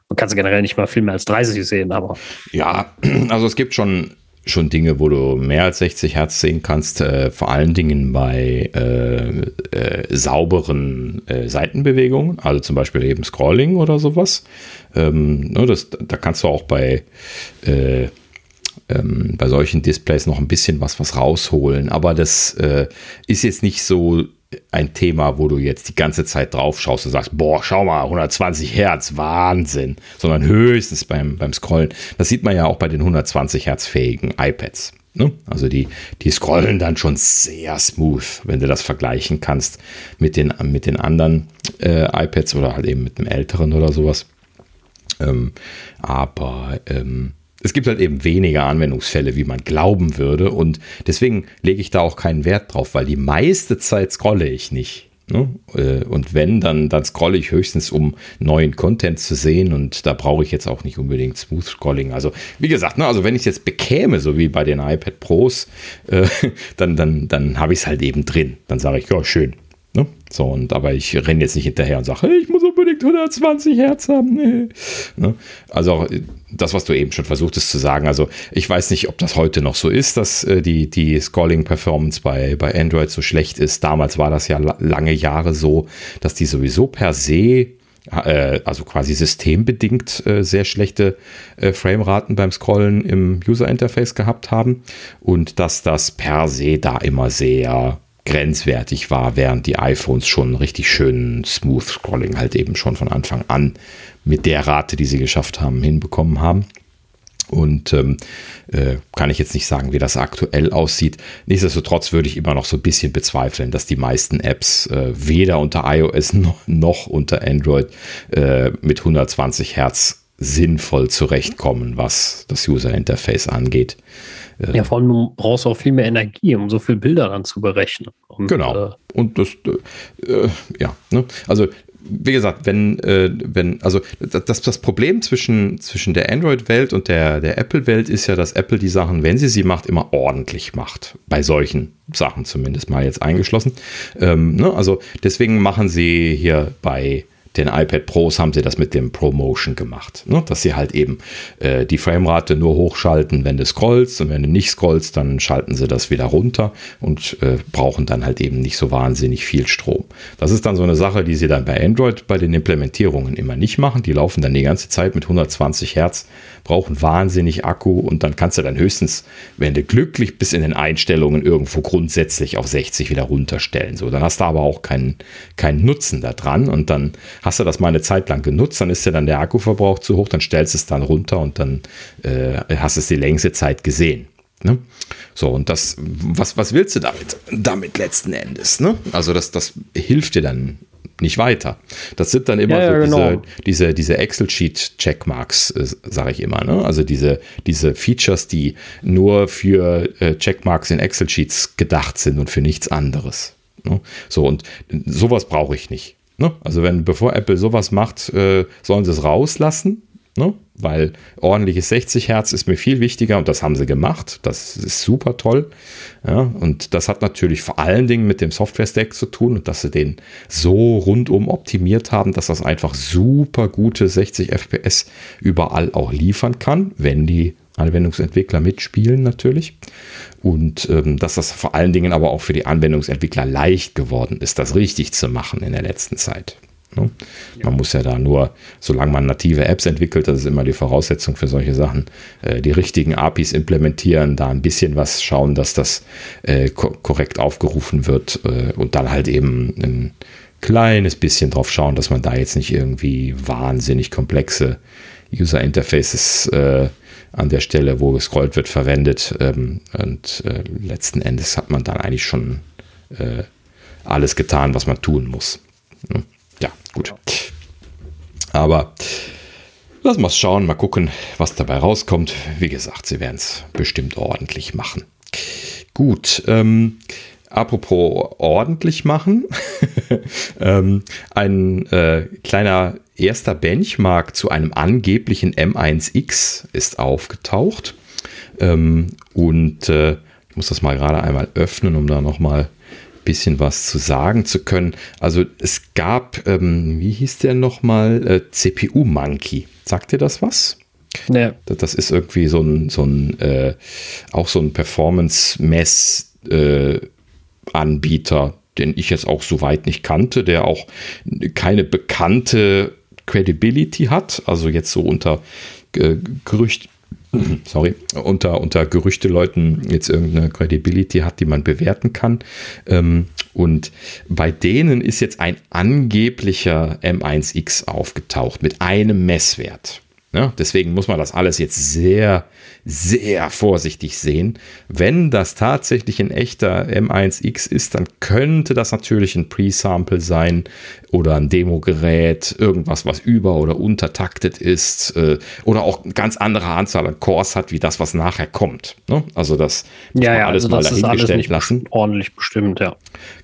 Du kannst generell nicht mal viel mehr als 30 sehen, aber. Ja, [CLEARS THROAT] also es gibt schon schon Dinge, wo du mehr als 60 Hertz sehen kannst, äh, vor allen Dingen bei äh, äh, sauberen äh, Seitenbewegungen, also zum Beispiel eben Scrolling oder sowas. Ähm, ne, das, da kannst du auch bei, äh, ähm, bei solchen Displays noch ein bisschen was, was rausholen, aber das äh, ist jetzt nicht so ein Thema, wo du jetzt die ganze Zeit drauf schaust und sagst, boah, schau mal, 120 Hertz, Wahnsinn, sondern höchstens beim, beim Scrollen. Das sieht man ja auch bei den 120 Hertz fähigen iPads. Ne? Also die, die scrollen dann schon sehr smooth, wenn du das vergleichen kannst mit den, mit den anderen äh, iPads oder halt eben mit einem älteren oder sowas. Ähm, aber ähm, es gibt halt eben weniger Anwendungsfälle, wie man glauben würde. Und deswegen lege ich da auch keinen Wert drauf, weil die meiste Zeit scrolle ich nicht. Ne? Äh, und wenn, dann, dann scrolle ich höchstens, um neuen Content zu sehen. Und da brauche ich jetzt auch nicht unbedingt Smooth Scrolling. Also, wie gesagt, ne, also wenn ich es jetzt bekäme, so wie bei den iPad Pros, äh, [LAUGHS] dann, dann, dann habe ich es halt eben drin. Dann sage ich, ja, schön. Ne? So, und aber ich renne jetzt nicht hinterher und sage, hey, ich muss unbedingt 120 Hertz haben. [LAUGHS] Ne? Also das, was du eben schon versuchtest zu sagen, also ich weiß nicht, ob das heute noch so ist, dass äh, die, die Scrolling-Performance bei, bei Android so schlecht ist. Damals war das ja lange Jahre so, dass die sowieso per se äh, also quasi systembedingt äh, sehr schlechte äh, Frameraten beim Scrollen im User Interface gehabt haben und dass das per se da immer sehr grenzwertig war, während die iPhones schon richtig schön Smooth Scrolling halt eben schon von Anfang an mit der Rate, die sie geschafft haben, hinbekommen haben. Und ähm, äh, kann ich jetzt nicht sagen, wie das aktuell aussieht. Nichtsdestotrotz würde ich immer noch so ein bisschen bezweifeln, dass die meisten Apps äh, weder unter iOS [LAUGHS] noch, noch unter Android äh, mit 120 Hertz sinnvoll zurechtkommen, was das User Interface angeht. Äh, ja, vor allem du brauchst auch viel mehr Energie, um so viele Bilder dann zu berechnen. Und, genau. Äh, Und das, äh, ja, ne? also wie gesagt, wenn, äh, wenn, also das, das Problem zwischen, zwischen der Android-Welt und der, der Apple-Welt ist ja, dass Apple die Sachen, wenn sie sie macht, immer ordentlich macht. Bei solchen Sachen zumindest mal jetzt eingeschlossen. Ähm, ne? Also deswegen machen sie hier bei den iPad Pros haben sie das mit dem Promotion gemacht, ne? dass sie halt eben äh, die Framerate nur hochschalten, wenn du scrollst und wenn du nicht scrollst, dann schalten sie das wieder runter und äh, brauchen dann halt eben nicht so wahnsinnig viel Strom. Das ist dann so eine Sache, die sie dann bei Android bei den Implementierungen immer nicht machen. Die laufen dann die ganze Zeit mit 120 Hertz brauchen wahnsinnig Akku und dann kannst du dann höchstens, wenn du glücklich bist in den Einstellungen, irgendwo grundsätzlich auf 60 wieder runterstellen. So, dann hast du aber auch keinen, keinen Nutzen da dran und dann hast du das mal eine Zeit lang genutzt, dann ist ja dann der Akkuverbrauch zu hoch, dann stellst du es dann runter und dann äh, hast du es die längste Zeit gesehen. Ne? So, und das, was, was willst du damit? Damit letzten Endes, ne? Also, das, das hilft dir dann nicht weiter. Das sind dann immer ja, so genau. diese, diese, diese Excel-Sheet-Checkmarks, äh, sage ich immer. Ne? Also diese, diese Features, die nur für äh, Checkmarks in Excel-Sheets gedacht sind und für nichts anderes. Ne? So, und sowas brauche ich nicht. Ne? Also wenn, bevor Apple sowas macht, äh, sollen sie es rauslassen. Ne? Weil ordentliches 60 Hertz ist mir viel wichtiger und das haben sie gemacht. Das ist super toll. Ja, und das hat natürlich vor allen Dingen mit dem Software-Stack zu tun und dass sie den so rundum optimiert haben, dass das einfach super gute 60 FPS überall auch liefern kann, wenn die Anwendungsentwickler mitspielen natürlich. Und ähm, dass das vor allen Dingen aber auch für die Anwendungsentwickler leicht geworden ist, das richtig zu machen in der letzten Zeit. Ne? Ja. Man muss ja da nur, solange man native Apps entwickelt, das ist immer die Voraussetzung für solche Sachen, äh, die richtigen APIs implementieren, da ein bisschen was schauen, dass das äh, ko korrekt aufgerufen wird äh, und dann halt eben ein kleines bisschen drauf schauen, dass man da jetzt nicht irgendwie wahnsinnig komplexe User Interfaces äh, an der Stelle, wo gescrollt wird, verwendet. Ähm, und äh, letzten Endes hat man dann eigentlich schon äh, alles getan, was man tun muss. Ne? Ja, gut. Aber lassen wir es schauen, mal gucken, was dabei rauskommt. Wie gesagt, sie werden es bestimmt ordentlich machen. Gut, ähm, apropos ordentlich machen, [LAUGHS] ähm, ein äh, kleiner erster Benchmark zu einem angeblichen M1X ist aufgetaucht. Ähm, und äh, ich muss das mal gerade einmal öffnen, um da nochmal bisschen was zu sagen zu können. Also es gab, ähm, wie hieß der nochmal, äh, CPU Monkey. Sagt dir das was? Nee. Das ist irgendwie so ein, so ein äh, auch so ein Performance-Mess-Anbieter, äh, den ich jetzt auch so weit nicht kannte, der auch keine bekannte Credibility hat. Also jetzt so unter äh, Gerücht, sorry, unter, unter Gerüchteleuten jetzt irgendeine Credibility hat, die man bewerten kann. Ähm, und bei denen ist jetzt ein angeblicher M1X aufgetaucht mit einem Messwert. Ja, deswegen muss man das alles jetzt sehr, sehr vorsichtig sehen. Wenn das tatsächlich ein echter M1X ist, dann könnte das natürlich ein Pre-Sample sein oder ein Demogerät, irgendwas, was über- oder untertaktet ist äh, oder auch eine ganz andere Anzahl an Cores hat, wie das, was nachher kommt. Ne? Also das muss ja, man ja, alles also mal dahingestellt alles lassen. Ordentlich bestimmt, ja.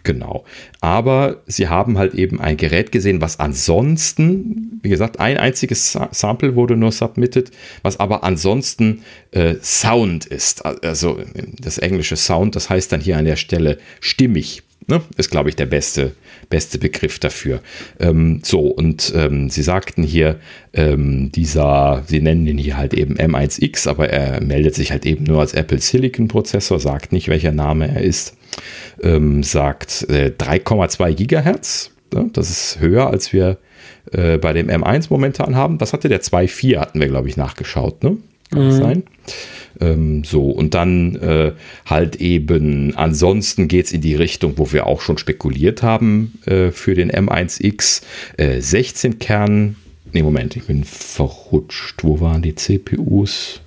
Genau. Aber sie haben halt eben ein Gerät gesehen, was ansonsten, wie gesagt, ein einziges Sample wurde nur submitted, was aber ansonsten äh, Sound ist. Also das englische Sound, das heißt dann hier an der Stelle stimmig. Ne? Ist, glaube ich, der beste, beste Begriff dafür. Ähm, so, und ähm, Sie sagten hier, ähm, dieser, Sie nennen ihn hier halt eben M1X, aber er meldet sich halt eben nur als Apple Silicon Prozessor, sagt nicht, welcher Name er ist ähm, sagt äh, 3,2 Gigahertz. Das ist höher, als wir äh, bei dem M1 momentan haben. Was hatte der 2.4? Hatten wir, glaube ich, nachgeschaut. Ne? Kann mhm. sein? Ähm, so, und dann äh, halt eben, ansonsten geht es in die Richtung, wo wir auch schon spekuliert haben äh, für den M1X. Äh, 16 Kern, nee, Moment, ich bin verrutscht. Wo waren die CPUs?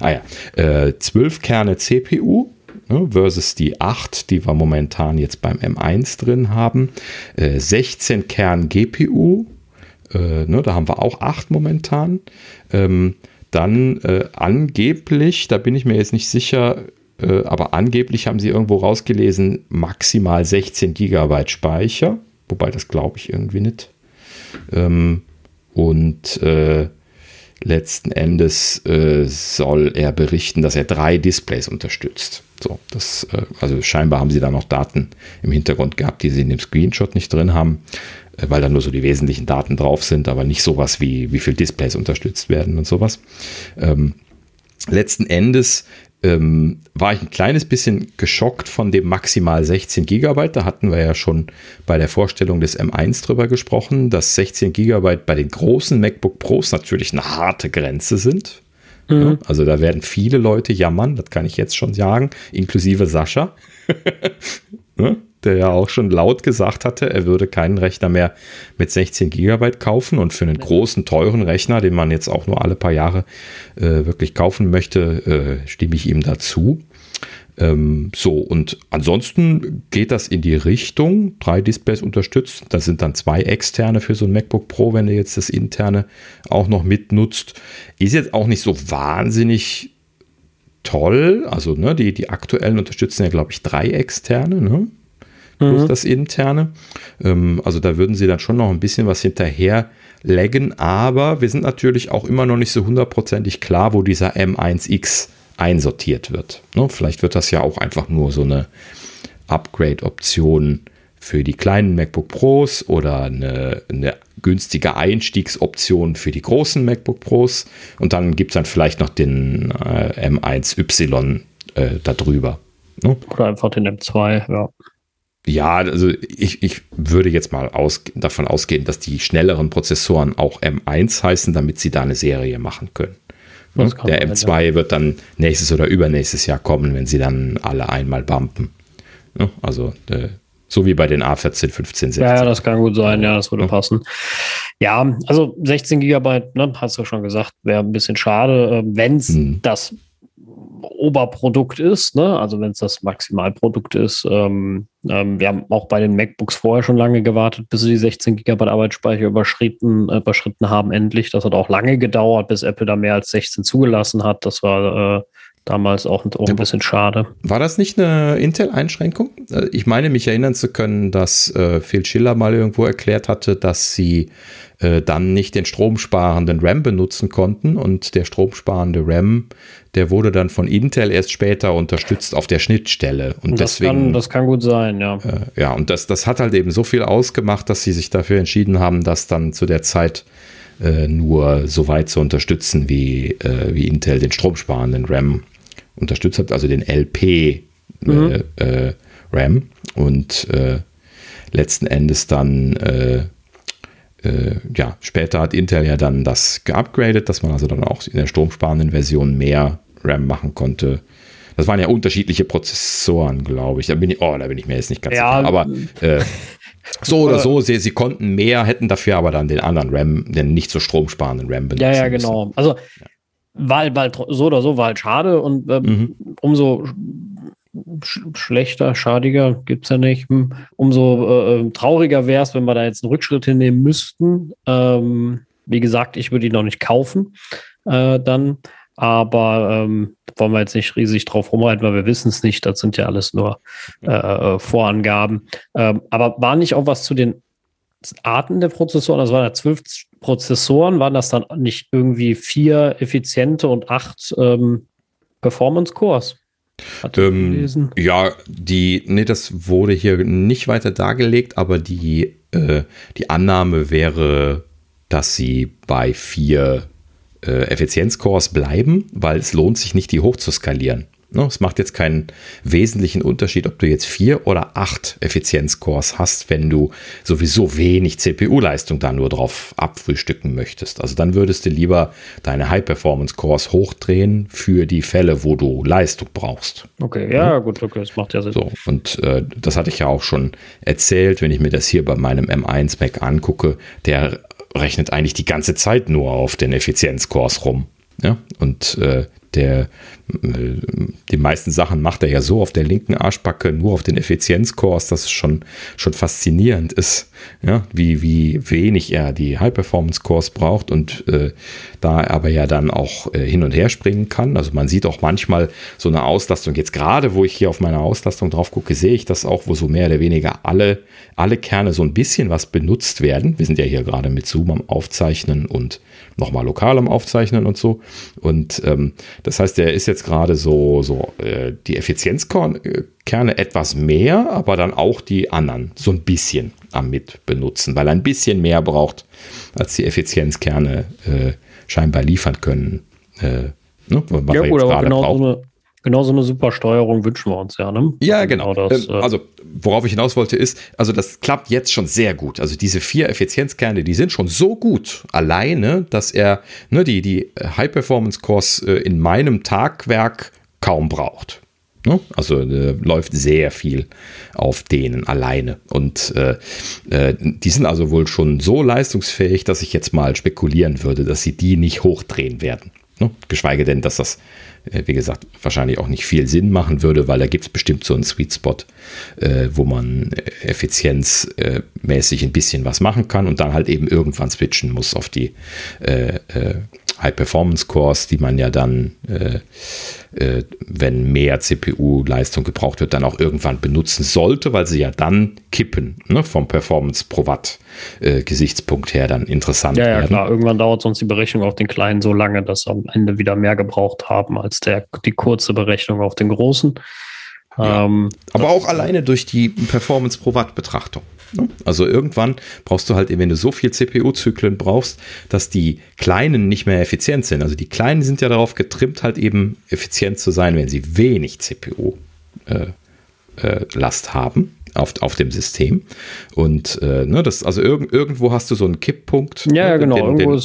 Ah ja, äh, 12 Kerne CPU ne, versus die 8, die wir momentan jetzt beim M1 drin haben. Äh, 16 Kern GPU, äh, ne, da haben wir auch 8 momentan. Dann äh, angeblich, da bin ich mir jetzt nicht sicher, äh, aber angeblich haben sie irgendwo rausgelesen, maximal 16 Gigabyte Speicher, wobei das glaube ich irgendwie nicht. Ähm, und äh, letzten Endes äh, soll er berichten, dass er drei Displays unterstützt. So, das, äh, also scheinbar haben sie da noch Daten im Hintergrund gehabt, die sie in dem Screenshot nicht drin haben. Äh, weil da nur so die wesentlichen Daten drauf sind, aber nicht sowas wie, wie viel Displays unterstützt werden und sowas. Ähm, letzten Endes ähm, war ich ein kleines bisschen geschockt von dem maximal 16 Gigabyte. Da hatten wir ja schon bei der Vorstellung des M1 drüber gesprochen, dass 16 Gigabyte bei den großen MacBook Pros natürlich eine harte Grenze sind. Mhm. Ja, also da werden viele Leute jammern, das kann ich jetzt schon sagen, inklusive Sascha. ja, [LAUGHS] der ja auch schon laut gesagt hatte, er würde keinen Rechner mehr mit 16 Gigabyte kaufen und für einen großen, teuren Rechner, den man jetzt auch nur alle paar Jahre äh, wirklich kaufen möchte, äh, stimme ich ihm dazu. Ähm, so, und ansonsten geht das in die Richtung, drei Displays unterstützt. Da sind dann zwei externe für so ein MacBook Pro, wenn ihr jetzt das interne auch noch mitnutzt. Ist jetzt auch nicht so wahnsinnig toll. Also, ne, die, die aktuellen unterstützen ja, glaube ich, drei externe, ne? Plus mhm. das interne. Ähm, also da würden sie dann schon noch ein bisschen was hinterher laggen, aber wir sind natürlich auch immer noch nicht so hundertprozentig klar, wo dieser M1X einsortiert wird. Ne? Vielleicht wird das ja auch einfach nur so eine Upgrade-Option für die kleinen MacBook Pros oder eine, eine günstige Einstiegsoption für die großen MacBook Pros. Und dann gibt es dann vielleicht noch den äh, M1Y äh, darüber. Ne? Oder einfach den M2, ja. Ja, also ich, ich würde jetzt mal aus, davon ausgehen, dass die schnelleren Prozessoren auch M1 heißen, damit sie da eine Serie machen können. Der M2 sein, wird dann nächstes oder übernächstes Jahr kommen, wenn sie dann alle einmal bumpen. Also äh, so wie bei den A14, 15, 16. Ja, das kann gut sein, ja, das würde ja. passen. Ja, also 16 Gigabyte, ne, hast du schon gesagt, wäre ein bisschen schade, äh, wenn es hm. das Oberprodukt ist, ne? also wenn es das Maximalprodukt ist. Ähm, ähm, wir haben auch bei den MacBooks vorher schon lange gewartet, bis sie die 16 GB Arbeitsspeicher überschritten, äh, überschritten haben, endlich. Das hat auch lange gedauert, bis Apple da mehr als 16 zugelassen hat. Das war äh, damals auch, auch ein bisschen schade. War das nicht eine Intel-Einschränkung? Äh, ich meine, mich erinnern zu können, dass äh, Phil Schiller mal irgendwo erklärt hatte, dass sie äh, dann nicht den stromsparenden RAM benutzen konnten und der stromsparende RAM, der wurde dann von Intel erst später unterstützt auf der Schnittstelle und das deswegen kann, das kann gut sein, ja. Äh, ja, und das, das hat halt eben so viel ausgemacht, dass sie sich dafür entschieden haben, das dann zu der Zeit äh, nur so weit zu unterstützen, wie, äh, wie Intel den stromsparenden RAM unterstützt hat, also den LP äh, mhm. äh, RAM und äh, letzten Endes dann äh, äh, ja, später hat Intel ja dann das geupgradet, dass man also dann auch in der stromsparenden Version mehr RAM machen konnte. Das waren ja unterschiedliche Prozessoren, glaube ich. Da bin ich, oh, da bin ich mir jetzt nicht ganz ja, sicher. Aber äh, [LAUGHS] so oder so, sie, sie konnten mehr, hätten dafür aber dann den anderen RAM, den nicht so stromsparenden RAM benutzen. Ja, ja, genau. Also ja. Weil, weil so oder so war halt schade und äh, mhm. umso sch schlechter, schadiger gibt es ja nicht. Hm. Umso äh, ähm, trauriger wäre es, wenn wir da jetzt einen Rückschritt hinnehmen müssten. Ähm, wie gesagt, ich würde ihn noch nicht kaufen äh, dann. Aber ähm, wollen wir jetzt nicht riesig drauf rumreiten, weil wir wissen es nicht. Das sind ja alles nur äh, äh, Vorangaben. Ähm, aber war nicht auch was zu den Arten der Prozessoren? Das waren ja zwölf Prozessoren. Waren das dann nicht irgendwie vier effiziente und acht ähm, Performance-Cores? Ähm, ja, die, nee, das wurde hier nicht weiter dargelegt, aber die, äh, die Annahme wäre, dass sie bei vier äh, Effizienzcores bleiben, weil es lohnt sich nicht, die hoch zu skalieren. Ne? Es macht jetzt keinen wesentlichen Unterschied, ob du jetzt vier oder acht Effizienzcores hast, wenn du sowieso wenig CPU-Leistung da nur drauf abfrühstücken möchtest. Also dann würdest du lieber deine High-Performance-Cores hochdrehen für die Fälle, wo du Leistung brauchst. Okay, ja, mhm. gut, okay, das macht ja Sinn. So, und äh, das hatte ich ja auch schon erzählt, wenn ich mir das hier bei meinem M1 Mac angucke, der rechnet eigentlich die ganze Zeit nur auf den Effizienzcores rum. Ja, und äh, der äh, die meisten Sachen macht er ja so auf der linken Arschbacke, nur auf den Effizienzkurs, dass es schon, schon faszinierend ist, ja, wie, wie wenig er die High-Performance-Cores braucht und äh, da er aber ja dann auch äh, hin und her springen kann. Also man sieht auch manchmal so eine Auslastung. Jetzt gerade, wo ich hier auf meine Auslastung drauf gucke, sehe ich das auch, wo so mehr oder weniger alle, alle Kerne so ein bisschen was benutzt werden. Wir sind ja hier gerade mit Zoom am Aufzeichnen und nochmal lokal am Aufzeichnen und so. Und ähm, das heißt, der ist jetzt gerade so, so äh, die Effizienzkerne etwas mehr, aber dann auch die anderen so ein bisschen am Mitbenutzen, weil er ein bisschen mehr braucht, als die Effizienzkerne äh, scheinbar liefern können. Äh, ne, was ja, er genau braucht. so eine Genau so eine super Steuerung wünschen wir uns ja, ne? Ja, genau. genau das, ähm, äh, also, worauf ich hinaus wollte, ist, also das klappt jetzt schon sehr gut. Also diese vier Effizienzkerne, die sind schon so gut alleine, dass er ne, die, die High-Performance-Cores äh, in meinem Tagwerk kaum braucht. Ne? Also äh, läuft sehr viel auf denen alleine. Und äh, äh, die sind also wohl schon so leistungsfähig, dass ich jetzt mal spekulieren würde, dass sie die nicht hochdrehen werden. Ne? Geschweige denn, dass das äh, wie gesagt, wahrscheinlich auch nicht viel Sinn machen würde, weil da gibt es bestimmt so einen Sweet Spot, äh, wo man äh, effizienzmäßig ein bisschen was machen kann und dann halt eben irgendwann switchen muss auf die äh, äh High-Performance-Cores, die man ja dann, äh, äh, wenn mehr CPU-Leistung gebraucht wird, dann auch irgendwann benutzen sollte, weil sie ja dann kippen, ne, vom Performance-Pro-Watt-Gesichtspunkt her dann interessant ja, ja, werden. Ja, klar, irgendwann dauert sonst die Berechnung auf den kleinen so lange, dass am Ende wieder mehr gebraucht haben als der, die kurze Berechnung auf den großen. Ja. Ähm, Aber auch alleine durch die Performance-Pro-Watt-Betrachtung. Ne? Also irgendwann brauchst du halt, wenn du so viel CPU-Zyklen brauchst, dass die kleinen nicht mehr effizient sind. Also die kleinen sind ja darauf getrimmt, halt eben effizient zu sein, wenn sie wenig CPU-Last äh, äh, haben auf, auf dem System. Und äh, ne, das, also irg irgendwo hast du so einen Kipppunkt. Ja, ne, genau. Den, den,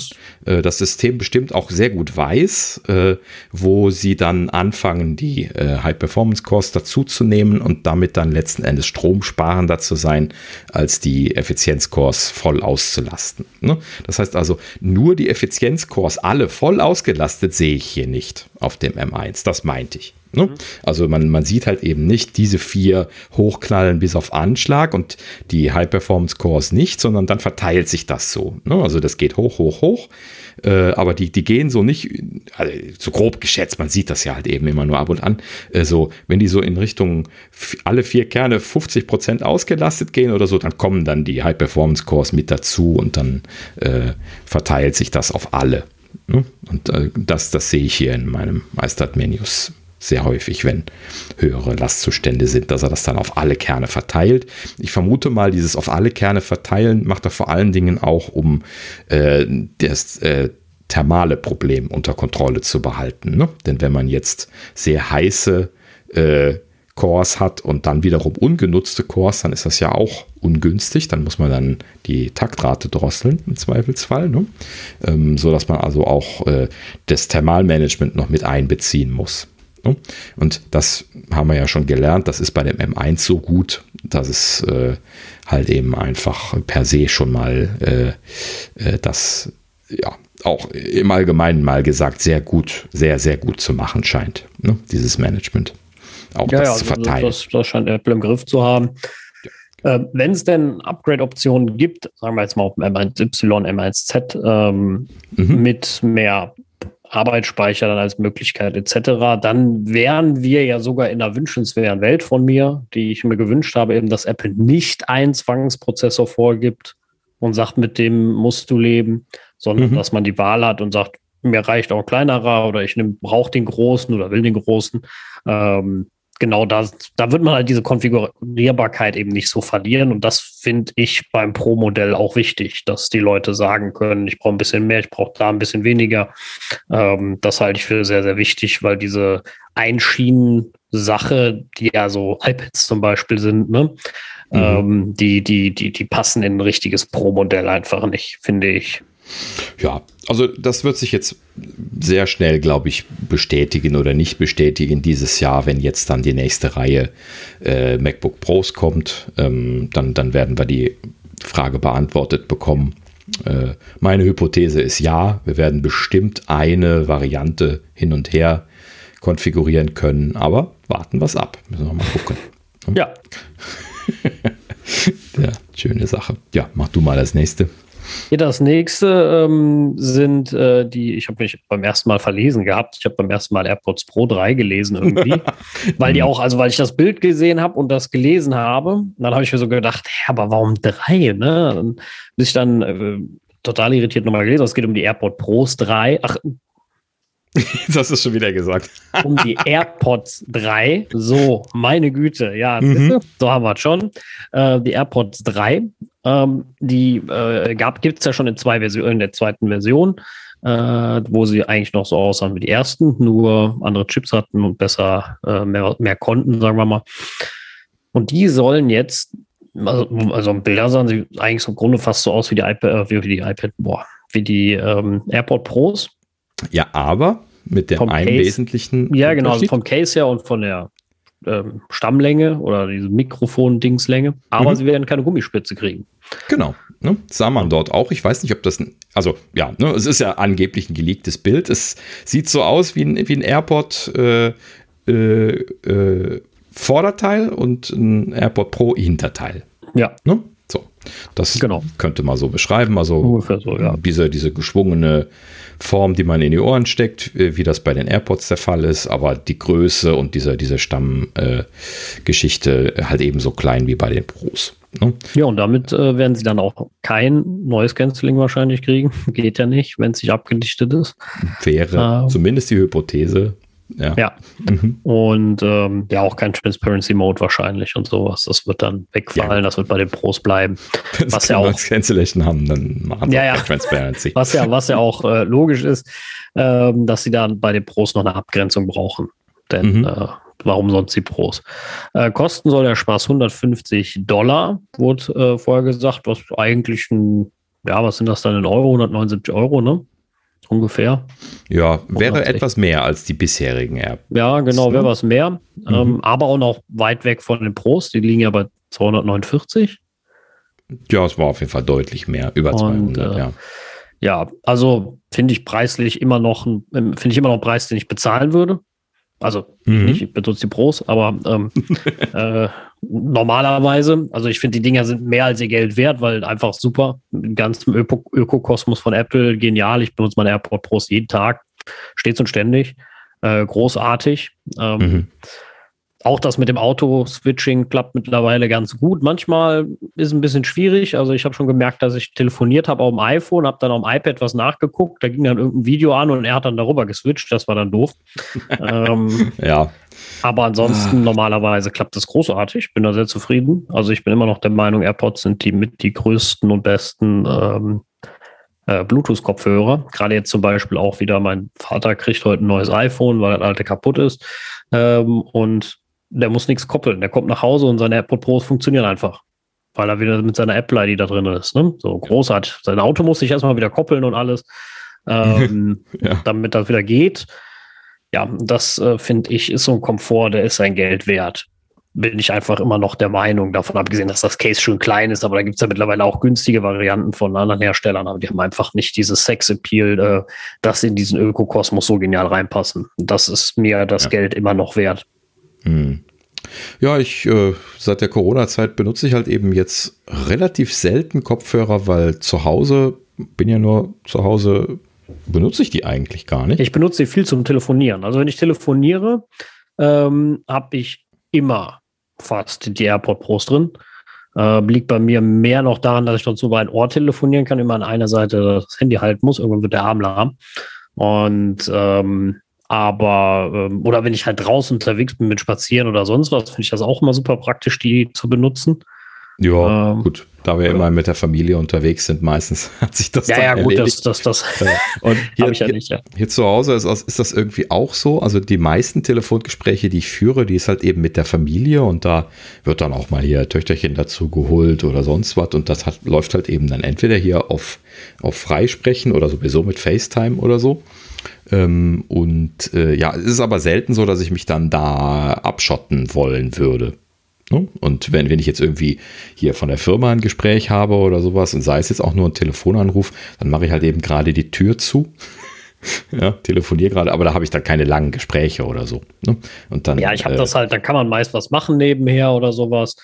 äh, das System bestimmt auch sehr gut weiß, äh, wo sie dann anfangen, die äh, High-Performance-Cores dazuzunehmen und damit dann letzten Endes stromsparender zu sein, als die Effizienz-Cores voll auszulasten. Ne? Das heißt also, nur die Effizienz-Cores alle voll ausgelastet sehe ich hier nicht auf dem M1. Das meinte ich. Ne? Mhm. Also man, man sieht halt eben nicht diese vier hochknallen bis auf Anschlag und die High-Performance-Cores nicht, sondern dann verteilt sich das so. Ne? Also das geht hoch, hoch, hoch. Äh, aber die, die gehen so nicht, also so grob geschätzt, man sieht das ja halt eben immer nur ab und an, äh, so, wenn die so in Richtung alle vier Kerne 50 Prozent ausgelastet gehen oder so, dann kommen dann die High-Performance-Cores mit dazu und dann äh, verteilt sich das auf alle. Ne? Und äh, das, das sehe ich hier in meinem Meistert-Menus sehr häufig, wenn höhere Lastzustände sind, dass er das dann auf alle Kerne verteilt. Ich vermute mal, dieses auf alle Kerne verteilen macht er vor allen Dingen auch, um äh, das äh, thermale Problem unter Kontrolle zu behalten. Ne? Denn wenn man jetzt sehr heiße äh, Cores hat und dann wiederum ungenutzte Cores, dann ist das ja auch ungünstig. Dann muss man dann die Taktrate drosseln im Zweifelsfall, ne? ähm, so dass man also auch äh, das Thermalmanagement noch mit einbeziehen muss. Ne? Und das haben wir ja schon gelernt, das ist bei dem M1 so gut, dass es äh, halt eben einfach per se schon mal äh, äh, das ja auch im Allgemeinen mal gesagt sehr gut, sehr, sehr gut zu machen scheint, ne? dieses Management. Auch ja, das ja, zu also verteilen. Das, das scheint Apple im Griff zu haben. Äh, Wenn es denn Upgrade-Optionen gibt, sagen wir jetzt mal auf M1Y, M1Z, ähm, mhm. mit mehr Arbeitsspeicher dann als Möglichkeit etc., dann wären wir ja sogar in einer wünschenswerten Welt von mir, die ich mir gewünscht habe, eben, dass Apple nicht einen Zwangsprozessor vorgibt und sagt, mit dem musst du leben, sondern mhm. dass man die Wahl hat und sagt, mir reicht auch ein kleinerer oder ich brauche den großen oder will den großen. Ähm, genau das, da wird man halt diese Konfigurierbarkeit eben nicht so verlieren. Und das finde ich beim Pro-Modell auch wichtig, dass die Leute sagen können, ich brauche ein bisschen mehr, ich brauche da ein bisschen weniger. Ähm, das halte ich für sehr, sehr wichtig, weil diese Einschienen-Sache, die ja so iPads zum Beispiel sind, ne? Mhm. Ähm, die, die, die, die passen in ein richtiges Pro-Modell einfach nicht, finde ich. Ja, also das wird sich jetzt sehr schnell, glaube ich, bestätigen oder nicht bestätigen dieses Jahr, wenn jetzt dann die nächste Reihe äh, MacBook Pros kommt. Ähm, dann, dann werden wir die Frage beantwortet bekommen. Äh, meine Hypothese ist ja, wir werden bestimmt eine Variante hin und her konfigurieren können, aber warten wir es ab. Müssen wir mal gucken. Ja. [LAUGHS] ja, schöne Sache. Ja, mach du mal das nächste. Hier das nächste ähm, sind äh, die, ich habe mich beim ersten Mal verlesen gehabt. Ich habe beim ersten Mal AirPods Pro 3 gelesen irgendwie. [LAUGHS] weil die auch, also weil ich das Bild gesehen habe und das gelesen habe, dann habe ich mir so gedacht, hä, aber warum drei? Ne? Bis ich dann äh, total irritiert nochmal gelesen, es geht um die AirPod Pros 3. Ach, Jetzt hast du es schon wieder gesagt. um die [LAUGHS] AirPods 3. So, meine Güte. Ja, mhm. so haben wir es schon. Äh, die AirPods 3. Ähm, die äh, gibt es ja schon in zwei Versionen, in der zweiten Version, äh, wo sie eigentlich noch so aussahen wie die ersten, nur andere Chips hatten und besser äh, mehr, mehr konnten, sagen wir mal. Und die sollen jetzt, also, also Bilder sahen sie eigentlich so im Grunde fast so aus wie die iPad, äh, wie die iPad, boah, wie die ähm, AirPod Pros. Ja, aber mit dem einen Case, wesentlichen. Ja, genau, also vom Case her und von der ähm, Stammlänge oder diese Mikrofon-Dingslänge. Aber mhm. sie werden keine Gummispitze kriegen. Genau. Ne? Sah man dort auch. Ich weiß nicht, ob das, ein, also ja, ne, es ist ja angeblich ein geleaktes Bild. Es sieht so aus wie ein, wie ein AirPod äh, äh, äh, Vorderteil und ein AirPod Pro Hinterteil. Ja. Ne? So, das genau. könnte man so beschreiben. Also Ungefähr so, ja. diese, diese geschwungene Form, die man in die Ohren steckt, äh, wie das bei den AirPods der Fall ist, aber die Größe und diese, diese Stammgeschichte äh, halt ebenso klein wie bei den Pros. Ne? Ja, und damit äh, werden sie dann auch kein neues Canceling wahrscheinlich kriegen. [LAUGHS] Geht ja nicht, wenn es nicht abgedichtet ist. Wäre ähm, zumindest die Hypothese. Ja. ja. Mhm. Und ähm, ja, auch kein Transparency Mode wahrscheinlich und sowas. Das wird dann wegfallen, ja. das wird bei den Pros bleiben. [LAUGHS] Wenn was ja auch Cancellation haben, dann machen ja, ja. Transparency. [LAUGHS] Was ja, was ja auch äh, logisch ist, ähm, dass sie dann bei den Pros noch eine Abgrenzung brauchen. Denn mhm. äh, warum sonst die Pros? Äh, kosten soll der Spaß 150 Dollar, wurde äh, vorher gesagt, was eigentlich ein, ja, was sind das dann in Euro? 179 Euro, ne? Ungefähr. Ja, wäre etwas mehr als die bisherigen Air. Ja, genau, wäre was mehr. Mhm. Ähm, aber auch noch weit weg von den Pros. Die liegen ja bei 249. Ja, es war auf jeden Fall deutlich mehr, über Und, 200, äh, ja. Ja, also finde ich preislich immer noch, ähm, finde ich immer noch einen Preis, den ich bezahlen würde. Also mhm. nicht, ich benutze die Pros, aber ähm, [LAUGHS] äh, normalerweise, also ich finde, die Dinger sind mehr als ihr Geld wert, weil einfach super. Ganz im Öko Ökokosmos von Apple, genial. Ich benutze meine AirPod Pros jeden Tag, stets und ständig. Äh, großartig. Ähm, mhm. Auch das mit dem Auto-Switching klappt mittlerweile ganz gut. Manchmal ist es ein bisschen schwierig. Also ich habe schon gemerkt, dass ich telefoniert habe auf dem iPhone, habe dann auf dem iPad was nachgeguckt. Da ging dann irgendein Video an und er hat dann darüber geswitcht. Das war dann doof. [LAUGHS] ähm, ja. Aber ansonsten ah. normalerweise klappt das großartig. Bin da sehr zufrieden. Also ich bin immer noch der Meinung, AirPods sind die mit die größten und besten ähm, äh, Bluetooth-Kopfhörer. Gerade jetzt zum Beispiel auch wieder, mein Vater kriegt heute ein neues iPhone, weil das alte kaputt ist. Ähm, und der muss nichts koppeln. Der kommt nach Hause und seine AirPod Pros funktionieren einfach. Weil er wieder mit seiner Apple-ID da drin ist. Ne? So großartig. Sein Auto muss sich erstmal wieder koppeln und alles, [LAUGHS] ähm, ja. damit das wieder geht. Ja, das äh, finde ich ist so ein Komfort, der ist sein Geld wert. Bin ich einfach immer noch der Meinung, davon abgesehen, dass das Case schon klein ist, aber da gibt es ja mittlerweile auch günstige Varianten von anderen Herstellern, aber die haben einfach nicht dieses Sex-Appeal, äh, das in diesen Ökokosmos so genial reinpassen. Das ist mir das ja. Geld immer noch wert. Hm. Ja, ich äh, seit der Corona-Zeit benutze ich halt eben jetzt relativ selten Kopfhörer, weil zu Hause bin ja nur zu Hause benutze ich die eigentlich gar nicht. Ich benutze sie viel zum Telefonieren. Also wenn ich telefoniere, ähm, habe ich immer fast die AirPod Pros drin. Äh, liegt bei mir mehr noch daran, dass ich dort so bei einem Ohr telefonieren kann, immer an einer Seite das Handy halten muss. Irgendwann wird der Arm lahm. Und ähm, aber, ähm, oder wenn ich halt draußen unterwegs bin mit Spazieren oder sonst was, finde ich das auch immer super praktisch, die zu benutzen. Ja, ähm, gut. Da wir ja. immer mit der Familie unterwegs sind, meistens [LAUGHS] hat sich das ja, Ja, ja, gut, das, das, das [LAUGHS] und hier, ich ja nicht, ja. Hier, hier zu Hause ist, ist das irgendwie auch so. Also die meisten Telefongespräche, die ich führe, die ist halt eben mit der Familie und da wird dann auch mal hier Töchterchen dazu geholt oder sonst was und das hat, läuft halt eben dann entweder hier auf, auf Freisprechen oder sowieso mit FaceTime oder so. Ähm, und äh, ja, es ist aber selten so, dass ich mich dann da abschotten wollen würde. Ne? Und wenn, wenn ich jetzt irgendwie hier von der Firma ein Gespräch habe oder sowas und sei es jetzt auch nur ein Telefonanruf, dann mache ich halt eben gerade die Tür zu. [LAUGHS] ja, telefoniere gerade, aber da habe ich dann keine langen Gespräche oder so. Ne? Und dann, ja, ich habe äh, das halt, da kann man meist was machen nebenher oder sowas.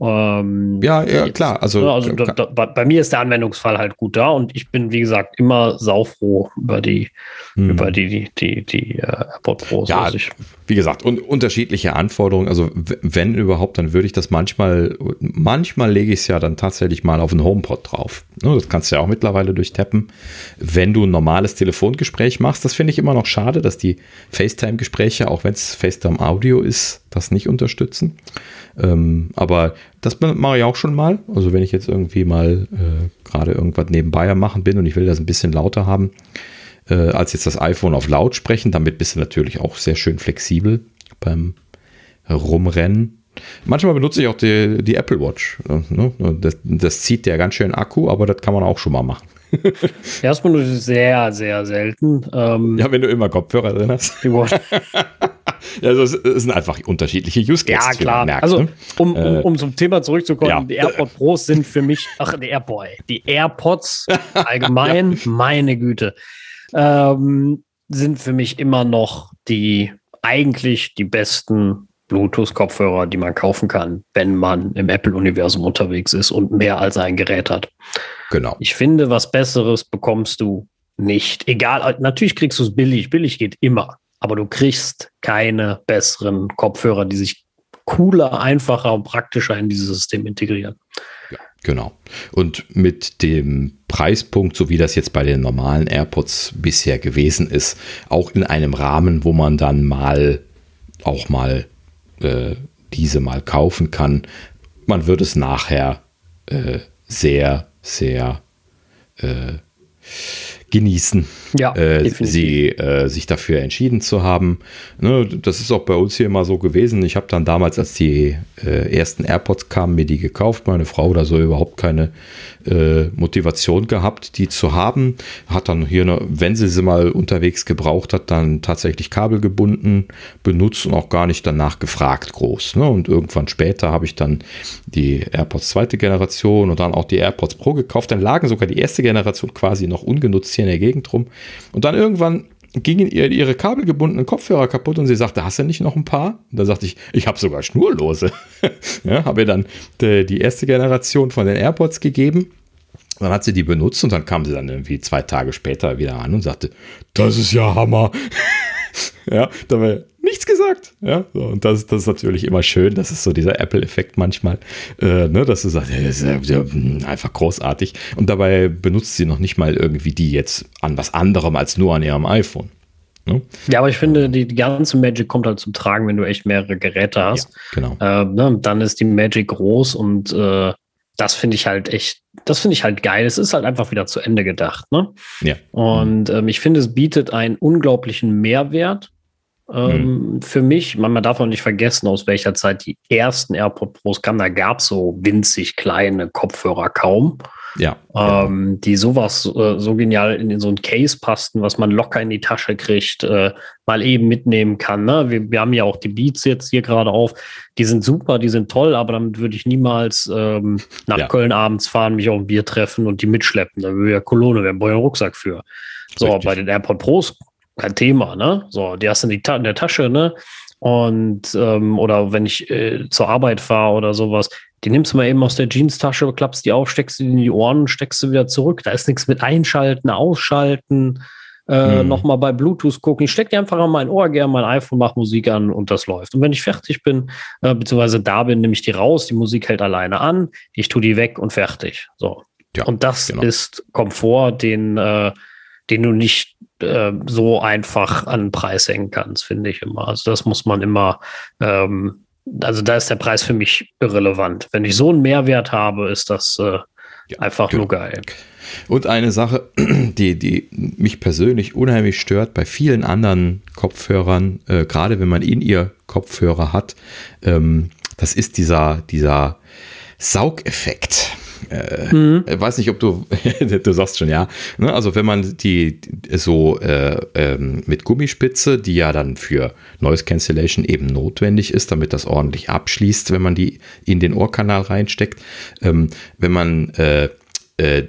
Ähm, ja, ja, klar. Also, also da, da, bei mir ist der Anwendungsfall halt gut da und ich bin, wie gesagt, immer saufroh über die, hm. über die, die, die, die äh, AirPod Pros. Ja, also wie gesagt, und unterschiedliche Anforderungen. Also wenn überhaupt, dann würde ich das manchmal, manchmal lege ich es ja dann tatsächlich mal auf den HomePod drauf. Ne, das kannst du ja auch mittlerweile durchtappen. Wenn du ein normales Telefongespräch machst, das finde ich immer noch schade, dass die FaceTime-Gespräche, auch wenn es FaceTime Audio ist, das nicht unterstützen. Ähm, aber das mache ich auch schon mal. Also wenn ich jetzt irgendwie mal äh, gerade irgendwas nebenbei am machen bin und ich will das ein bisschen lauter haben, äh, als jetzt das iPhone auf laut sprechen, damit bist du natürlich auch sehr schön flexibel beim Rumrennen. Manchmal benutze ich auch die, die Apple Watch. Ne? Das, das, zieht ja ganz schön Akku, aber das kann man auch schon mal machen. [LAUGHS] Erstmal nur sehr, sehr selten. Ähm, ja, wenn du immer Kopfhörer drin hast. Die Watch. [LAUGHS] [LAUGHS] also es, sind einfach unterschiedliche Use Cases. Ja, klar. Merkt, also, ne? um, um, äh, um, zum Thema zurückzukommen, ja. die AirPods Pros sind für mich, [LAUGHS] ach, die AirPods, die AirPods [LAUGHS] allgemein, ja. meine Güte, ähm, sind für mich immer noch die eigentlich die besten Bluetooth-Kopfhörer, die man kaufen kann, wenn man im Apple-Universum unterwegs ist und mehr als ein Gerät hat. Genau. Ich finde, was Besseres bekommst du nicht. Egal, natürlich kriegst du es billig. Billig geht immer aber du kriegst keine besseren Kopfhörer, die sich cooler, einfacher und praktischer in dieses System integrieren. Ja, genau. Und mit dem Preispunkt, so wie das jetzt bei den normalen AirPods bisher gewesen ist, auch in einem Rahmen, wo man dann mal auch mal äh, diese mal kaufen kann, man wird es nachher äh, sehr, sehr äh, genießen, ja, äh, sie äh, sich dafür entschieden zu haben. Ne, das ist auch bei uns hier immer so gewesen. Ich habe dann damals, als die äh, ersten AirPods kamen, mir die gekauft. Meine Frau oder so überhaupt keine äh, Motivation gehabt, die zu haben. Hat dann hier, eine, wenn sie sie mal unterwegs gebraucht hat, dann tatsächlich kabelgebunden benutzt und auch gar nicht danach gefragt groß. Ne? Und irgendwann später habe ich dann die AirPods zweite Generation und dann auch die AirPods Pro gekauft. Dann lagen sogar die erste Generation quasi noch ungenutzt hier in der Gegend rum. Und dann irgendwann gingen ihr ihre kabelgebundenen Kopfhörer kaputt und sie sagte, hast du nicht noch ein paar? Und da sagte ich, ich habe sogar schnurlose. [LAUGHS] ja, habe ihr dann die, erste Generation von den AirPods gegeben. Dann hat sie die benutzt und dann kam sie dann irgendwie zwei Tage später wieder an und sagte, das ist ja Hammer. [LAUGHS] ja, da war nichts gesagt. Ja, so, und das, das ist natürlich immer schön. Das ist so dieser Apple-Effekt manchmal, äh, ne, dass du sagst, ja, das ist ja, einfach großartig. Und dabei benutzt sie noch nicht mal irgendwie die jetzt an was anderem als nur an ihrem iPhone. Ne? Ja, aber ich finde, die, die, ganze Magic kommt halt zum Tragen, wenn du echt mehrere Geräte hast. Ja, genau. Äh, ne, dann ist die Magic groß und äh, das finde ich halt echt, das finde ich halt geil. Es ist halt einfach wieder zu Ende gedacht. Ne? Ja. Und ähm, ich finde, es bietet einen unglaublichen Mehrwert ähm, mhm. Für mich, man, man darf auch nicht vergessen, aus welcher Zeit die ersten AirPod Pros kamen. Da gab es so winzig kleine Kopfhörer kaum. Ja. Ähm, die sowas äh, so genial in, in, so ein Case passten, was man locker in die Tasche kriegt, äh, mal eben mitnehmen kann. Ne? Wir, wir haben ja auch die Beats jetzt hier gerade auf. Die sind super, die sind toll, aber damit würde ich niemals ähm, nach ja. Köln abends fahren, mich auf ein Bier treffen und die mitschleppen. Da würde ja Kolone, wir brauchen einen Rucksack für. So, Richtig. bei den AirPod Pros kein Thema, ne? So, die hast du in, in der Tasche, ne? Und ähm, oder wenn ich äh, zur Arbeit fahre oder sowas, die nimmst du mal eben aus der Jeans-Tasche, klappst die auf, steckst sie in die Ohren, steckst sie wieder zurück. Da ist nichts mit einschalten, ausschalten, äh, mhm. nochmal bei Bluetooth gucken. Ich stecke die einfach an mein Ohr, gerne mein iPhone, mache Musik an und das läuft. Und wenn ich fertig bin, äh, beziehungsweise da bin, nehme ich die raus, die Musik hält alleine an, ich tue die weg und fertig. So. Ja, und das genau. ist Komfort, den, äh, den du nicht äh, so einfach an den Preis hängen kannst, finde ich immer. Also das muss man immer, ähm, also da ist der Preis für mich irrelevant. Wenn ich so einen Mehrwert habe, ist das äh, ja, einfach genau. nur geil. Und eine Sache, [CLEARS THROAT] die, die mich persönlich unheimlich stört bei vielen anderen Kopfhörern, äh, gerade wenn man in ihr Kopfhörer hat, ähm, das ist dieser, dieser Saugeffekt. Äh, mhm. Weiß nicht, ob du, [LAUGHS] du sagst schon ja. Ne? Also wenn man die so äh, ähm, mit Gummispitze, die ja dann für Noise Cancellation eben notwendig ist, damit das ordentlich abschließt, wenn man die in den Ohrkanal reinsteckt, ähm, wenn man äh, äh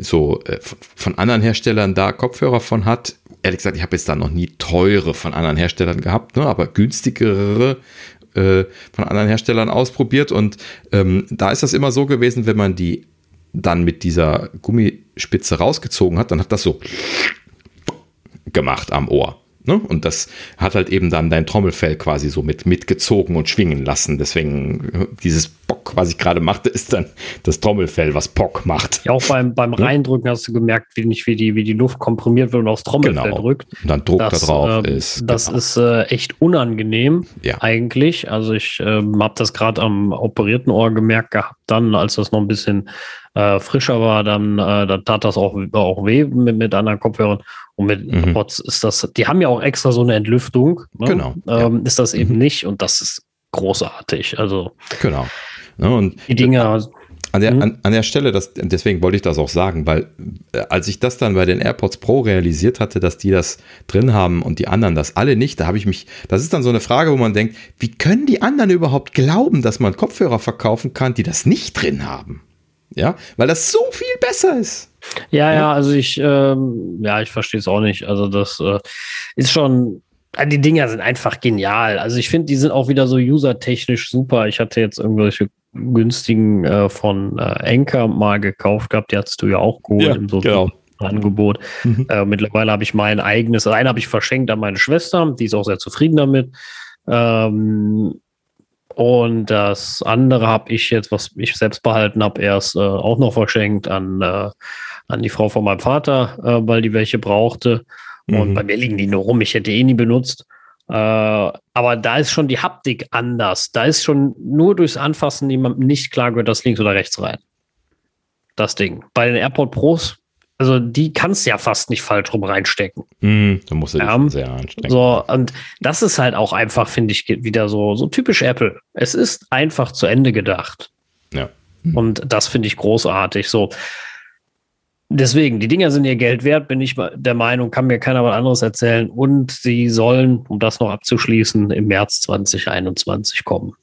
so äh, von anderen Herstellern da Kopfhörer von hat. Ehrlich gesagt, ich habe jetzt da noch nie teure von anderen Herstellern gehabt, ne, aber günstigere äh, von anderen Herstellern ausprobiert. Und ähm, da ist das immer so gewesen, wenn man die dann mit dieser Gummispitze rausgezogen hat, dann hat das so gemacht am Ohr. Ne? Und das hat halt eben dann dein Trommelfell quasi so mit mitgezogen und schwingen lassen. Deswegen dieses Bock, was ich gerade machte, ist dann das Trommelfell, was Pock macht. Ja, auch beim, beim ne? Reindrücken hast du gemerkt, wie nicht wie die, wie die Luft komprimiert wird und aufs Trommelfell genau. drückt. Und dann Druck das, da drauf äh, ist. Das genau. ist äh, echt unangenehm ja. eigentlich. Also ich äh, habe das gerade am operierten Ohr gemerkt gehabt, dann, als das noch ein bisschen äh, frischer war, dann, äh, dann tat das auch, auch weh mit, mit anderen Kopfhörern. Und mit mhm. AirPods ist das, die haben ja auch extra so eine Entlüftung. Ne? Genau. Ähm, ja. Ist das eben mhm. nicht und das ist großartig. Also genau. Ja, und die Dinge. An der, mhm. an, an der Stelle, das, deswegen wollte ich das auch sagen, weil äh, als ich das dann bei den AirPods Pro realisiert hatte, dass die das drin haben und die anderen das alle nicht, da habe ich mich, das ist dann so eine Frage, wo man denkt, wie können die anderen überhaupt glauben, dass man Kopfhörer verkaufen kann, die das nicht drin haben? Ja, weil das so viel besser ist. Ja, ja, also ich, ähm, ja, ich verstehe es auch nicht. Also das äh, ist schon, äh, die Dinger sind einfach genial. Also ich finde, die sind auch wieder so usertechnisch super. Ich hatte jetzt irgendwelche günstigen äh, von äh, Anker mal gekauft gehabt. Die hattest du ja auch geholt ja, im so genau. Angebot. Mhm. Äh, mittlerweile habe ich mein eigenes, einen habe ich verschenkt an meine Schwester, die ist auch sehr zufrieden damit. Ähm, und das andere habe ich jetzt, was ich selbst behalten habe, erst äh, auch noch verschenkt an, äh, an die Frau von meinem Vater, äh, weil die welche brauchte. Mhm. Und bei mir liegen die nur rum. Ich hätte eh nie benutzt. Äh, aber da ist schon die Haptik anders. Da ist schon nur durchs Anfassen jemandem nicht klar gehört, das links oder rechts rein. Das Ding. Bei den AirPod Pros also die kannst du ja fast nicht falsch rum reinstecken. Mm, da musst du dich ja, sehr anstrengen. So, und das ist halt auch einfach, finde ich, wieder so, so typisch Apple. Es ist einfach zu Ende gedacht. Ja. Mhm. Und das finde ich großartig. So. Deswegen, die Dinger sind ihr Geld wert, bin ich der Meinung, kann mir keiner was anderes erzählen. Und sie sollen, um das noch abzuschließen, im März 2021 kommen.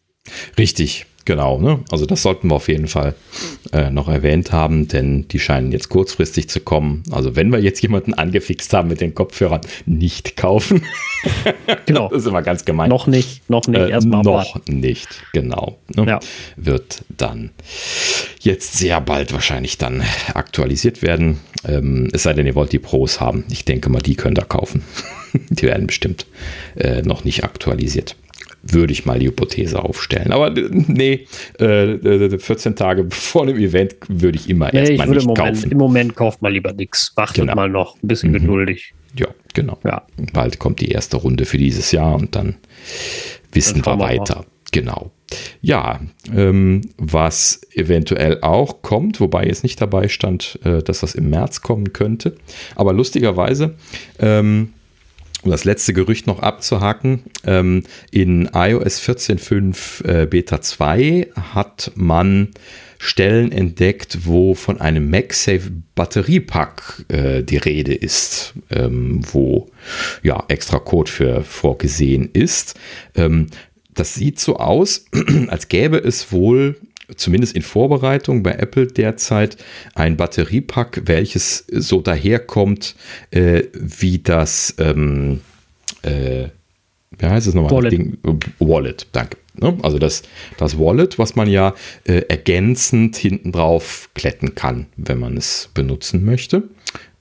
Richtig. Genau, ne? also das sollten wir auf jeden Fall äh, noch erwähnt haben, denn die scheinen jetzt kurzfristig zu kommen. Also wenn wir jetzt jemanden angefixt haben mit den Kopfhörern, nicht kaufen. [LAUGHS] genau. Das ist immer ganz gemein. Noch nicht, noch nicht. Äh, Erstmal noch nicht, genau. Ne? Ja. Wird dann jetzt sehr bald wahrscheinlich dann aktualisiert werden. Ähm, es sei denn, ihr wollt die Pros haben. Ich denke mal, die könnt ihr kaufen. [LAUGHS] die werden bestimmt äh, noch nicht aktualisiert würde ich mal die Hypothese aufstellen. Aber nee, äh, 14 äh, Tage vor dem Event würde ich immer nee, erstmal nicht im Moment, kaufen. Im Moment kauft mal lieber nichts. Wartet genau. mal noch ein bisschen mhm. geduldig. Ja, genau. Ja. Bald kommt die erste Runde für dieses Jahr und dann wissen dann wir weiter. Mal. Genau. Ja, ähm, was eventuell auch kommt, wobei jetzt nicht dabei stand, äh, dass das im März kommen könnte. Aber lustigerweise ähm, um das letzte Gerücht noch abzuhaken, ähm, in iOS 14.5 äh, Beta 2 hat man Stellen entdeckt, wo von einem MagSafe Batteriepack äh, die Rede ist, ähm, wo ja extra Code für vorgesehen ist. Ähm, das sieht so aus, [CLEARS THROAT] als gäbe es wohl zumindest in Vorbereitung bei Apple derzeit ein Batteriepack, welches so daherkommt äh, wie das, ähm, äh, wie heißt es nochmal? Wallet. Ding? Wallet, danke. Ne? Also das, das Wallet, was man ja äh, ergänzend hinten drauf kletten kann, wenn man es benutzen möchte.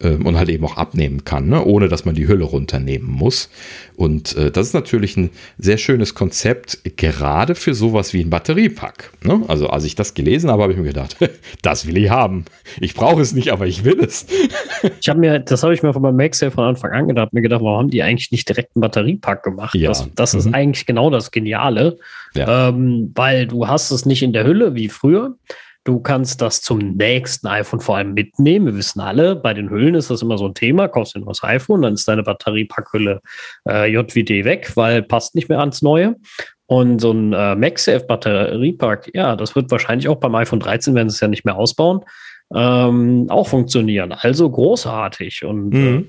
Ähm, und halt eben auch abnehmen kann, ne? ohne dass man die Hülle runternehmen muss. Und äh, das ist natürlich ein sehr schönes Konzept, gerade für sowas wie ein Batteriepack. Ne? Also als ich das gelesen habe, habe ich mir gedacht, [LAUGHS] das will ich haben. Ich brauche es nicht, aber ich will es. [LAUGHS] ich habe mir, das habe ich mir von meinem MagSafe von Anfang an gedacht, mir gedacht, warum haben die eigentlich nicht direkt einen Batteriepack gemacht? Ja. Das, das mhm. ist eigentlich genau das Geniale, ja. ähm, weil du hast es nicht in der Hülle wie früher. Du kannst das zum nächsten iPhone vor allem mitnehmen. Wir wissen alle, bei den Hüllen ist das immer so ein Thema. Kaufst du ein neues iPhone, dann ist deine Batteriepackhülle äh, JWD weg, weil passt nicht mehr ans Neue. Und so ein äh, MagSafe-Batteriepack, ja, das wird wahrscheinlich auch beim iPhone 13, wenn sie es ja nicht mehr ausbauen, ähm, auch funktionieren. Also großartig. Und äh, mhm. äh,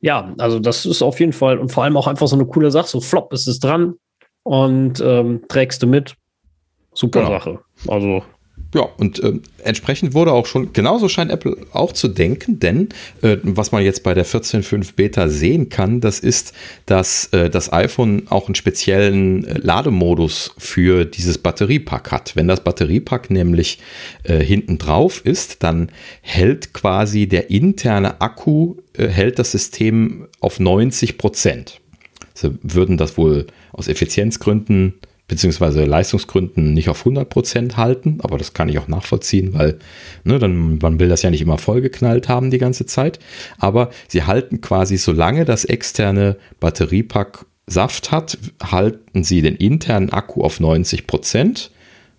ja, also das ist auf jeden Fall und vor allem auch einfach so eine coole Sache. So flop ist es dran und ähm, trägst du mit. Super genau. Sache. Also ja, und äh, entsprechend wurde auch schon, genauso scheint Apple auch zu denken, denn äh, was man jetzt bei der 14.5 Beta sehen kann, das ist, dass äh, das iPhone auch einen speziellen äh, Lademodus für dieses Batteriepack hat. Wenn das Batteriepack nämlich äh, hinten drauf ist, dann hält quasi der interne Akku, äh, hält das System auf 90 Prozent. Sie würden das wohl aus Effizienzgründen beziehungsweise Leistungsgründen nicht auf 100% halten, aber das kann ich auch nachvollziehen, weil ne, dann, man will das ja nicht immer vollgeknallt haben die ganze Zeit, aber sie halten quasi, solange das externe Batteriepack Saft hat, halten sie den internen Akku auf 90%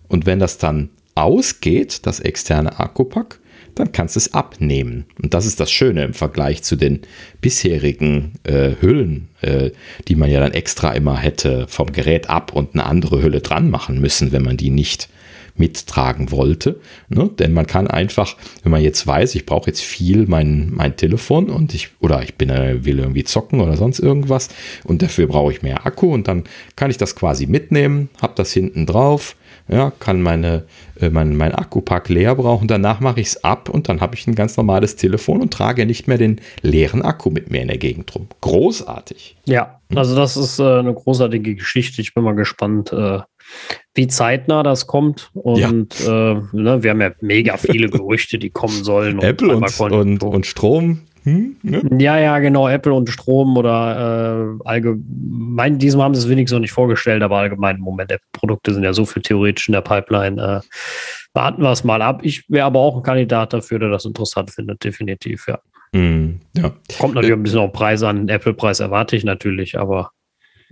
und wenn das dann ausgeht, das externe Akkupack, dann kannst du es abnehmen. Und das ist das Schöne im Vergleich zu den bisherigen äh, Hüllen, äh, die man ja dann extra immer hätte vom Gerät ab und eine andere Hülle dran machen müssen, wenn man die nicht mittragen wollte. Ne? Denn man kann einfach, wenn man jetzt weiß, ich brauche jetzt viel mein, mein Telefon und ich, oder ich bin, äh, will irgendwie zocken oder sonst irgendwas und dafür brauche ich mehr Akku und dann kann ich das quasi mitnehmen, habe das hinten drauf, ja, kann meine, äh, mein, mein Akkupack leer brauchen, danach mache ich es ab und dann habe ich ein ganz normales Telefon und trage nicht mehr den leeren Akku mit mir in der Gegend rum. Großartig. Ja, also das ist äh, eine großartige Geschichte. Ich bin mal gespannt, äh, wie zeitnah das kommt. Und ja. äh, ne, wir haben ja mega viele Gerüchte, die kommen sollen. Und Apple und, und, und Strom hm? Ja. ja, ja, genau, Apple und Strom oder äh, allgemein, diesem haben sie es wenigstens noch nicht vorgestellt, aber allgemein im Moment, Apple-Produkte sind ja so viel theoretisch in der Pipeline. Äh, warten wir es mal ab. Ich wäre aber auch ein Kandidat dafür, der das interessant findet, definitiv, ja. Mm, ja. Kommt natürlich äh, ein bisschen auf Preis an. Apple-Preis erwarte ich natürlich, aber.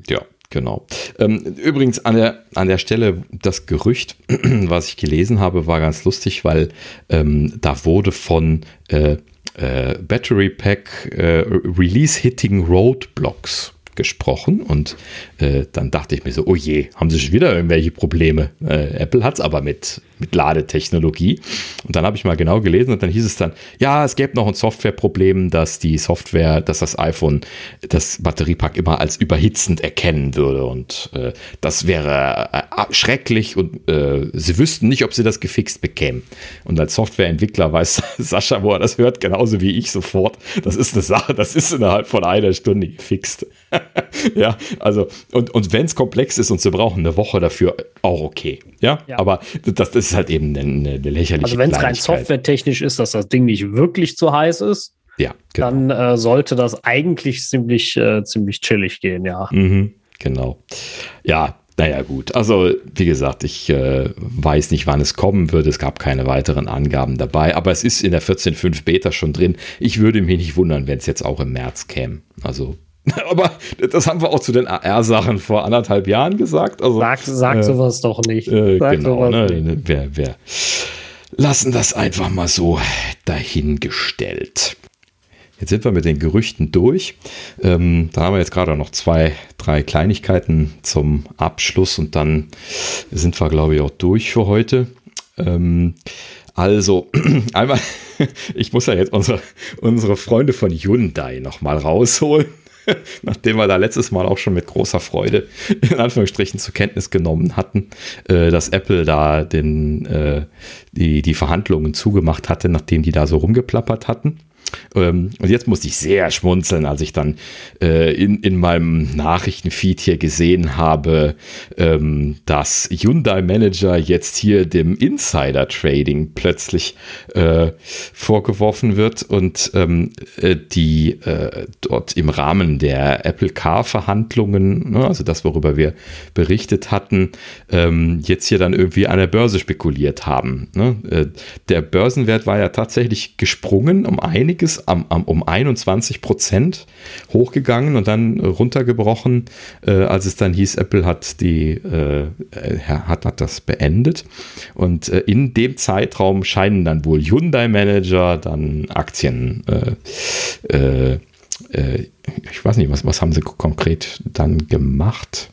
Ja, Genau. Ähm, übrigens an der, an der Stelle das Gerücht, [CLEARS THROAT] was ich gelesen habe, war ganz lustig, weil ähm, da wurde von äh, Uh, battery Pack uh, äh, Release Hitting Roadblocks gesprochen und äh, dann dachte ich mir so, oh je, haben sie schon wieder irgendwelche Probleme? Äh, Apple hat es aber mit, mit Ladetechnologie. Und dann habe ich mal genau gelesen und dann hieß es dann, ja, es gäbe noch ein Softwareproblem, dass die Software, dass das iPhone das Batteriepack immer als überhitzend erkennen würde. Und äh, das wäre äh, schrecklich und äh, sie wüssten nicht, ob sie das gefixt bekämen. Und als Softwareentwickler weiß [LAUGHS] Sascha, wo er das hört, genauso wie ich sofort, das ist eine Sache, das ist innerhalb von einer Stunde gefixt. [LAUGHS] [LAUGHS] ja, also und, und wenn es komplex ist und sie brauchen eine Woche dafür, auch okay. Ja, ja. aber das, das, ist halt eben eine, eine lächerliche Also wenn es rein softwaretechnisch ist, dass das Ding nicht wirklich zu heiß ist, ja, genau. dann äh, sollte das eigentlich ziemlich, äh, ziemlich chillig gehen, ja. Mhm, genau. Ja, naja, gut. Also, wie gesagt, ich äh, weiß nicht, wann es kommen wird. Es gab keine weiteren Angaben dabei, aber es ist in der 14.5 Beta schon drin. Ich würde mich nicht wundern, wenn es jetzt auch im März käme. Also, [LAUGHS] Aber das haben wir auch zu den AR-Sachen vor anderthalb Jahren gesagt. Also, sag sag äh, sowas doch nicht. Äh, genau, ne, nicht. Wir, wir lassen das einfach mal so dahingestellt. Jetzt sind wir mit den Gerüchten durch. Ähm, da haben wir jetzt gerade noch zwei, drei Kleinigkeiten zum Abschluss und dann sind wir, glaube ich, auch durch für heute. Ähm, also, [CLEARS THROAT] einmal, [LAUGHS] ich muss ja jetzt unsere, unsere Freunde von Hyundai nochmal rausholen. [LAUGHS] nachdem wir da letztes Mal auch schon mit großer Freude in Anführungsstrichen zur Kenntnis genommen hatten, äh, dass Apple da den, äh, die, die Verhandlungen zugemacht hatte, nachdem die da so rumgeplappert hatten. Ähm, und jetzt musste ich sehr schmunzeln, als ich dann äh, in, in meinem Nachrichtenfeed hier gesehen habe, ähm, dass Hyundai Manager jetzt hier dem Insider Trading plötzlich äh, vorgeworfen wird und ähm, äh, die äh, dort im Rahmen der Apple Car Verhandlungen, ne, also das, worüber wir berichtet hatten, ähm, jetzt hier dann irgendwie an der Börse spekuliert haben. Ne? Äh, der Börsenwert war ja tatsächlich gesprungen um einiges, am, am, um 21 Prozent hochgegangen und dann runtergebrochen, äh, als es dann hieß, Apple hat die äh, hat, hat das beendet. Und äh, in dem Zeitraum scheinen dann wohl Hyundai-Manager dann Aktien äh, äh, äh, ich weiß nicht, was, was haben sie konkret dann gemacht?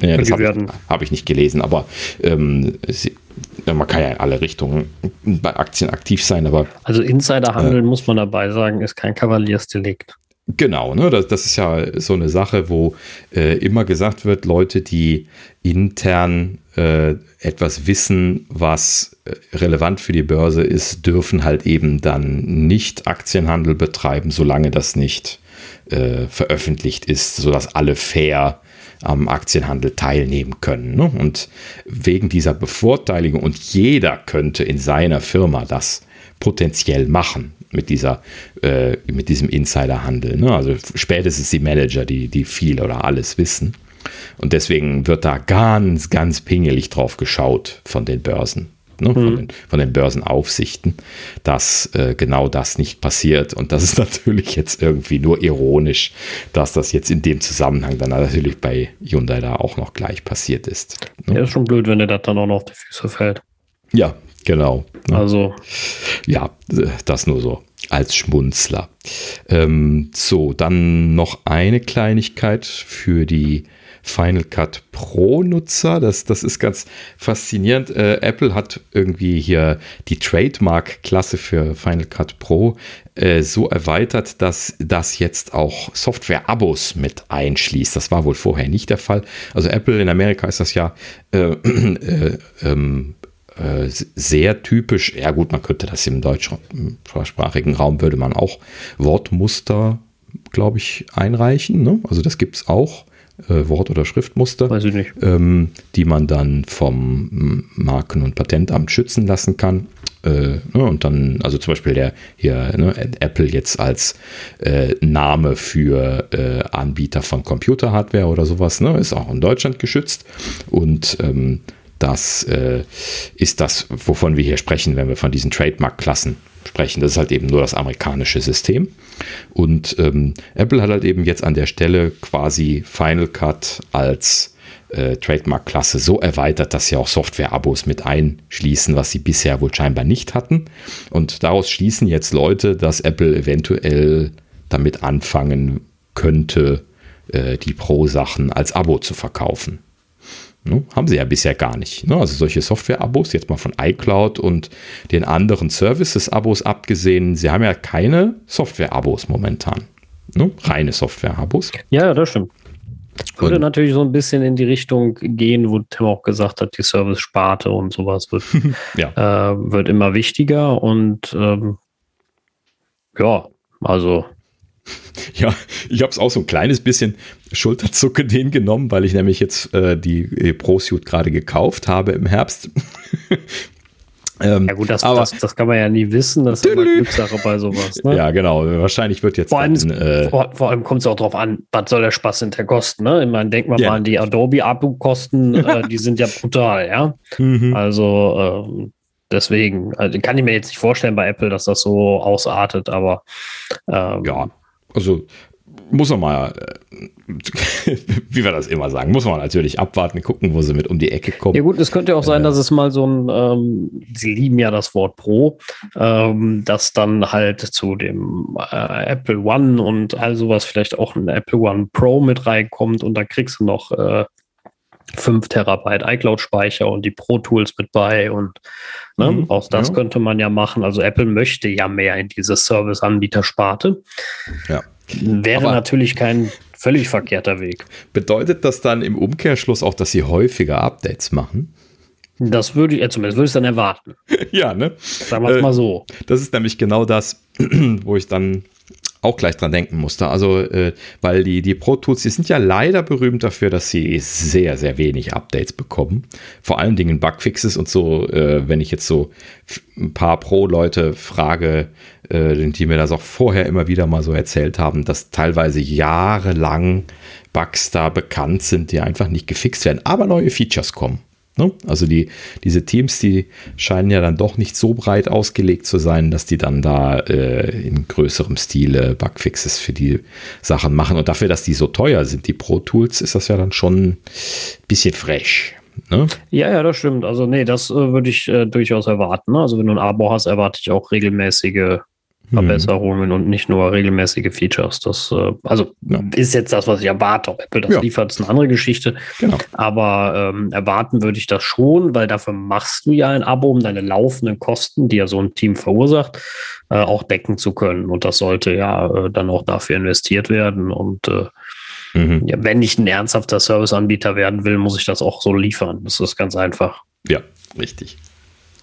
Ja, das habe ich, hab ich, nicht gelesen, aber ähm, sie, man kann ja in alle Richtungen bei Aktien aktiv sein, aber. Also Insiderhandel, äh, muss man dabei sagen, ist kein Kavaliersdelikt. Genau, ne, das, das ist ja so eine Sache, wo äh, immer gesagt wird, Leute, die intern äh, etwas wissen, was äh, relevant für die Börse ist, dürfen halt eben dann nicht Aktienhandel betreiben, solange das nicht äh, veröffentlicht ist, sodass alle fair am Aktienhandel teilnehmen können. Ne? Und wegen dieser Bevorteiligung, und jeder könnte in seiner Firma das potenziell machen mit dieser, äh, mit diesem Insiderhandel. Ne? Also spätestens die Manager, die, die viel oder alles wissen. Und deswegen wird da ganz, ganz pingelig drauf geschaut von den Börsen ne, von, mhm. den, von, den, Börsenaufsichten, dass äh, genau das nicht passiert. Und das ist [LAUGHS] natürlich jetzt irgendwie nur ironisch, dass das jetzt in dem Zusammenhang dann natürlich bei Hyundai da auch noch gleich passiert ist. Ne? Ja, ist schon blöd, wenn der das dann auch noch auf die Füße fällt. Ja, genau. Ne? Also. Ja, das nur so als Schmunzler. Ähm, so, dann noch eine Kleinigkeit für die Final Cut Pro-Nutzer. Das, das ist ganz faszinierend. Äh, Apple hat irgendwie hier die Trademark-Klasse für Final Cut Pro äh, so erweitert, dass das jetzt auch Software-Abos mit einschließt. Das war wohl vorher nicht der Fall. Also Apple in Amerika ist das ja äh, [CLEARS THROAT] äh ähm, äh, sehr typisch. Ja gut, man könnte das im deutschsprachigen Raum würde man auch Wortmuster, glaube ich, einreichen. Ne? Also das gibt es auch äh, Wort- oder Schriftmuster, Weiß ich nicht. Ähm, die man dann vom Marken- und Patentamt schützen lassen kann. Äh, ne, und dann, also zum Beispiel der hier ne, Apple jetzt als äh, Name für äh, Anbieter von Computerhardware oder sowas, ne, ist auch in Deutschland geschützt. Und ähm, das äh, ist das, wovon wir hier sprechen, wenn wir von diesen Trademark-Klassen sprechen. Das ist halt eben nur das amerikanische System. Und ähm, Apple hat halt eben jetzt an der Stelle quasi Final Cut als äh, Trademark-Klasse so erweitert, dass sie auch Software-Abos mit einschließen, was sie bisher wohl scheinbar nicht hatten. Und daraus schließen jetzt Leute, dass Apple eventuell damit anfangen könnte, äh, die Pro-Sachen als Abo zu verkaufen. Ne? Haben sie ja bisher gar nicht. Ne? Also solche Software-Abos, jetzt mal von iCloud und den anderen Services-Abos abgesehen, sie haben ja keine Software-Abos momentan. Ne? Reine Software-Abos. Ja, das stimmt. Würde und, natürlich so ein bisschen in die Richtung gehen, wo Tim auch gesagt hat, die Service-Sparte und sowas wird, [LAUGHS] ja. äh, wird immer wichtiger und ähm, ja, also [LAUGHS] ja, ich habe es auch so ein kleines bisschen Schulterzucken [LAUGHS] den genommen, weil ich nämlich jetzt äh, die Pro-Suit gerade gekauft habe im Herbst. [LAUGHS] ähm, ja gut, das, aber, das, das, kann man ja nie wissen, das ist immer Glückssache bei sowas. Ne? Ja, genau. Wahrscheinlich wird jetzt. Vor allem, äh, vor, allem kommt es auch darauf an, was soll der Spaß hinter kosten. Ne? Ich meine, denken wir ja. mal an die Adobe-Abo-Kosten, äh, die sind ja brutal, ja. Mhm. Also ähm, deswegen, also kann ich mir jetzt nicht vorstellen bei Apple, dass das so ausartet, aber ähm, ja. Also muss man mal, äh, [LAUGHS] wie wir das immer sagen, muss man natürlich abwarten, gucken, wo sie mit um die Ecke kommen. Ja gut, es könnte auch sein, äh, dass es mal so ein, ähm, sie lieben ja das Wort Pro, ähm, dass dann halt zu dem äh, Apple One und all sowas vielleicht auch ein Apple One Pro mit reinkommt und da kriegst du noch äh, 5 Terabyte iCloud-Speicher und die Pro Tools mit bei und ne, mhm, auch das ja. könnte man ja machen. Also Apple möchte ja mehr in diese Service-Anbieter-Sparte. Ja. Wäre Aber natürlich kein völlig verkehrter Weg. Bedeutet das dann im Umkehrschluss auch, dass sie häufiger Updates machen? Das würde ich, zumindest würde ich dann erwarten. [LAUGHS] ja, ne? Sagen wir es äh, mal so. Das ist nämlich genau das, [CLEARS THROAT] wo ich dann auch gleich dran denken musste. Also, äh, weil die, die Pro Tools, die sind ja leider berühmt dafür, dass sie sehr, sehr wenig Updates bekommen. Vor allen Dingen Bugfixes und so, äh, wenn ich jetzt so ein paar Pro-Leute frage, äh, die mir das auch vorher immer wieder mal so erzählt haben, dass teilweise jahrelang Bugs da bekannt sind, die einfach nicht gefixt werden, aber neue Features kommen. Ne? Also die, diese Teams, die scheinen ja dann doch nicht so breit ausgelegt zu sein, dass die dann da äh, in größerem Stile Bugfixes für die Sachen machen. Und dafür, dass die so teuer sind, die Pro Tools, ist das ja dann schon ein bisschen fresh. Ne? Ja, ja, das stimmt. Also, nee, das äh, würde ich äh, durchaus erwarten. Ne? Also, wenn du ein Abo hast, erwarte ich auch regelmäßige Verbesserungen mhm. und nicht nur regelmäßige Features. Das äh, also ja. ist jetzt das, was ich erwarte. Ob Apple das ja. liefert, ist eine andere Geschichte. Genau. Aber ähm, erwarten würde ich das schon, weil dafür machst du ja ein Abo, um deine laufenden Kosten, die ja so ein Team verursacht, äh, auch decken zu können. Und das sollte ja äh, dann auch dafür investiert werden. Und äh, mhm. ja, wenn ich ein ernsthafter Serviceanbieter werden will, muss ich das auch so liefern. Das ist ganz einfach. Ja, richtig.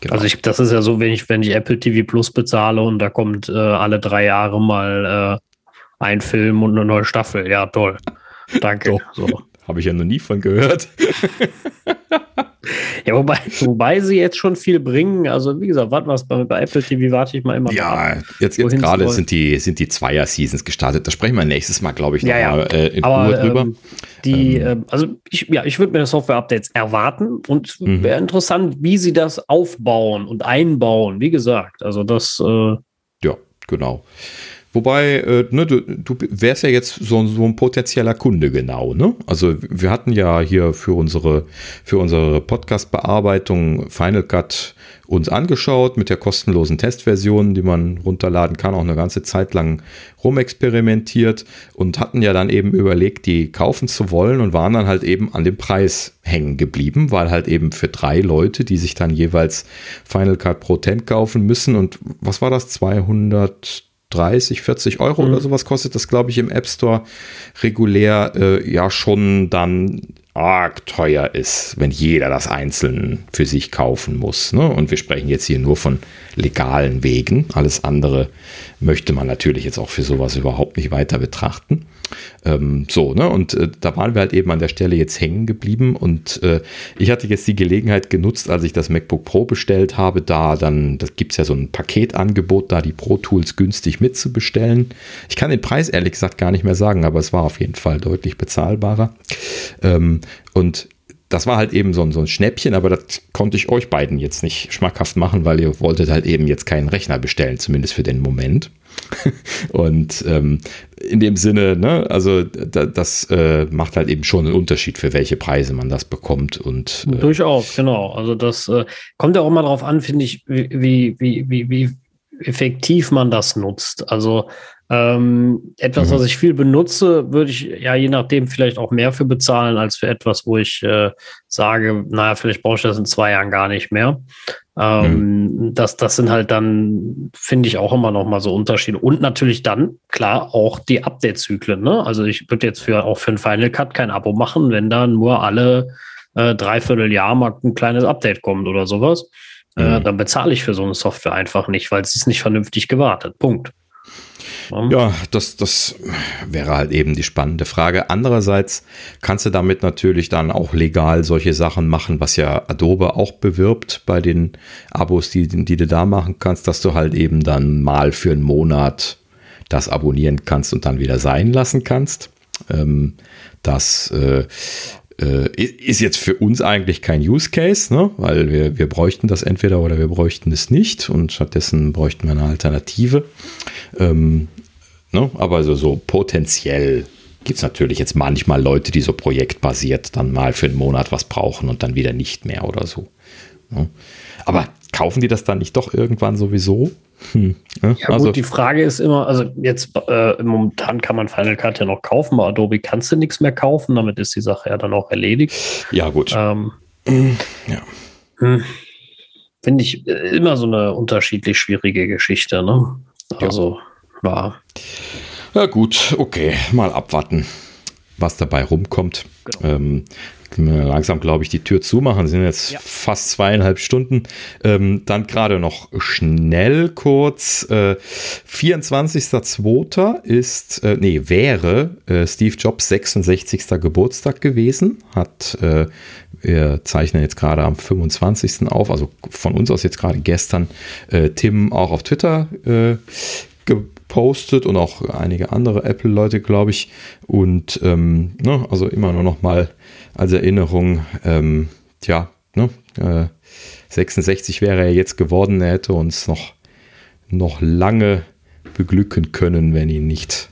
Genau. Also ich, das ist ja so, wenn ich, wenn ich Apple TV Plus bezahle und da kommt äh, alle drei Jahre mal äh, ein Film und eine neue Staffel. Ja, toll. Danke. So. Habe ich ja noch nie von gehört. [LAUGHS] ja, wobei, wobei sie jetzt schon viel bringen. Also, wie gesagt, warten wir bei, bei Apple TV, warte ich mal immer. Ja, ab, jetzt, jetzt gerade sind die, sind die Zweier-Seasons gestartet. Da sprechen wir nächstes Mal, glaube ich, noch ja, mal äh, in Aber, Ruhe drüber. Ähm, die, ähm, äh, also ich, ja, ich würde mir das Software-Updates erwarten und mhm. wäre interessant, wie sie das aufbauen und einbauen. Wie gesagt, also das. Äh, ja, genau. Wobei, äh, ne, du, du wärst ja jetzt so, so, ein potenzieller Kunde genau, ne? Also wir hatten ja hier für unsere, für unsere Podcast-Bearbeitung Final Cut uns angeschaut mit der kostenlosen Testversion, die man runterladen kann, auch eine ganze Zeit lang rumexperimentiert und hatten ja dann eben überlegt, die kaufen zu wollen und waren dann halt eben an dem Preis hängen geblieben, weil halt eben für drei Leute, die sich dann jeweils Final Cut Pro 10 kaufen müssen und was war das, 200 30, 40 Euro mhm. oder sowas kostet das, glaube ich, im App Store regulär äh, ja schon dann arg teuer ist, wenn jeder das einzeln für sich kaufen muss. Ne? Und wir sprechen jetzt hier nur von legalen Wegen. Alles andere möchte man natürlich jetzt auch für sowas überhaupt nicht weiter betrachten. Ähm, so, ne? Und äh, da waren wir halt eben an der Stelle jetzt hängen geblieben und äh, ich hatte jetzt die Gelegenheit genutzt, als ich das MacBook Pro bestellt habe, da dann, das gibt es ja so ein Paketangebot, da die Pro Tools günstig mitzubestellen. Ich kann den Preis ehrlich gesagt gar nicht mehr sagen, aber es war auf jeden Fall deutlich bezahlbarer. Ähm, und das war halt eben so ein, so ein Schnäppchen, aber das konnte ich euch beiden jetzt nicht schmackhaft machen, weil ihr wolltet halt eben jetzt keinen Rechner bestellen, zumindest für den Moment. [LAUGHS] Und ähm, in dem Sinne, ne, also da, das äh, macht halt eben schon einen Unterschied, für welche Preise man das bekommt. Und, äh, Durchaus, genau. Also das äh, kommt ja auch mal drauf an, finde ich, wie, wie, wie, wie effektiv man das nutzt. Also ähm, etwas, mhm. was ich viel benutze, würde ich ja je nachdem vielleicht auch mehr für bezahlen, als für etwas, wo ich äh, sage, naja, vielleicht brauche ich das in zwei Jahren gar nicht mehr. Ähm, mhm. das, das sind halt dann, finde ich, auch immer noch mal so Unterschiede. Und natürlich dann, klar, auch die Update-Zyklen. Ne? Also ich würde jetzt für auch für ein Final Cut kein Abo machen, wenn da nur alle äh, dreiviertel Jahr mal ein kleines Update kommt oder sowas. Äh, mhm. Äh, dann bezahle ich für so eine Software einfach nicht, weil es ist nicht vernünftig gewartet. Punkt. Ja, das, das wäre halt eben die spannende Frage. Andererseits kannst du damit natürlich dann auch legal solche Sachen machen, was ja Adobe auch bewirbt bei den Abos, die, die du da machen kannst, dass du halt eben dann mal für einen Monat das abonnieren kannst und dann wieder sein lassen kannst. Ähm, das äh, äh, ist jetzt für uns eigentlich kein Use Case, ne? weil wir, wir bräuchten das entweder oder wir bräuchten es nicht und stattdessen bräuchten wir eine Alternative. Ähm, ne? Aber so, so potenziell gibt es natürlich jetzt manchmal Leute, die so projektbasiert dann mal für einen Monat was brauchen und dann wieder nicht mehr oder so. Ne? Aber kaufen die das dann nicht doch irgendwann sowieso? Hm, ja, ja also, gut, die Frage ist immer, also jetzt äh, momentan kann man Final Cut ja noch kaufen, bei Adobe kannst du nichts mehr kaufen, damit ist die Sache ja dann auch erledigt. Ja, gut. Ähm, ja. Hm, Finde ich äh, immer so eine unterschiedlich schwierige Geschichte, ne? Also, ja. Ja, gut, okay, mal abwarten, was dabei rumkommt. Genau. Ähm, langsam, glaube ich, die Tür zumachen. Sind jetzt ja. fast zweieinhalb Stunden. Ähm, dann gerade noch schnell kurz. Äh, 24.02. ist, äh, nee, wäre äh, Steve Jobs 66. Geburtstag gewesen. Hat, äh, wir zeichnen jetzt gerade am 25. auf, also von uns aus jetzt gerade gestern, äh, Tim auch auf Twitter äh, gepostet und auch einige andere Apple-Leute, glaube ich. Und ähm, ne, also immer nur noch mal als Erinnerung, ähm, tja, ne, äh, 66 wäre er jetzt geworden, er hätte uns noch, noch lange beglücken können, wenn ihn nicht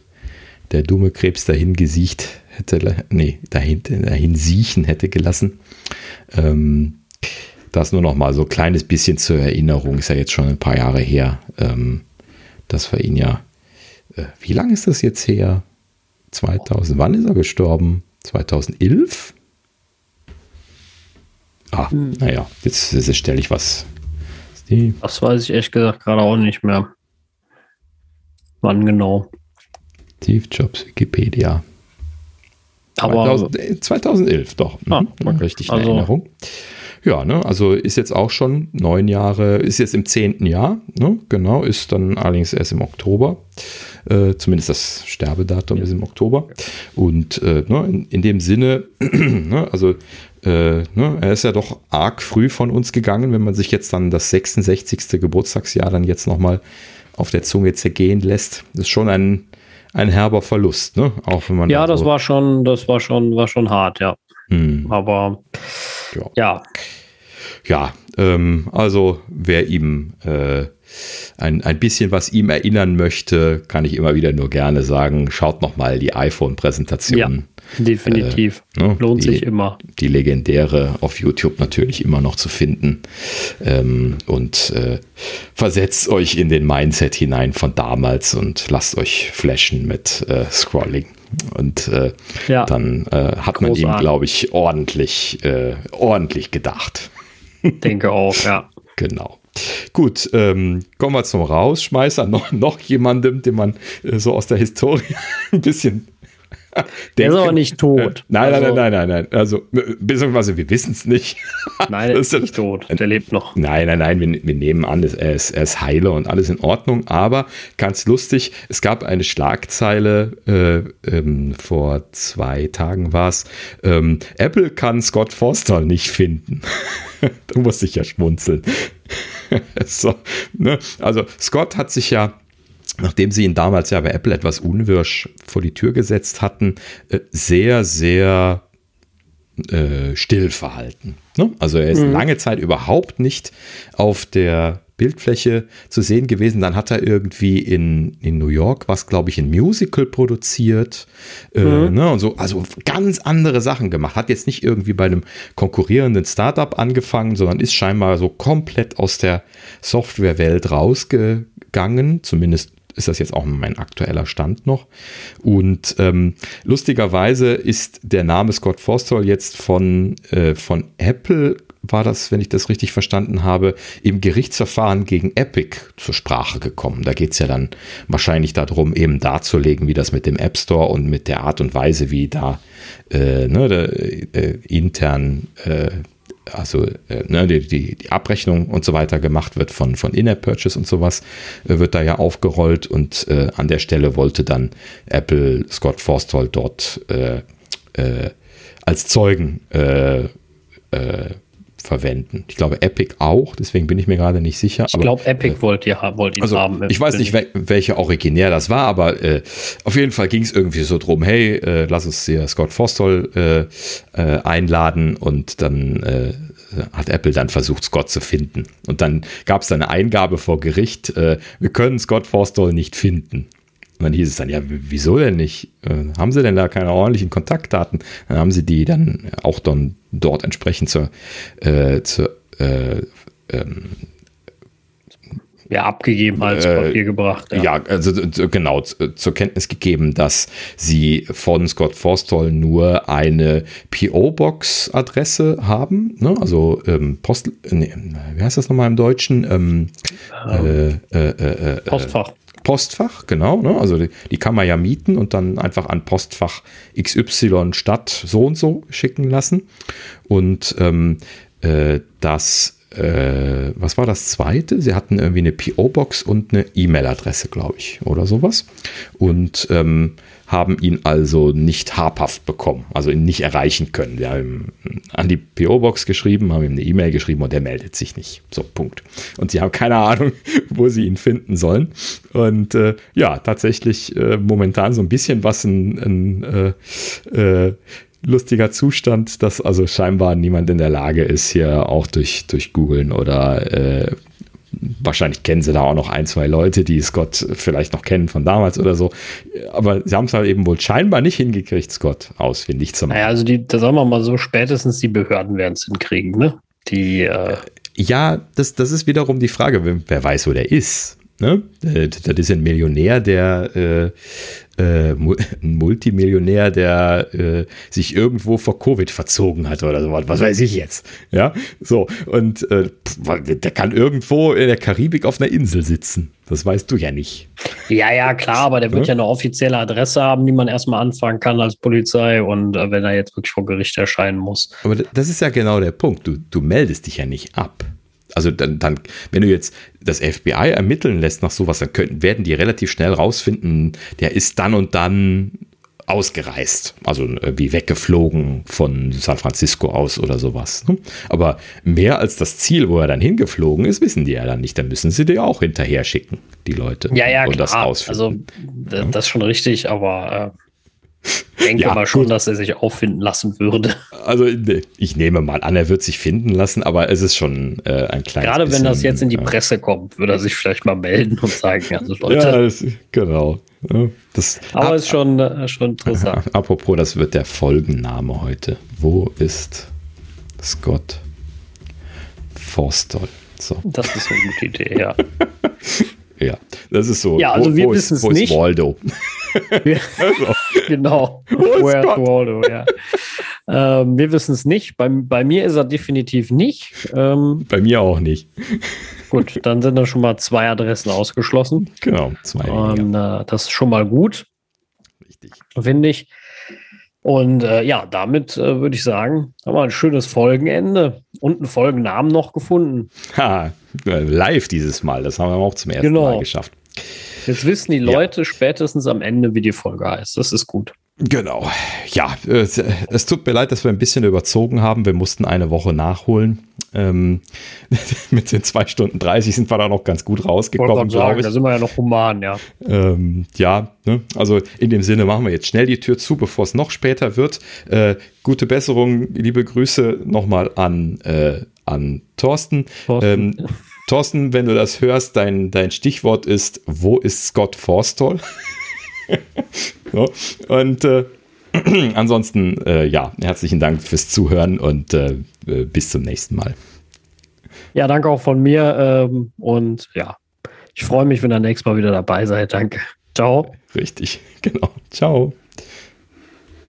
der dumme Krebs dahin gesiegt hätte, nee, dahin, dahin siechen hätte gelassen. Ähm, das nur noch mal so ein kleines bisschen zur Erinnerung, ist ja jetzt schon ein paar Jahre her, ähm, dass wir ihn ja, äh, wie lange ist das jetzt her? 2000, wann ist er gestorben? 2011? Ah, hm. naja, jetzt, jetzt stelle ich was. Die das weiß ich ehrlich gesagt gerade auch nicht mehr. Wann genau? Steve Jobs Wikipedia. Aber 2000, 2011, doch. Mhm. Ah, okay. Richtig in also, Erinnerung. Ja, ne, also ist jetzt auch schon neun Jahre, ist jetzt im zehnten Jahr, ne, genau, ist dann allerdings erst im Oktober. Äh, zumindest das Sterbedatum ja. ist im Oktober. Und äh, ne, in, in, dem Sinne, [CLEARS THROAT] ne, also äh, ne, er ist ja doch arg früh von uns gegangen, wenn man sich jetzt dann das 66. Geburtstagsjahr dann jetzt nochmal auf der Zunge zergehen lässt. Das ist schon ein, ein herber Verlust, ne? Auch wenn man ja, das so war schon, das war schon, war schon hart, ja. Hm. Aber ja, ja, ja ähm, also wer ihm äh, ein, ein bisschen was ihm erinnern möchte, kann ich immer wieder nur gerne sagen, schaut nochmal die iPhone-Präsentation. Ja, definitiv. Äh, ne, Lohnt die, sich immer. Die legendäre auf YouTube natürlich immer noch zu finden. Ähm, und äh, versetzt euch in den Mindset hinein von damals und lasst euch flashen mit äh, Scrolling. Und äh, ja, dann äh, hat man ihm, glaube ich, ordentlich, äh, ordentlich gedacht. Denke auch, ja. [LAUGHS] Genau. Gut, ähm, kommen wir zum Rausschmeißer. Noch, noch jemandem, den man äh, so aus der Historie [LAUGHS] ein bisschen [LAUGHS] der ist aber nicht tot. Äh, nein, also, nein, nein, nein, nein, Also, beziehungsweise wir wissen es nicht. [LAUGHS] Nein, er ist nicht tot. Der lebt noch. Nein, nein, nein, wir, wir nehmen an, er ist, er ist heile und alles in Ordnung. Aber ganz lustig, es gab eine Schlagzeile, äh, ähm, vor zwei Tagen war es, ähm, Apple kann Scott Forstall nicht finden. da muss ich ja schmunzeln. [LAUGHS] so, ne? Also Scott hat sich ja nachdem sie ihn damals ja bei Apple etwas unwirsch vor die Tür gesetzt hatten, äh, sehr, sehr äh, still verhalten. Ne? Also er ist mhm. lange Zeit überhaupt nicht auf der Bildfläche zu sehen gewesen. Dann hat er irgendwie in, in New York was, glaube ich, ein Musical produziert äh, mhm. ne, und so, also ganz andere Sachen gemacht. Hat jetzt nicht irgendwie bei einem konkurrierenden Startup angefangen, sondern ist scheinbar so komplett aus der Softwarewelt rausgegangen, zumindest ist das jetzt auch mein aktueller Stand noch. Und ähm, lustigerweise ist der Name Scott Forstall jetzt von, äh, von Apple war das, wenn ich das richtig verstanden habe, im Gerichtsverfahren gegen Epic zur Sprache gekommen. Da geht es ja dann wahrscheinlich darum, eben darzulegen, wie das mit dem App Store und mit der Art und Weise, wie da äh, ne, der, äh, intern äh, also äh, ne, die, die, die, Abrechnung und so weiter gemacht wird von, von In-App-Purchase und sowas, äh, wird da ja aufgerollt und äh, an der Stelle wollte dann Apple Scott Forstall dort äh, äh, als Zeugen äh, verwenden. Ich glaube Epic auch, deswegen bin ich mir gerade nicht sicher. Ich glaube Epic äh, wollte ja wollt ihn also, haben. Ich weiß nicht, wel welche originär das war, aber äh, auf jeden Fall ging es irgendwie so drum, hey, äh, lass uns hier Scott Forstall äh, äh, einladen und dann äh, hat Apple dann versucht, Scott zu finden. Und dann gab es eine Eingabe vor Gericht, wir können Scott Forstall nicht finden. Und dann hieß es dann, ja, wieso denn nicht? Äh, haben sie denn da keine ordentlichen Kontaktdaten? Dann haben sie die dann auch dann dort entsprechend zur, äh, zur äh, ähm, ja, abgegeben als äh, Papier gebracht. Ja, ja also genau zur Kenntnis gegeben, dass sie von Scott Forstall nur eine PO-Box-Adresse haben. Ne? Also ähm, Post, nee, wie heißt das nochmal im Deutschen? Ähm, ähm, äh, äh, Postfach. Postfach, genau. Ne? Also die, die, kann man ja mieten und dann einfach an Postfach XY Stadt so und so schicken lassen. Und ähm, äh, das, äh, was war das zweite? Sie hatten irgendwie eine PO-Box und eine E-Mail-Adresse, glaube ich, oder sowas. Und ähm, haben ihn also nicht habhaft bekommen, also ihn nicht erreichen können. Wir haben an die PO-Box geschrieben, haben ihm eine E-Mail geschrieben und er meldet sich nicht. So, Punkt. Und sie haben keine Ahnung, [LAUGHS] wo sie ihn finden sollen. Und äh, ja, tatsächlich äh, momentan so ein bisschen was ein, ein äh, äh lustiger Zustand, dass also scheinbar niemand in der Lage ist, hier auch durch, durch Googlen oder äh, wahrscheinlich kennen sie da auch noch ein, zwei Leute, die Scott vielleicht noch kennen von damals oder so. Aber sie haben es halt eben wohl scheinbar nicht hingekriegt, Scott ausfindig zu machen. Naja, also die, da sagen wir mal so, spätestens die Behörden werden es hinkriegen, ne? Die, äh ja, das, das ist wiederum die Frage, wer weiß, wo der ist. Ne? Das ist ein Millionär, der äh, äh, [LAUGHS] ein Multimillionär, der äh, sich irgendwo vor Covid verzogen hat oder so was, was weiß ich jetzt. Ja, so. Und äh, der kann irgendwo in der Karibik auf einer Insel sitzen. Das weißt du ja nicht. Ja, ja, klar, aber der wird ja, ja eine offizielle Adresse haben, die man erstmal anfangen kann als Polizei und äh, wenn er jetzt wirklich vor Gericht erscheinen muss. Aber das ist ja genau der Punkt. Du, du meldest dich ja nicht ab. Also dann, dann, wenn du jetzt das FBI ermitteln lässt nach sowas, dann können, werden die relativ schnell rausfinden, der ist dann und dann ausgereist, also äh, wie weggeflogen von San Francisco aus oder sowas. Ne? Aber mehr als das Ziel, wo er dann hingeflogen ist, wissen die ja dann nicht. Dann müssen sie dir auch hinterher schicken, die Leute. Ja, ja, und klar. das rausfinden. Also das ist schon richtig, aber äh, denke ja, mal schon, gut. dass er sich auffinden lassen würde. Also ich nehme mal an, er wird sich finden lassen, aber es ist schon äh, ein kleines Gerade wenn das jetzt in die Presse kommt, würde er sich vielleicht mal melden und sagen, also Leute. Ja, das, genau. Das, aber es ist schon, äh, schon interessant. [LAUGHS] Apropos, das wird der Folgenname heute. Wo ist Scott Forstall? So. Das ist eine gute Idee, ja. [LAUGHS] ja, das ist so. Ja, also wo, wir wissen es nicht. Waldo? Also. [LAUGHS] Genau. Where's Waldo, ja. ähm, wir wissen es nicht. Bei, bei mir ist er definitiv nicht. Ähm, bei mir auch nicht. gut, dann sind da schon mal zwei Adressen ausgeschlossen. Genau, zwei. Und, äh, das ist schon mal gut. Richtig. Finde ich. Und äh, ja, damit äh, würde ich sagen, haben wir ein schönes Folgenende und einen Folgennamen noch gefunden. Ha, live dieses Mal. Das haben wir auch zum ersten genau. Mal geschafft. Jetzt wissen die Leute ja. spätestens am Ende, wie die Folge heißt. Das ist gut. Genau. Ja, es, es, tut mir leid, dass wir ein bisschen überzogen haben. Wir mussten eine Woche nachholen. Ähm, [LAUGHS] mit den zwei Stunden 30 sind wir da noch ganz gut rausgekommen, glaube ich. Da sind wir ja noch human, ja. Ähm, ja, ne? also in dem Sinne machen wir jetzt schnell die Tür zu, bevor es noch später wird. Äh, gute Besserung, liebe Grüße nochmal an, äh, an Thorsten. Thorsten. Ähm, [LAUGHS] Thorsten, wenn du das hörst, dein, dein Stichwort ist, wo ist Scott Forstall? [LAUGHS] so. Und äh, [CLEARS THROAT] ansonsten, äh, ja, herzlichen Dank fürs Zuhören und äh, äh, bis zum nächsten Mal. Ja, danke auch von mir ähm, und ja, ich freue mich, wenn ihr nächstes Mal wieder dabei seid. Danke. Ciao. Richtig, [LAUGHS] genau. Ciao.